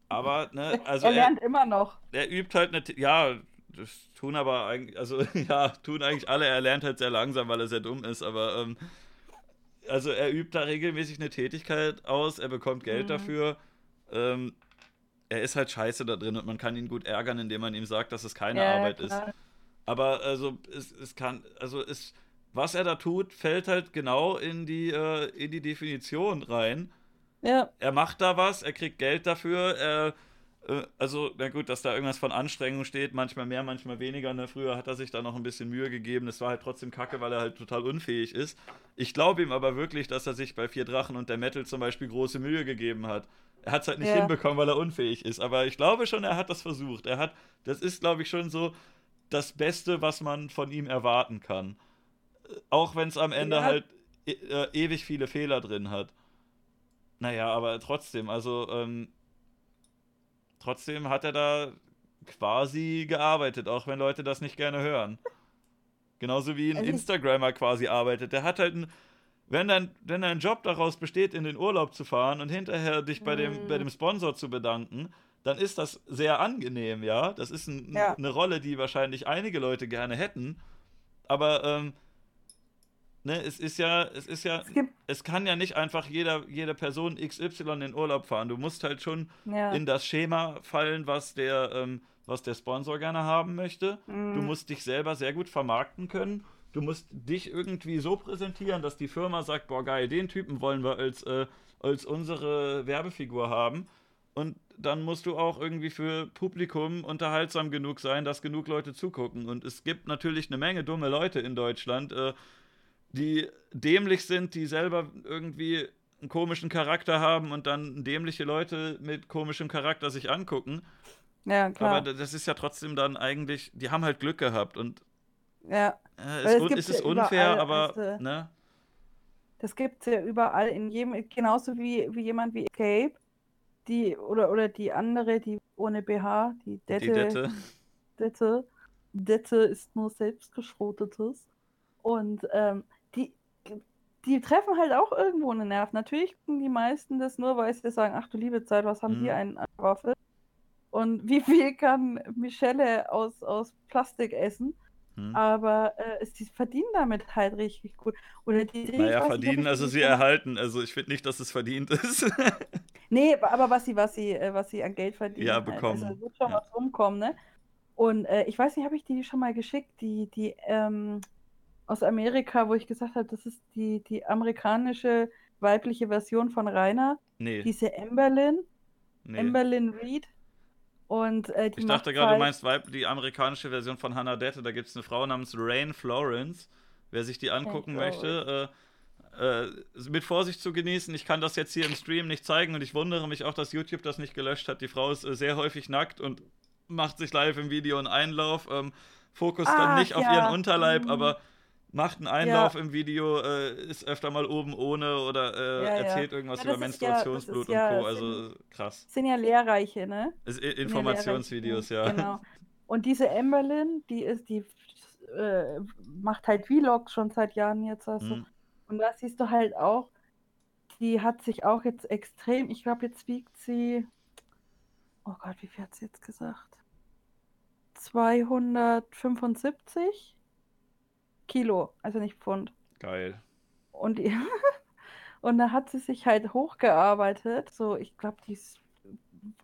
Aber, ne, (laughs) also er er, lernt immer noch. er übt halt eine, ja, das tun aber eigentlich, also (laughs) ja, tun eigentlich alle. Er lernt halt sehr langsam, weil er sehr dumm ist, aber ähm, also er übt da regelmäßig eine Tätigkeit aus, er bekommt Geld Mhm. dafür. Ähm, er ist halt scheiße da drin und man kann ihn gut ärgern, indem man ihm sagt, dass es keine Ja, Arbeit ist. klar. Aber also es, es kann, also es, was er da tut, fällt halt genau in die, äh, in die Definition rein. Ja, Er macht da was, er kriegt Geld dafür, er, äh, also, na gut, dass da irgendwas von Anstrengung steht, manchmal mehr, manchmal weniger. Ne? Früher hat er sich da noch ein bisschen Mühe gegeben. Es war halt trotzdem kacke, weil er halt total unfähig ist. Ich glaube ihm aber wirklich, dass er sich bei Vier Drachen und der Metal zum Beispiel große Mühe gegeben hat. Er hat es halt nicht Ja. hinbekommen, weil er unfähig ist. Aber ich glaube schon, er hat das versucht. Er hat, das ist, glaube ich, schon so das Beste, was man von ihm erwarten kann. Auch wenn es am Ende Ja. halt e äh, ewig viele Fehler drin hat. Naja, aber trotzdem, also ähm, trotzdem hat er da quasi gearbeitet, auch wenn Leute das nicht gerne hören. Genauso wie ein Also Instagrammer quasi arbeitet. Der hat halt ein, wenn dein, wenn dein Job daraus besteht, in den Urlaub zu fahren und hinterher dich bei dem, Mhm. bei dem Sponsor zu bedanken, dann ist das sehr angenehm, ja. Das ist ein, Ja. eine Rolle, die wahrscheinlich einige Leute gerne hätten. Aber ähm, ne, es ist ja, es ist ja, es es kann ja nicht einfach jeder, jede Person XY in den Urlaub fahren. Du musst halt schon ja. in das Schema fallen, was der, ähm, was der Sponsor gerne haben möchte. Du Mhm. musst dich selber sehr gut vermarkten können. Du musst dich irgendwie so präsentieren, dass die Firma sagt, boah geil, den Typen wollen wir als, äh, als unsere Werbefigur haben. Und dann musst du auch irgendwie für Publikum unterhaltsam genug sein, dass genug Leute zugucken. Und es gibt natürlich eine Menge dumme Leute in Deutschland, äh, die dämlich sind, die selber irgendwie einen komischen Charakter haben und dann dämliche Leute mit komischem Charakter sich angucken. ja, klar. Aber das ist ja trotzdem dann eigentlich, die haben halt Glück gehabt und ja. äh, es, es ist ja unfair, überall, aber du, ne? Das gibt es ja überall in jedem, genauso wie, wie jemand wie Escape, die, oder, oder die andere, die ohne BH, die Die Dette, Dette. Dette, Dette ist nur selbstgeschrotetes. Und ähm, die, die treffen halt auch irgendwo einen Nerv. Natürlich gucken die meisten das nur, weil sie sagen, ach du liebe Zeit, was haben die Mhm. einen Waffel? Und (laughs) wie viel kann Michelle aus, aus Plastik essen? Hm. Aber äh, sie verdienen damit halt richtig gut. Oder die, Naja, nicht, verdienen, also die sie schon- erhalten. Also ich finde nicht, dass es verdient ist. (laughs) Nee, aber was sie, was sie, äh, was sie an Geld verdienen. Ja, halt. bekommen. Also, wird schon Ja. was rumkommen, ne? Und äh, ich weiß nicht, habe ich die schon mal geschickt, die, die ähm, aus Amerika, wo ich gesagt habe, das ist die, die amerikanische weibliche Version von Rainer, nee, diese Amberlyn, nee. Amberlyn Reed. Und äh, die Ich dachte gerade, du halt- meinst Weib- die amerikanische Version von Hannah Dette. Da gibt es eine Frau namens Rain Florence. Wer sich die angucken möchte, äh, äh, mit Vorsicht zu genießen. Ich kann das jetzt hier im Stream nicht zeigen und ich wundere mich auch, dass YouTube das nicht gelöscht hat. Die Frau ist äh, sehr häufig nackt und macht sich live im Video einen Einlauf. Ähm, Fokus dann Ach, nicht auf ja. ihren Unterleib, Mhm. aber macht einen Einlauf im Video, äh, ist öfter mal oben ohne oder äh, Ja, ja. erzählt irgendwas Ja, über ja- Menstruationsblut ja- und Co. Also krass. sind ja lehrreiche, ne? Ist, Sind ja Informationsvideos, ja. Genau. Und diese Amberlyn, die ist, die äh, macht halt Vlogs schon seit Jahren jetzt. Also. Mhm. Und da siehst du halt auch, die hat sich auch jetzt extrem, ich glaube, jetzt wiegt sie, oh Gott, wie viel hat sie jetzt gesagt? 275 Kilo, also nicht Pfund. Geil. Und, die, (laughs) und da hat sie sich halt hochgearbeitet. So, ich glaube, die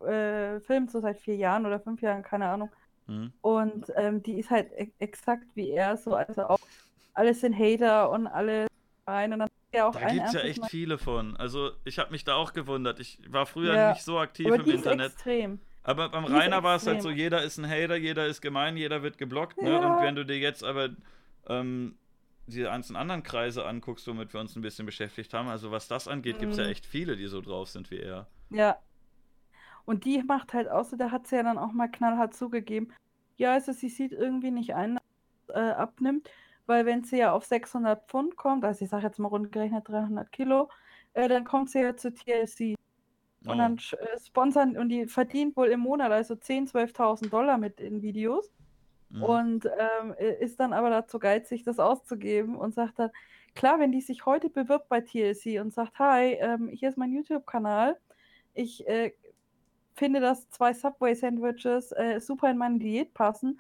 äh, filmt so seit vier Jahren oder fünf Jahren, keine Ahnung. Mhm. Und ähm, die ist halt e exakt wie er, so, also auch alles sind Hater und alle rein. Und dann auch Da gibt es ja echt Mal- viele von. Also, ich habe mich da auch gewundert. Ich war früher Ja, nicht so aktiv im Internet. extrem. Aber beim die Rainer war es halt so, jeder ist ein Hater, jeder ist gemein, jeder wird geblockt. Ne? Ja. Und wenn du dir jetzt aber ähm, die ganzen anderen Kreise anguckst, womit wir uns ein bisschen beschäftigt haben, also was das angeht, gibt es ja Mhm. echt viele, die so drauf sind wie er. Ja. Und die macht halt auch so, da hat sie ja dann auch mal knallhart zugegeben, ja, also sie sieht irgendwie nicht ein, dass äh, abnimmt, weil wenn sie ja auf 600 Pfund kommt, also ich sage jetzt mal rund gerechnet 300 Kilo, äh, dann kommt sie ja zu TLC. Und dann sch- äh, sponsern und die verdient wohl im Monat also 10.000, 12.000 Dollar mit den Videos. Mhm. Und ähm, äh, ist dann aber dazu geizig, das auszugeben und sagt dann, klar, wenn die sich heute bewirbt bei TLC und sagt, hi, ähm, hier ist mein YouTube-Kanal, ich äh, finde, dass zwei Subway-Sandwiches äh, super in meine Diät passen,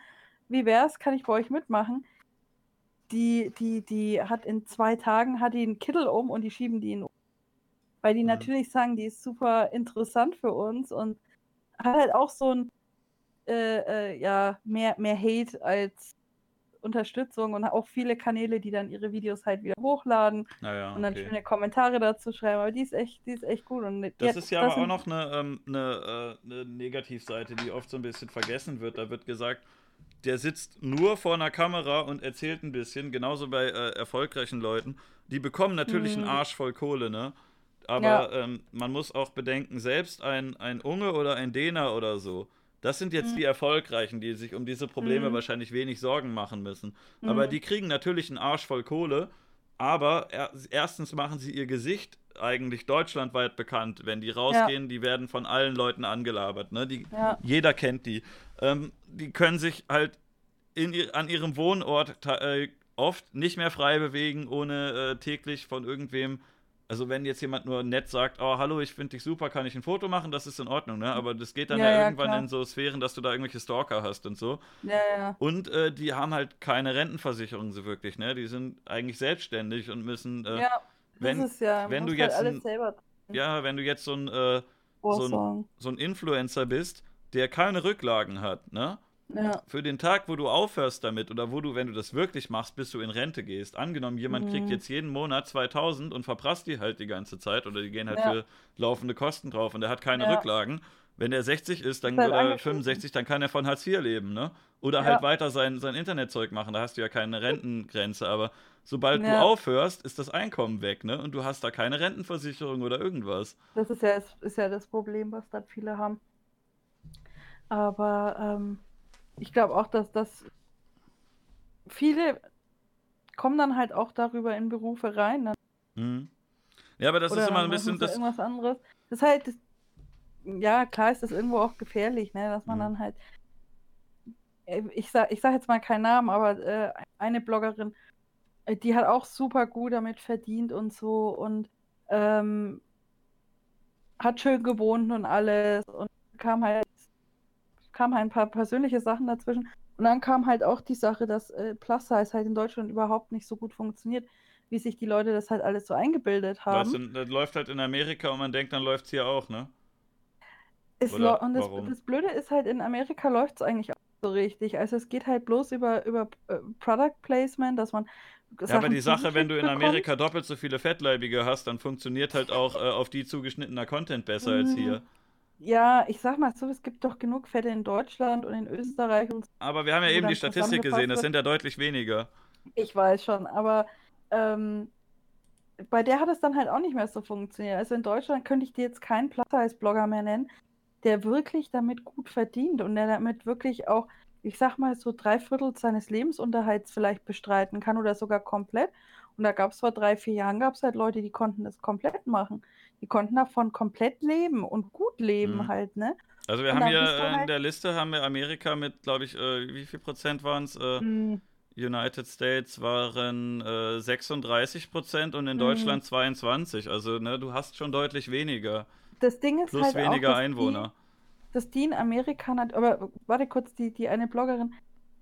wie wär's, kann ich bei euch mitmachen? Die, die, die hat in zwei Tagen, hat die einen Kittel um und die schieben die in weil die Mhm. natürlich sagen, die ist super interessant für uns und hat halt auch so ein äh, äh, ja, mehr, mehr Hate als Unterstützung und auch viele Kanäle, die dann ihre Videos halt wieder hochladen naja, und dann okay. schöne Kommentare dazu schreiben. Aber die ist echt, die ist echt gut. Und Das ist ja das aber auch noch eine, ähm, eine, äh, eine Negativseite, die oft so ein bisschen vergessen wird. Da wird gesagt, der sitzt nur vor einer Kamera und erzählt ein bisschen, genauso bei äh, erfolgreichen Leuten. Die bekommen natürlich einen Mhm. Arsch voll Kohle, ne? Aber Ja. ähm, man muss auch bedenken, selbst ein, ein Unge oder ein Däner oder so, das sind jetzt Mhm. die Erfolgreichen, die sich um diese Probleme Mhm. wahrscheinlich wenig Sorgen machen müssen. Aber Mhm. die kriegen natürlich einen Arsch voll Kohle, aber er, erstens machen sie ihr Gesicht eigentlich deutschlandweit bekannt. Wenn die rausgehen, die werden von allen Leuten angelabert. Ne? Die, Ja. Jeder kennt die. Ähm, die können sich halt in, an ihrem Wohnort äh, oft nicht mehr frei bewegen, ohne äh, täglich von irgendwem. Also wenn jetzt jemand nur nett sagt, oh hallo, ich finde dich super, kann ich ein Foto machen, das ist in Ordnung, ne? Aber das geht dann Ja, ja, ja, irgendwann klar. in so Sphären, dass du da irgendwelche Stalker hast und so. Ja, ja. Und äh, die haben halt keine Rentenversicherung so wirklich, ne? Die sind eigentlich selbstständig und müssen, äh, ja, wenn- das ist ja. wenn du jetzt halt ein- alles selber ja, wenn du jetzt so ein, äh, so ein, so ein Influencer bist, der keine Rücklagen hat, ne? Ja. Für den Tag, wo du aufhörst damit oder wo du, wenn du das wirklich machst, bis du in Rente gehst. Angenommen, jemand kriegt Mhm. jetzt jeden Monat 2000 und verprasst die halt die ganze Zeit oder die gehen halt Ja. für laufende Kosten drauf und der hat keine Ja. Rücklagen. Wenn der 60 ist, dann Ist halt oder angeschlossen. 65, dann kann er von Hartz IV leben, ne? Oder halt weiter sein, sein Internetzeug machen. Da hast du ja keine Rentengrenze. Aber sobald du aufhörst, ist das Einkommen weg, ne? Und du hast da keine Rentenversicherung oder irgendwas. Das ist ja, das ist ja das Problem, was dann viele haben. Aber ähm, ich glaube auch, dass das viele kommen dann halt auch darüber in Berufe rein. Dann, Mhm. Ja, aber das oder ist immer ein bisschen das. irgendwas anderes. Das ist halt, das, ja, klar ist das irgendwo auch gefährlich, ne, dass man Mhm. dann halt, äh, ich sag, ich sag jetzt mal keinen Namen, aber äh, eine Bloggerin, äh, die hat auch super gut damit verdient und so und ähm, hat schön gewohnt und alles und kam halt, kam halt ein paar persönliche Sachen dazwischen. Und dann kam halt auch die Sache, dass äh, Plus Size halt in Deutschland überhaupt nicht so gut funktioniert, wie sich die Leute das halt alles so eingebildet haben. Weißt du, das läuft halt in Amerika und man denkt, dann läuft es hier auch, ne? Es Oder und das, das Blöde ist halt, in Amerika läuft es eigentlich auch so richtig. Also es geht halt bloß über, über äh, Product Placement, dass man Ja, aber die Sache, wenn du in. Amerika doppelt so viele Fettleibige hast, dann funktioniert halt auch äh, auf die zugeschnittener Content besser als Mhm. hier. Ja, ich sag mal so, es gibt doch genug Fette in Deutschland und in Österreich und so. Aber wir haben ja eben die Statistik gesehen, das sind ja deutlich weniger. Ich weiß schon, aber ähm, bei der hat es dann halt auch nicht mehr so funktioniert. Also in Deutschland könnte ich dir jetzt keinen Plus-Size-Blogger mehr nennen, der wirklich damit gut verdient und der damit wirklich auch, ich sag mal, so drei Viertel seines Lebensunterhalts vielleicht bestreiten kann oder sogar komplett. Und da gab es vor drei, vier Jahren gab es halt Leute, die konnten das komplett machen. Die konnten davon komplett leben und gut leben Mhm. halt, ne? Also wir Und haben hier äh, in halt- der Liste haben wir Amerika mit, glaube ich, äh, wie viel Prozent waren es? Äh, Mm, United States waren äh, 36 Prozent und in Mhm. Deutschland 22. Also ne, du hast schon deutlich weniger. Das Ding ist Plus halt auch, weniger dass die- Einwohner. dass die in Amerika, aber warte kurz, die, die eine Bloggerin,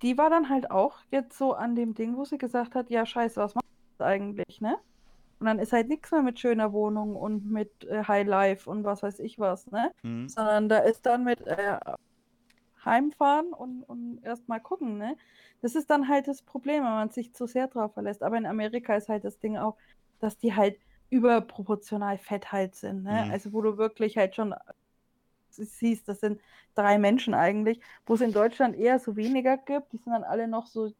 die war dann halt auch jetzt so an dem Ding, wo sie gesagt hat, ja scheiße, was macht das eigentlich, ne? Und dann ist halt nichts mehr mit schöner Wohnung und mit äh, High Life und was weiß ich was, ne? Mhm. Sondern da ist dann mit äh, heimfahren und, und erstmal gucken, ne? Das ist dann halt das Problem, wenn man sich zu sehr drauf verlässt. Aber in Amerika ist halt das Ding auch, dass die halt überproportional fett halt sind, ne? Mhm. Also wo du wirklich halt schon siehst, das sind drei Menschen eigentlich, wo es in Deutschland eher so weniger gibt. Die sind dann alle noch so.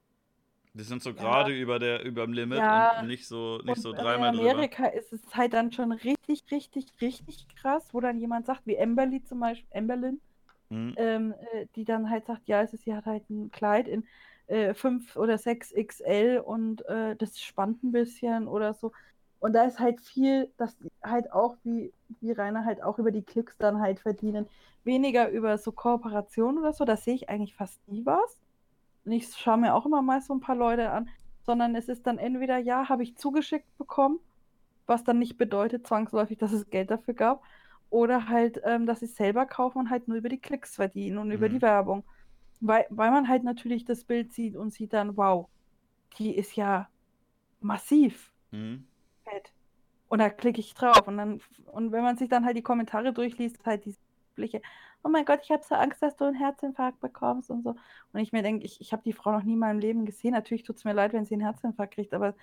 Die sind so Ja. gerade über der über dem Limit Ja. und nicht so nicht so und dreimal in drüber. Amerika ist es halt dann schon richtig, richtig, richtig krass, wo dann jemand sagt, wie Amberly zum Beispiel, Amberlyn, Mhm. ähm, äh, die dann halt sagt, ja, es ist, sie hat halt ein Kleid in äh, 5 oder 6 XL und äh, das spannt ein bisschen oder so. Und da ist halt viel, dass halt auch, wie, wie Rainer halt auch über die Klicks dann halt verdienen. Weniger über so Kooperationen oder so, da sehe ich eigentlich fast nie was. Und ich schaue mir auch immer mal so ein paar Leute an, sondern es ist dann entweder, ja, habe ich zugeschickt bekommen, was dann nicht bedeutet zwangsläufig, dass es Geld dafür gab, oder halt, ähm, dass sie es selber kaufen und halt nur über die Klicks verdienen und über Mhm. die Werbung. Weil, weil man halt natürlich das Bild sieht und sieht dann, wow, die ist ja massiv Mhm. fett. Und da klicke ich drauf. Und dann, und wenn man sich dann halt die Kommentare durchliest, halt diese übliche, oh mein Gott, ich habe so Angst, dass du einen Herzinfarkt bekommst und so. Und ich mir denke, ich, ich habe die Frau noch nie in meinem Leben gesehen. Natürlich tut es mir leid, wenn sie einen Herzinfarkt kriegt, aber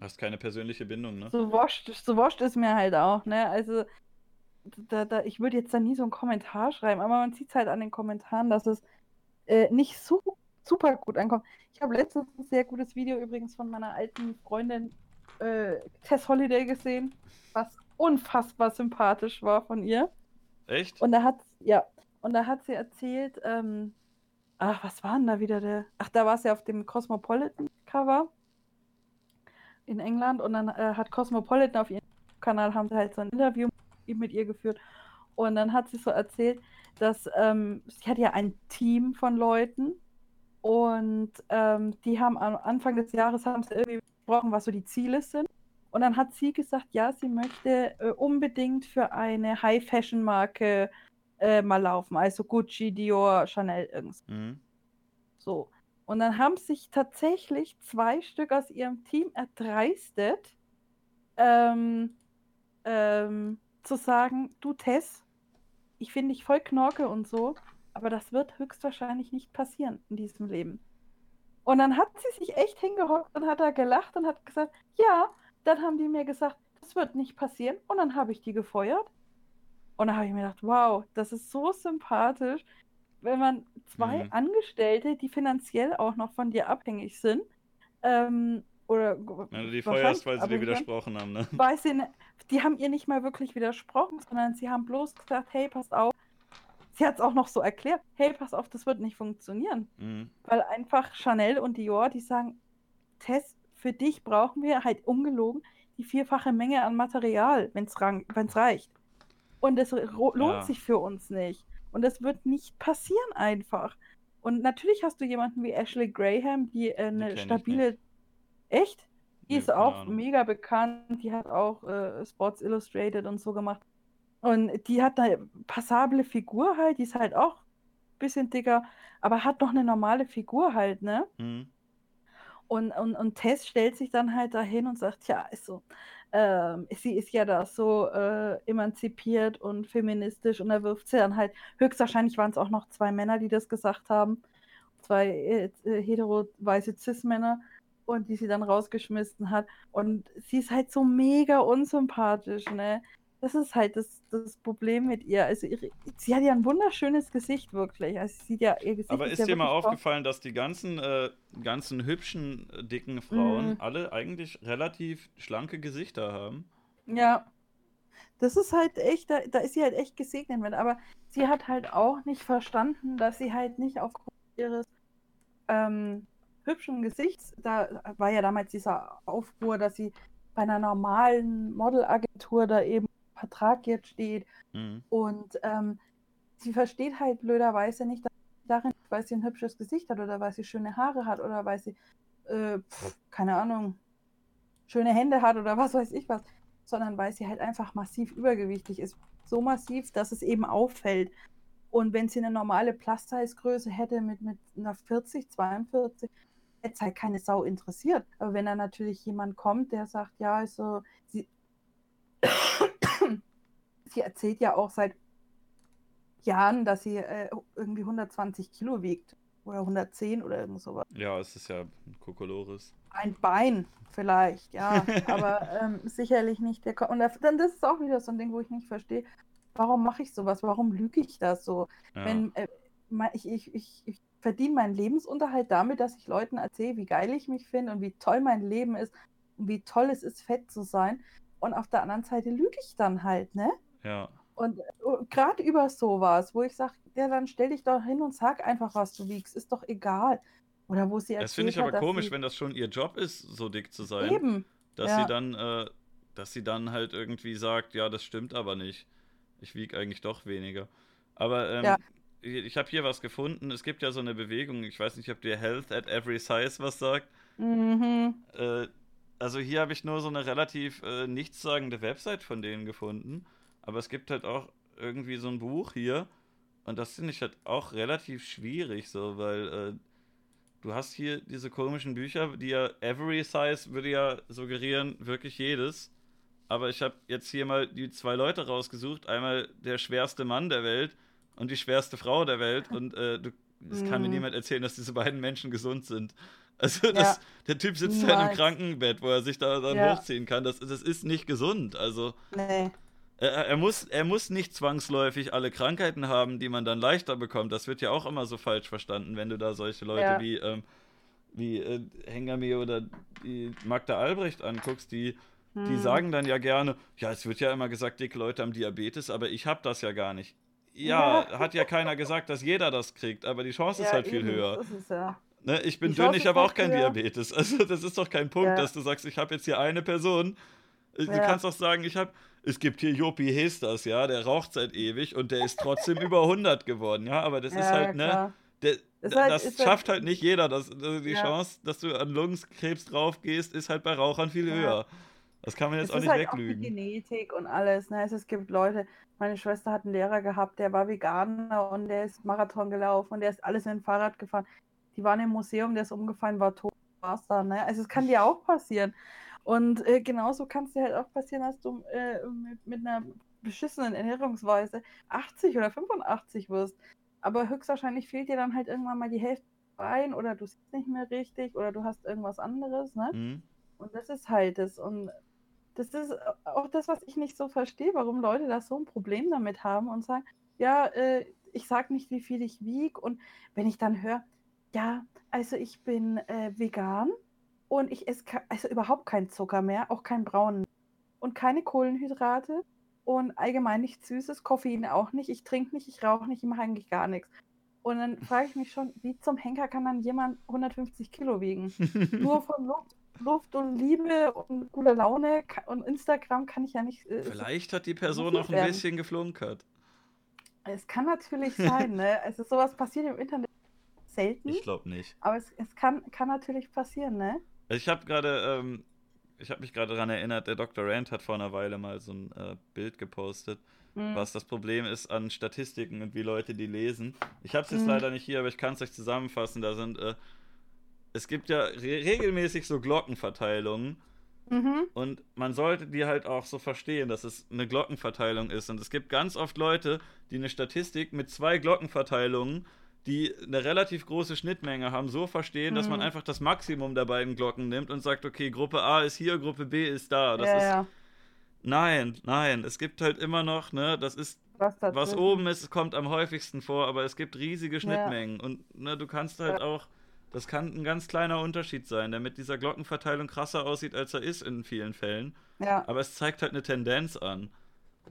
Hast keine persönliche Bindung, ne? so wascht, so wascht ist mir halt auch, ne? Also, da, da, ich würde jetzt da nie so einen Kommentar schreiben, aber man sieht es halt an den Kommentaren, dass es äh, nicht so super gut ankommt. Ich habe letztens ein sehr gutes Video übrigens von meiner alten Freundin äh, Tess Holiday gesehen, was unfassbar sympathisch war von ihr. Echt? Und da hat, ja, und da hat sie erzählt, ähm, ach, was war denn da wieder der? Ach, da war sie auf dem Cosmopolitan Cover in England und dann äh, hat Cosmopolitan auf ihrem Kanal haben sie halt so ein Interview mit ihr geführt und dann hat sie so erzählt, dass ähm, sie hat ja ein Team von Leuten und ähm, die haben am Anfang des Jahres haben sie irgendwie besprochen, was so die Ziele sind und dann hat sie gesagt, ja, sie möchte äh, unbedingt für eine High-Fashion-Marke äh, mal laufen. Also Gucci, Dior, Chanel, irgendwas. Mhm. So. Und dann haben sich tatsächlich zwei Stück aus ihrem Team erdreistet, ähm, ähm, zu sagen, du Tess, ich finde dich voll Knorke und so, aber das wird höchstwahrscheinlich nicht passieren in diesem Leben. Und dann hat sie sich echt hingehockt und hat da gelacht und hat gesagt, ja, dann haben die mir gesagt, das wird nicht passieren. Und dann habe ich die gefeuert. Und dann habe ich mir gedacht, wow, das ist so sympathisch, wenn man zwei Mhm. Angestellte, die finanziell auch noch von dir abhängig sind, ähm, oder Wenn du die feuerst, weil sie dir widersprochen haben, ne? weil sie, ne- die haben ihr nicht mal wirklich widersprochen, sondern sie haben bloß gesagt, hey, pass auf. Sie hat es auch noch so erklärt, hey, pass auf, das wird nicht funktionieren. Mhm. Weil einfach Chanel und Dior, die sagen, Tess, für dich brauchen wir halt ungelogen die vierfache Menge an Material, wenn es reicht. Und es lohnt Ja. sich für uns nicht. Und das wird nicht passieren einfach. Und natürlich hast du jemanden wie Ashley Graham, die äh, eine ich stabile. Echt? Die Nee, ist auch Ahnung. mega bekannt. Die hat auch äh, Sports Illustrated und so gemacht. Und die hat eine passable Figur halt. Die ist halt auch ein bisschen dicker, aber hat noch eine normale Figur halt, ne? Mhm. Und, und, und Tess stellt sich dann halt dahin und sagt, ja, also, ähm, sie ist ja da so äh, emanzipiert und feministisch und da wirft sie dann halt, höchstwahrscheinlich waren es auch noch zwei Männer, die das gesagt haben, zwei äh, hetero-weiße Cis-Männer und die sie dann rausgeschmissen hat. Und sie ist halt so mega unsympathisch, ne? Das ist halt das, das Problem mit ihr. Also ihre, sie hat ja ein wunderschönes Gesicht, wirklich. Also sie sieht ja, ihr Gesicht Aber ist ist dir mal aufgefallen, dass die ganzen, äh, ganzen hübschen, äh, dicken Frauen Mhm. alle eigentlich relativ schlanke Gesichter haben? Ja. Das ist halt echt, da, da ist sie halt echt gesegnet mit. Aber sie hat halt auch nicht verstanden, dass sie halt nicht aufgrund ihres ähm, hübschen Gesichts, da war ja damals dieser Aufruhr, dass sie bei einer normalen Modelagentur da eben Vertrag jetzt steht Mhm. und ähm, sie versteht halt blöderweise nicht dass sie darin, weil sie ein hübsches Gesicht hat oder weil sie schöne Haare hat oder weil sie, äh, pf, keine Ahnung, schöne Hände hat oder was weiß ich was, sondern weil sie halt einfach massiv übergewichtig ist. So massiv, dass es eben auffällt. Und wenn sie eine normale Plus-Size-Größe hätte mit, mit einer 40, 42, hätte es halt keine Sau interessiert. Aber wenn dann natürlich jemand kommt, der sagt, ja, also sie, sie erzählt ja auch seit Jahren, dass sie äh, irgendwie 120 Kilo wiegt oder 110 oder irgend sowas. Ja, es ist ja ein Kokolores. Ein Bein vielleicht, ja, (laughs) aber ähm, sicherlich nicht der Ko Und da- dann das ist auch wieder so ein Ding, wo ich nicht verstehe, warum mache ich sowas? Warum lüge ich das so? Ja. Wenn äh, ich, ich, ich, ich verdiene meinen Lebensunterhalt damit, dass ich Leuten erzähle, wie geil ich mich finde und wie toll mein Leben ist und wie toll es ist, fett zu sein. Und auf der anderen Seite lüge ich dann halt, ne? Ja. Und gerade über sowas, wo ich sage, ja, dann stell dich doch hin und sag einfach, was du wiegst, ist doch egal. Oder wo sie Das finde ich aber hat, komisch, sie wenn das schon ihr Job ist, so dick zu sein. eben, dass Ja. sie dann, äh, dass sie dann halt irgendwie sagt, ja, das stimmt aber nicht. Ich wiege eigentlich doch weniger. Aber ähm, Ja. ich, ich habe hier was gefunden. Es gibt ja so eine Bewegung, ich weiß nicht, ob dir Health at Every Size was sagt. Mhm. Äh, also hier habe ich nur so eine relativ äh, nichtssagende Website von denen gefunden. Aber es gibt halt auch irgendwie so ein Buch hier. Und das finde ich halt auch relativ schwierig, so, weil äh, du hast hier diese komischen Bücher, die ja Every Size würde ja suggerieren, wirklich jedes. Aber ich habe jetzt hier mal die zwei Leute rausgesucht. Einmal der schwerste Mann der Welt und die schwerste Frau der Welt. Und äh, du, es kann mir Mhm. niemand erzählen, dass diese beiden Menschen gesund sind. Also das, Ja. der Typ sitzt halt im. Krankenbett, wo er sich da dann Ja. hochziehen kann. Das, das ist nicht gesund. Also Nee. Er, muss, er muss nicht zwangsläufig alle Krankheiten haben, die man dann leichter bekommt. Das wird ja auch immer so falsch verstanden, wenn du da solche Leute Ja. wie, ähm, wie äh, Hengame oder die Magda Albrecht anguckst, die, die Hm. sagen dann ja gerne, ja, es wird ja immer gesagt, dicke Leute haben Diabetes, aber ich habe das ja gar nicht. Ja, Ja. hat ja keiner gesagt, dass jeder das kriegt, aber die Chance ist Ja, halt viel höher. Das ist ja. Ne, ich bin Die dünn, ich ist habe auch kein höher. Diabetes. (laughs) Also das ist doch kein Punkt, dass du sagst, ich habe jetzt hier eine Person. Äh, Du kannst doch sagen, ich habe, es gibt hier Jopi Hestas, ja, der raucht seit ewig und der ist trotzdem über 100 geworden, ja, aber das ist ja, halt, ne, der, Ist da- halt- das ist halt- schafft halt nicht jeder. Das, also die Ja. Chance, dass du an Lungenkrebs draufgehst, ist halt bei Rauchern viel Ja. höher. Das kann man jetzt Es auch ist nicht halt auch die weglügen. Genetik und alles. Ne? Also es gibt Leute, meine Schwester hat einen Lehrer gehabt, der war Veganer und der ist Marathon gelaufen und der ist alles mit dem Fahrrad gefahren. Die waren im Museum, der ist umgefallen, war tot, war's dann. Ne? Also es kann dir auch passieren. Und äh, genauso kann es dir halt auch passieren, dass du äh, mit, mit einer beschissenen Ernährungsweise 80 oder 85 wirst. Aber höchstwahrscheinlich fehlt dir dann halt irgendwann mal die Hälfte ein oder du siehst nicht mehr richtig oder du hast irgendwas anderes. Ne? Hm? Und das ist halt es. Und das ist auch das, was ich nicht so verstehe, warum Leute da so ein Problem damit haben und sagen, ja, äh, ich sag nicht, wie viel ich wiege. Und wenn ich dann höre, ja, also ich bin äh, vegan und ich esse also überhaupt keinen Zucker mehr, auch keinen braunen und keine Kohlenhydrate und allgemein nichts Süßes, Koffein auch nicht, ich trinke nicht, ich rauche nicht, ich mache eigentlich gar nichts. Und dann (laughs) frage ich mich schon, wie zum Henker kann dann jemand 150 Kilo wiegen? (laughs) Nur von Luft, Luft und Liebe und guter Laune und Instagram kann ich ja nicht. Äh, Vielleicht hat die Person noch ein werden. bisschen geflunkert. es kann natürlich sein, ne? Also sowas passiert im Internet selten, Ich glaube nicht. aber es, es kann, kann natürlich passieren, ne? Also Ich habe gerade, ähm, ich habe mich gerade daran erinnert, der Dr. Rand hat vor einer Weile mal so ein äh, Bild gepostet, Mhm. was das Problem ist an Statistiken und wie Leute die lesen. Ich habe es jetzt Mhm. leider nicht hier, aber ich kann es euch zusammenfassen. Da sind, äh, es gibt ja re regelmäßig so Glockenverteilungen Mhm. und man sollte die halt auch so verstehen, dass es eine Glockenverteilung ist. Und es gibt ganz oft Leute, die eine Statistik mit zwei Glockenverteilungen, die eine relativ große Schnittmenge haben, so verstehen, dass man Mhm. einfach das Maximum der beiden Glocken nimmt und sagt, okay, Gruppe A ist hier, Gruppe B ist da. Das ja, ist. ja. Nein, nein, es gibt halt immer noch, ne, das ist, Was, was oben ist, kommt am häufigsten vor, aber es gibt riesige Ja. Schnittmengen. Und ne, du kannst halt auch, das kann ein ganz kleiner Unterschied sein, der mit dieser Glockenverteilung krasser aussieht, als er ist in vielen Fällen. Ja. Aber es zeigt halt eine Tendenz an.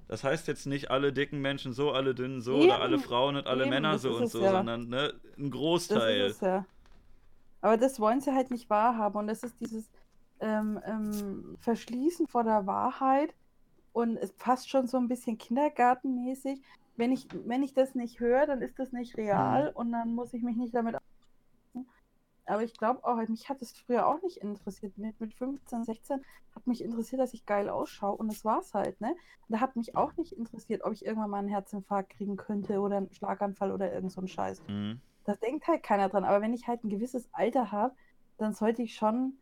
Das heißt jetzt nicht alle dicken Menschen so, alle dünnen so Eben, oder alle Frauen und alle eben, Männer das so und so, ja. sondern ne, ein Das Großteil. ist es ja. Aber das wollen sie halt nicht wahrhaben. Und das ist dieses ähm, ähm, Verschließen vor der Wahrheit. Und es passt schon so ein bisschen kindergartenmäßig. Wenn ich, wenn ich das nicht höre, dann ist das nicht real und dann muss ich mich nicht damit. Aber ich glaube auch, mich hat es früher auch nicht interessiert. Mit, mit 15, 16 hat mich interessiert, dass ich geil ausschaue und das war's halt, ne? Da hat mich auch nicht interessiert, ob ich irgendwann mal einen Herzinfarkt kriegen könnte oder einen Schlaganfall oder irgend so einen Scheiß. Mhm. Da denkt halt keiner dran. Aber wenn ich halt ein gewisses Alter habe, dann sollte ich schon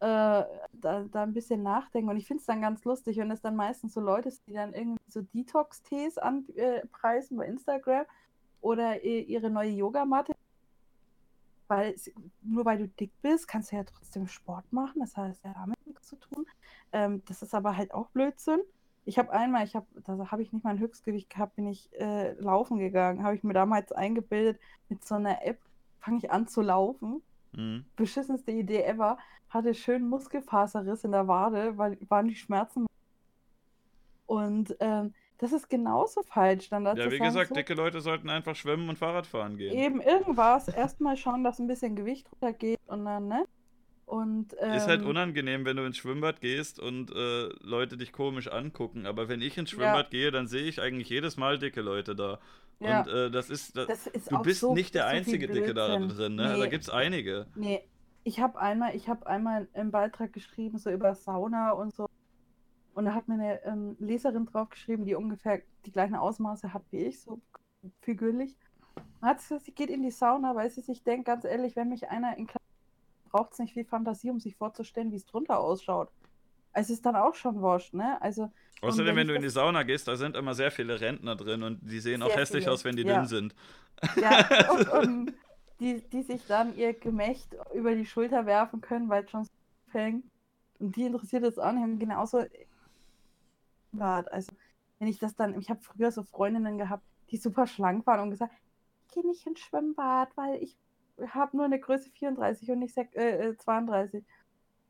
äh, da, da ein bisschen nachdenken. Und ich finde es dann ganz lustig, wenn es dann meistens so Leute sind, die dann irgendwie so Detox-Tees anpreisen bei Instagram oder ihre neue Yogamatte. Weil es- nur weil du dick bist, kannst du ja trotzdem Sport machen. Das heißt, ja damit nichts zu tun. Ähm, das ist aber halt auch Blödsinn. Ich habe einmal, ich habe, da habe ich nicht mal ein Höchstgewicht gehabt, bin ich äh, laufen gegangen. Habe ich mir damals eingebildet, mit so einer App fange ich an zu laufen. Mhm. Beschissenste Idee ever. Hatte schön Muskelfaserriss in der Wade, weil waren die Schmerzen. Und ähm, das ist genauso falsch. Dann dazu Ja, wie gesagt, so, dicke Leute sollten einfach schwimmen und Fahrrad fahren gehen. Eben irgendwas. Erstmal schauen, dass ein bisschen Gewicht runtergeht und dann, ne? Und, ähm, ist halt unangenehm, wenn du ins Schwimmbad gehst und äh, Leute dich komisch angucken. Aber wenn ich ins Schwimmbad ja. gehe, dann sehe ich eigentlich jedes Mal dicke Leute da. Ja. Und äh, das ist, das, das ist du bist so, nicht der einzige so Dicke da drin, ne? Nee. Da gibt es einige. Nee, ich habe einmal, ich habe einmal einen Beitrag geschrieben, so über Sauna und so. Und da hat mir eine ähm, Leserin drauf geschrieben, die ungefähr die gleichen Ausmaße hat wie ich, so figürlich. Hat sie gesagt, sie geht in die Sauna, weil sie sich denkt, ganz ehrlich, wenn mich einer in Klasse braucht es nicht viel Fantasie, um sich vorzustellen, wie es drunter ausschaut. Es ist dann auch schon wurscht, ne? Also. Außerdem, wenn, wenn du in die Sauna gehst, da sind immer sehr viele Rentner drin und die sehen auch hässlich viele. aus, wenn die ja. dünn sind. Ja, und, (laughs) und die, die sich dann ihr Gemächt über die Schulter werfen können, weil es schon so fängt. Und die interessiert es auch nicht. genauso. Also, wenn ich das dann. Ich habe früher so Freundinnen gehabt, die super schlank waren und gesagt, ich gehe nicht ins Schwimmbad, weil ich habe nur eine Größe 34 und nicht äh, 32. Äh,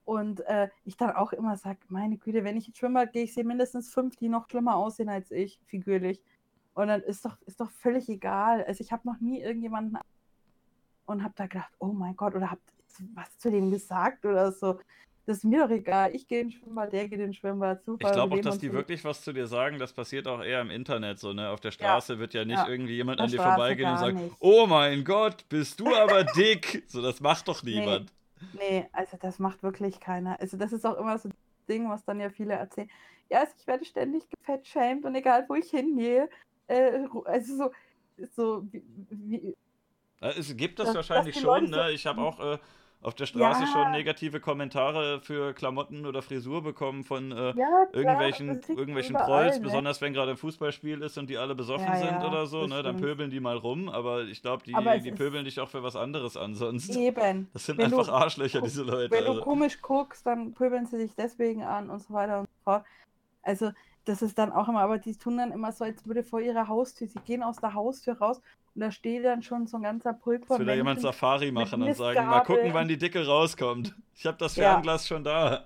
und äh, ich dann auch immer sage, meine Güte, wenn ich ins Schwimmbad gehe, ich sehe mindestens fünf, die noch schlimmer aussehen als ich, figürlich. Und dann ist doch, ist doch völlig egal. Also ich habe noch nie irgendjemanden und habe da gedacht, oh mein Gott, oder habt was zu dem gesagt oder so. Das ist mir doch egal. Ich gehe in den Schwimmbad, der geht in den Schwimmbad. Super. Ich glaube auch, dass die so. wirklich was zu dir sagen. Das passiert auch eher im Internet so. Ne? Auf der Straße ja. wird ja nicht ja. irgendwie jemand an dir Straße vorbeigehen und sagen: nicht. Oh mein Gott, bist du aber (laughs) dick. so, das macht doch niemand. Nee. nee, also das macht wirklich keiner. Also, das ist auch immer so ein Ding, was dann ja viele erzählen. Ja, also ich werde ständig gefettshamed und egal, wo ich hingehe. Äh, also so, so wie, wie es gibt das, das wahrscheinlich schon, ne? Ich habe auch äh, auf der Straße ja. schon negative Kommentare für Klamotten oder Frisur bekommen von äh, ja, irgendwelchen, irgendwelchen überall, Trolls, ne? besonders wenn gerade ein Fußballspiel ist und die alle besoffen ja, sind oder so, ne? Dann pöbeln die mal rum, aber ich glaube, die, die pöbeln dich auch für was anderes an sonst. Eben. Das sind wenn einfach du, Arschlöcher, diese Leute. Wenn also. du komisch guckst, dann pöbeln sie sich deswegen an und so weiter und so fort. Also, das ist dann auch immer, aber die tun dann immer so, als würde vor ihrer Haustür, sie gehen aus der Haustür raus und da steht dann schon so ein ganzer Pulk von. Will da jemand Safari machen und sagen, mal gucken, wann die Dicke rauskommt. Ich habe das Fernglas ja. schon da.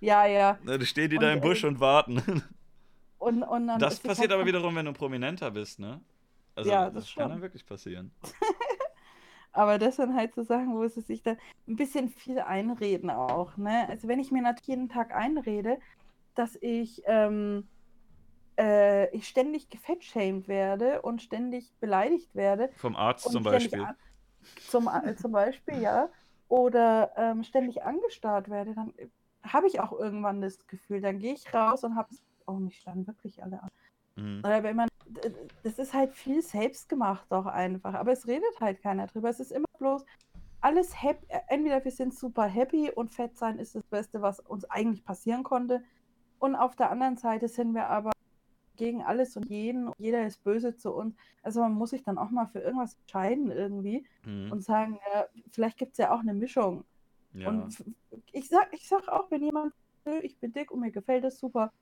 Ja, ja. Da stehen die und, da im Busch äh, und warten. (laughs) Und, und das passiert aber wiederum, wenn du prominenter bist, ne? Also, ja, das, das kann dann wirklich passieren. (laughs) aber das sind halt so Sachen, wo sie sich dann ein bisschen viel einreden auch, ne? Also wenn ich mir natürlich jeden Tag einrede, dass ich ähm, äh, ich ständig gefettshamed werde und ständig beleidigt werde. Vom Arzt zum Beispiel. Zum, äh, zum Beispiel, ja. Oder ähm, ständig angestarrt werde, dann äh, habe ich auch irgendwann das Gefühl, dann gehe ich raus und habe, oh, mich starren wirklich alle an. Mhm. Oder wenn man, das ist halt viel selbstgemacht auch einfach, aber es redet halt keiner drüber. Es ist immer bloß alles happy, äh, entweder wir sind super happy und fett sein ist das Beste, was uns eigentlich passieren konnte. Und auf der anderen Seite sind wir aber gegen alles und jeden. Jeder ist böse zu uns. Also man muss sich dann auch mal für irgendwas entscheiden irgendwie mhm. und sagen, ja, vielleicht gibt es ja auch eine Mischung. Ja. Und ich sag, ich sag auch, wenn jemand, ich bin dick und mir gefällt das super,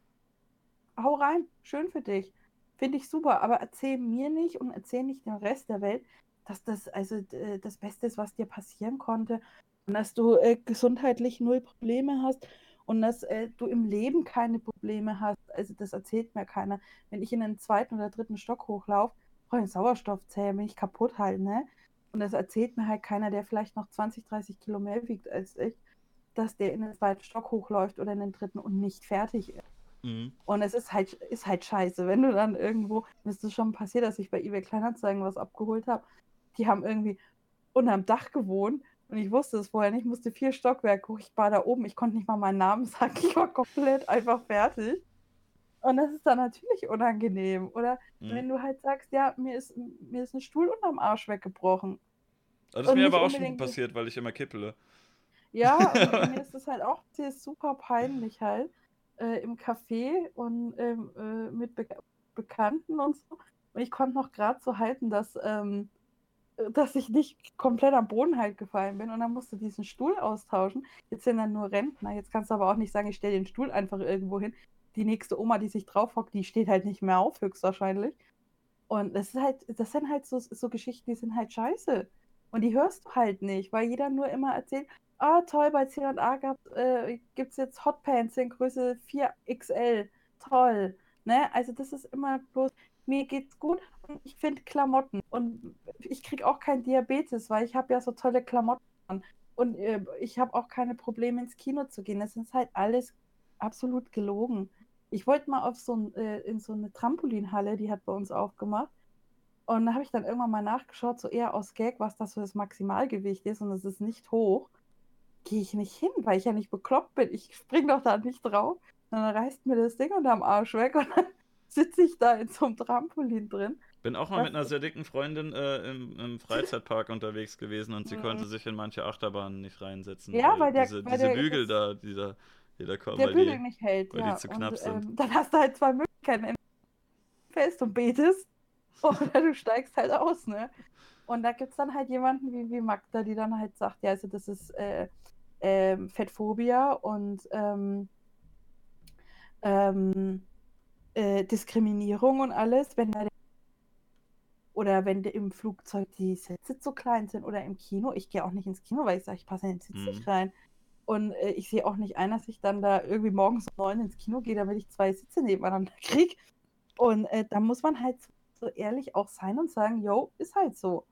hau rein, schön für dich. Finde ich super, aber erzähl mir nicht und erzähl nicht dem Rest der Welt, dass das also das Beste ist, was dir passieren konnte und dass du äh, gesundheitlich null Probleme hast und dass äh, du im Leben keine Probleme hast. Also das erzählt mir keiner. Wenn ich in den zweiten oder dritten Stock hochlaufe, brauche ich einen Sauerstoffzähler, bin ich kaputt halt, ne? Und das erzählt mir halt keiner, der vielleicht noch 20, 30 Kilo mehr wiegt als ich, dass der in den zweiten Stock hochläuft oder in den dritten und nicht fertig ist. Mhm. Und es ist halt, ist halt scheiße, wenn du dann irgendwo, mir ist es schon passiert, dass ich bei eBay Kleinanzeigen was abgeholt habe. Die haben irgendwie unterm Dach gewohnt und ich wusste es vorher nicht, ich musste vier Stockwerke hoch. Ich war da oben, ich konnte nicht mal meinen Namen (laughs) sagen. Ich war komplett einfach fertig. Und das ist dann natürlich unangenehm. Oder mhm. wenn du halt sagst, ja, mir ist, mir ist ein Stuhl unterm Arsch weggebrochen. Das ist mir aber auch schon passiert, weil ich immer kippele. Ja, und (laughs) mir ist das halt auch ist super peinlich halt. Äh, Im Café und ähm, äh, mit Be Bekannten und so. Und ich konnte noch gerade so halten, dass ähm, dass ich nicht komplett am Boden halt gefallen bin und dann musst du diesen Stuhl austauschen. Jetzt sind dann nur Rentner. Jetzt kannst du aber auch nicht sagen, ich stelle den Stuhl einfach irgendwo hin. Die nächste Oma, die sich drauf hockt, die steht halt nicht mehr auf, höchstwahrscheinlich. Und das ist halt, das sind halt so, so Geschichten, die sind halt scheiße. Und die hörst du halt nicht, weil jeder nur immer erzählt, ah toll, bei C&A äh, gibt es jetzt Hotpants in Größe 4XL. Toll. Ne? Also das ist immer bloß, mir geht's gut und ich finde Klamotten. Und ich kriege auch kein Diabetes, weil ich habe ja so tolle Klamotten an. Und äh, ich habe auch keine Probleme ins Kino zu gehen. Das ist halt alles absolut gelogen. Ich wollte mal auf so ein, äh, in so eine Trampolinhalle, die hat bei uns aufgemacht. Und da habe ich dann irgendwann mal nachgeschaut, so eher aus Gag, was das für das Maximalgewicht ist. Und es ist nicht hoch. Gehe ich nicht hin, weil ich ja nicht bekloppt bin. Ich spring doch da nicht drauf. Und dann reißt mir das Ding unterm Arsch weg (laughs) und dann sitze ich da in so einem Trampolin drin. Bin auch mal Was? mit einer sehr dicken Freundin äh, im, im Freizeitpark unterwegs gewesen und sie Mhm. konnte sich in manche Achterbahnen nicht reinsetzen. Ja, weil der- diese, weil diese der- Bügel da, dieser, dieser kommen, der Bügel die, nicht hält. weil die ja. zu und, knapp sind. Ähm, dann hast du halt zwei Möglichkeiten. Fällst und betest (laughs) oder du steigst halt aus, ne? Und da gibt es dann halt jemanden wie, wie Magda, die dann halt sagt, ja, also das ist äh, ähm, Fettphobia und ähm, ähm, äh, Diskriminierung und alles, wenn da der oder wenn im Flugzeug die Sitze zu klein sind oder im Kino. Ich gehe auch nicht ins Kino, weil ich sage, ich passe in den Sitz Mhm. nicht rein. Und äh, ich sehe auch nicht ein, dass ich dann da irgendwie morgens um neun ins Kino gehe, damit ich zwei Sitze nebeneinander (laughs) kriege. Und äh, da muss man halt so ehrlich auch sein und sagen, yo, ist halt so.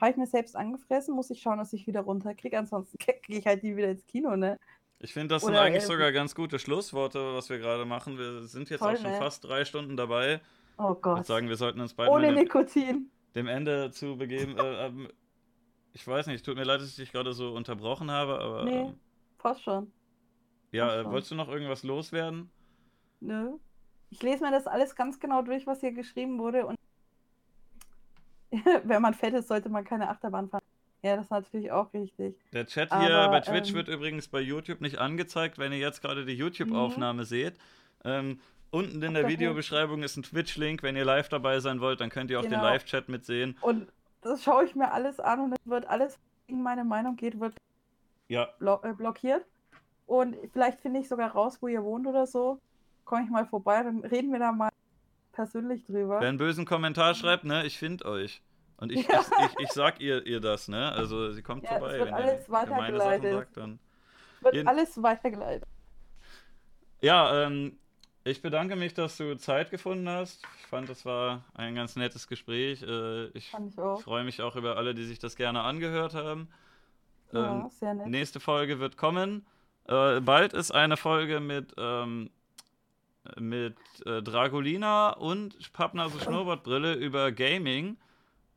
Habe ich mir selbst angefressen, muss ich schauen, dass ich wieder runterkriege. Ansonsten (laughs) kriege ich halt nie wieder ins Kino, ne? Ich finde, das sind Oder, eigentlich äh, sogar ganz gute Schlussworte, was wir gerade machen. Wir sind jetzt Voll, auch schon ne? fast drei Stunden dabei. Oh Ich würde Gott. sagen, wir sollten uns bald Ohne dem, Nikotin. dem Ende zu begeben. äh, ähm, ich weiß nicht, tut mir leid, dass ich dich gerade so unterbrochen habe, aber Nee. ähm, Fast schon. ja, Ach äh, schon. wolltest du noch irgendwas loswerden? Nö. Ich lese mir das alles ganz genau durch, was hier geschrieben wurde. Und (laughs) wenn man fett ist, sollte man keine Achterbahn fahren. Ja, das ist natürlich auch richtig. Der Chat hier Aber, bei Twitch ähm, wird übrigens bei YouTube nicht angezeigt, wenn ihr jetzt gerade die Mhm. YouTube-Aufnahme seht. Ähm, unten in der Videobeschreibung ist ein Twitch-Link. Wenn ihr live dabei sein wollt, dann könnt ihr auch den Genau. Live-Chat mitsehen. Und das schaue ich mir alles an und es wird alles, was gegen meine Meinung geht, wird Ja, äh, blockiert. Und vielleicht finde ich sogar raus, wo ihr wohnt oder so. Komme ich mal vorbei, dann reden wir da mal persönlich drüber. wer einen bösen Kommentar schreibt, ne, ich finde euch. Und ich, Ja. ich, ich, sag ihr, ihr das, ne? Also sie kommt Ja, vorbei. wird Wenn alles ihr gemeine Sachen weitergeleitet. sagt, dann. wird jeden- alles weitergeleitet. Ja, ähm, ich bedanke mich, dass du Zeit gefunden hast. Ich fand, das war ein ganz nettes Gespräch. Äh, ich ich freue mich auch über alle, die sich das gerne angehört haben. Ja, Ähm, sehr nett. Nächste Folge wird kommen. Äh, bald ist eine Folge mit, ähm, mit äh, Dragolina und Pappnase (laughs) Schnurrbartbrille über Gaming.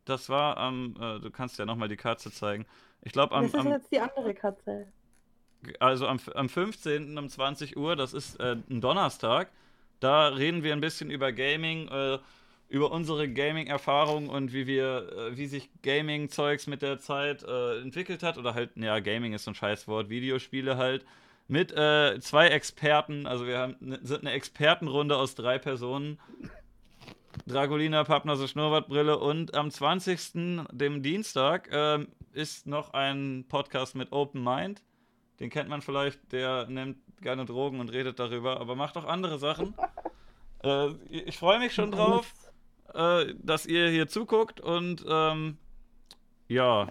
Das war am, äh, du kannst ja nochmal die Katze zeigen. Ich glaube am, das ist am, jetzt die andere Katze. also am, am 15. um 20 Uhr, das ist äh, ein Donnerstag. Da reden wir ein bisschen über Gaming, äh, über unsere Gaming-Erfahrung und wie wir, äh, wie sich Gaming-Zeugs mit der Zeit äh, entwickelt hat. Oder halt, ja, Gaming ist so ein Scheißwort, Videospiele halt. Mit äh, zwei Experten, also wir haben, ne, sind eine Expertenrunde aus drei Personen. Dragolina, Pappnase, Schnurrbartbrille und am 20., dem Dienstag, ähm, ist noch ein Podcast mit Open Mind. Den kennt man vielleicht, der nimmt gerne Drogen und redet darüber, aber macht auch andere Sachen. (laughs) äh, ich freue mich schon drauf, äh, dass ihr hier zuguckt und ähm, ja.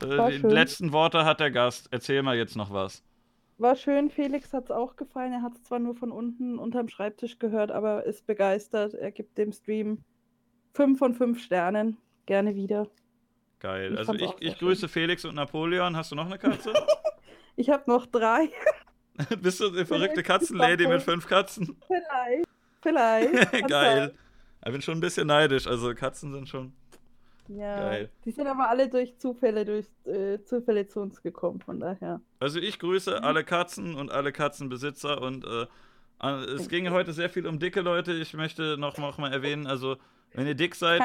Äh, die schön. letzten Worte hat der Gast. Erzähl mal jetzt noch was. War schön, Felix hat es auch gefallen. Er hat es zwar nur von unten unterm Schreibtisch gehört, aber ist begeistert. Er gibt dem Stream 5 von 5 Sternen. Gerne wieder. Geil. Ich also ich, ich grüße Felix und Napoleon. Hast du noch eine Katze? (laughs) Ich habe noch drei. (laughs) Bist du eine verrückte Katzenlady mit fünf Katzen? Vielleicht. Vielleicht. (laughs) Geil. Ich bin schon ein bisschen neidisch. Also Katzen sind schon. Ja. Geil. Die sind aber alle durch Zufälle, durch äh, Zufälle zu uns gekommen, von daher. Also ich grüße alle Katzen und alle Katzenbesitzer und äh, es ging heute sehr viel um dicke Leute. Ich möchte noch, noch mal erwähnen, also wenn ihr dick seid,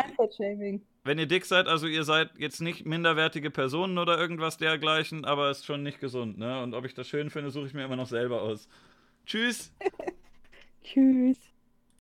wenn ihr dick seid, also ihr seid jetzt nicht minderwertige Personen oder irgendwas dergleichen, aber es ist schon nicht gesund, ne? Und ob ich das schön finde, suche ich mir immer noch selber aus. Tschüss. (laughs) Tschüss.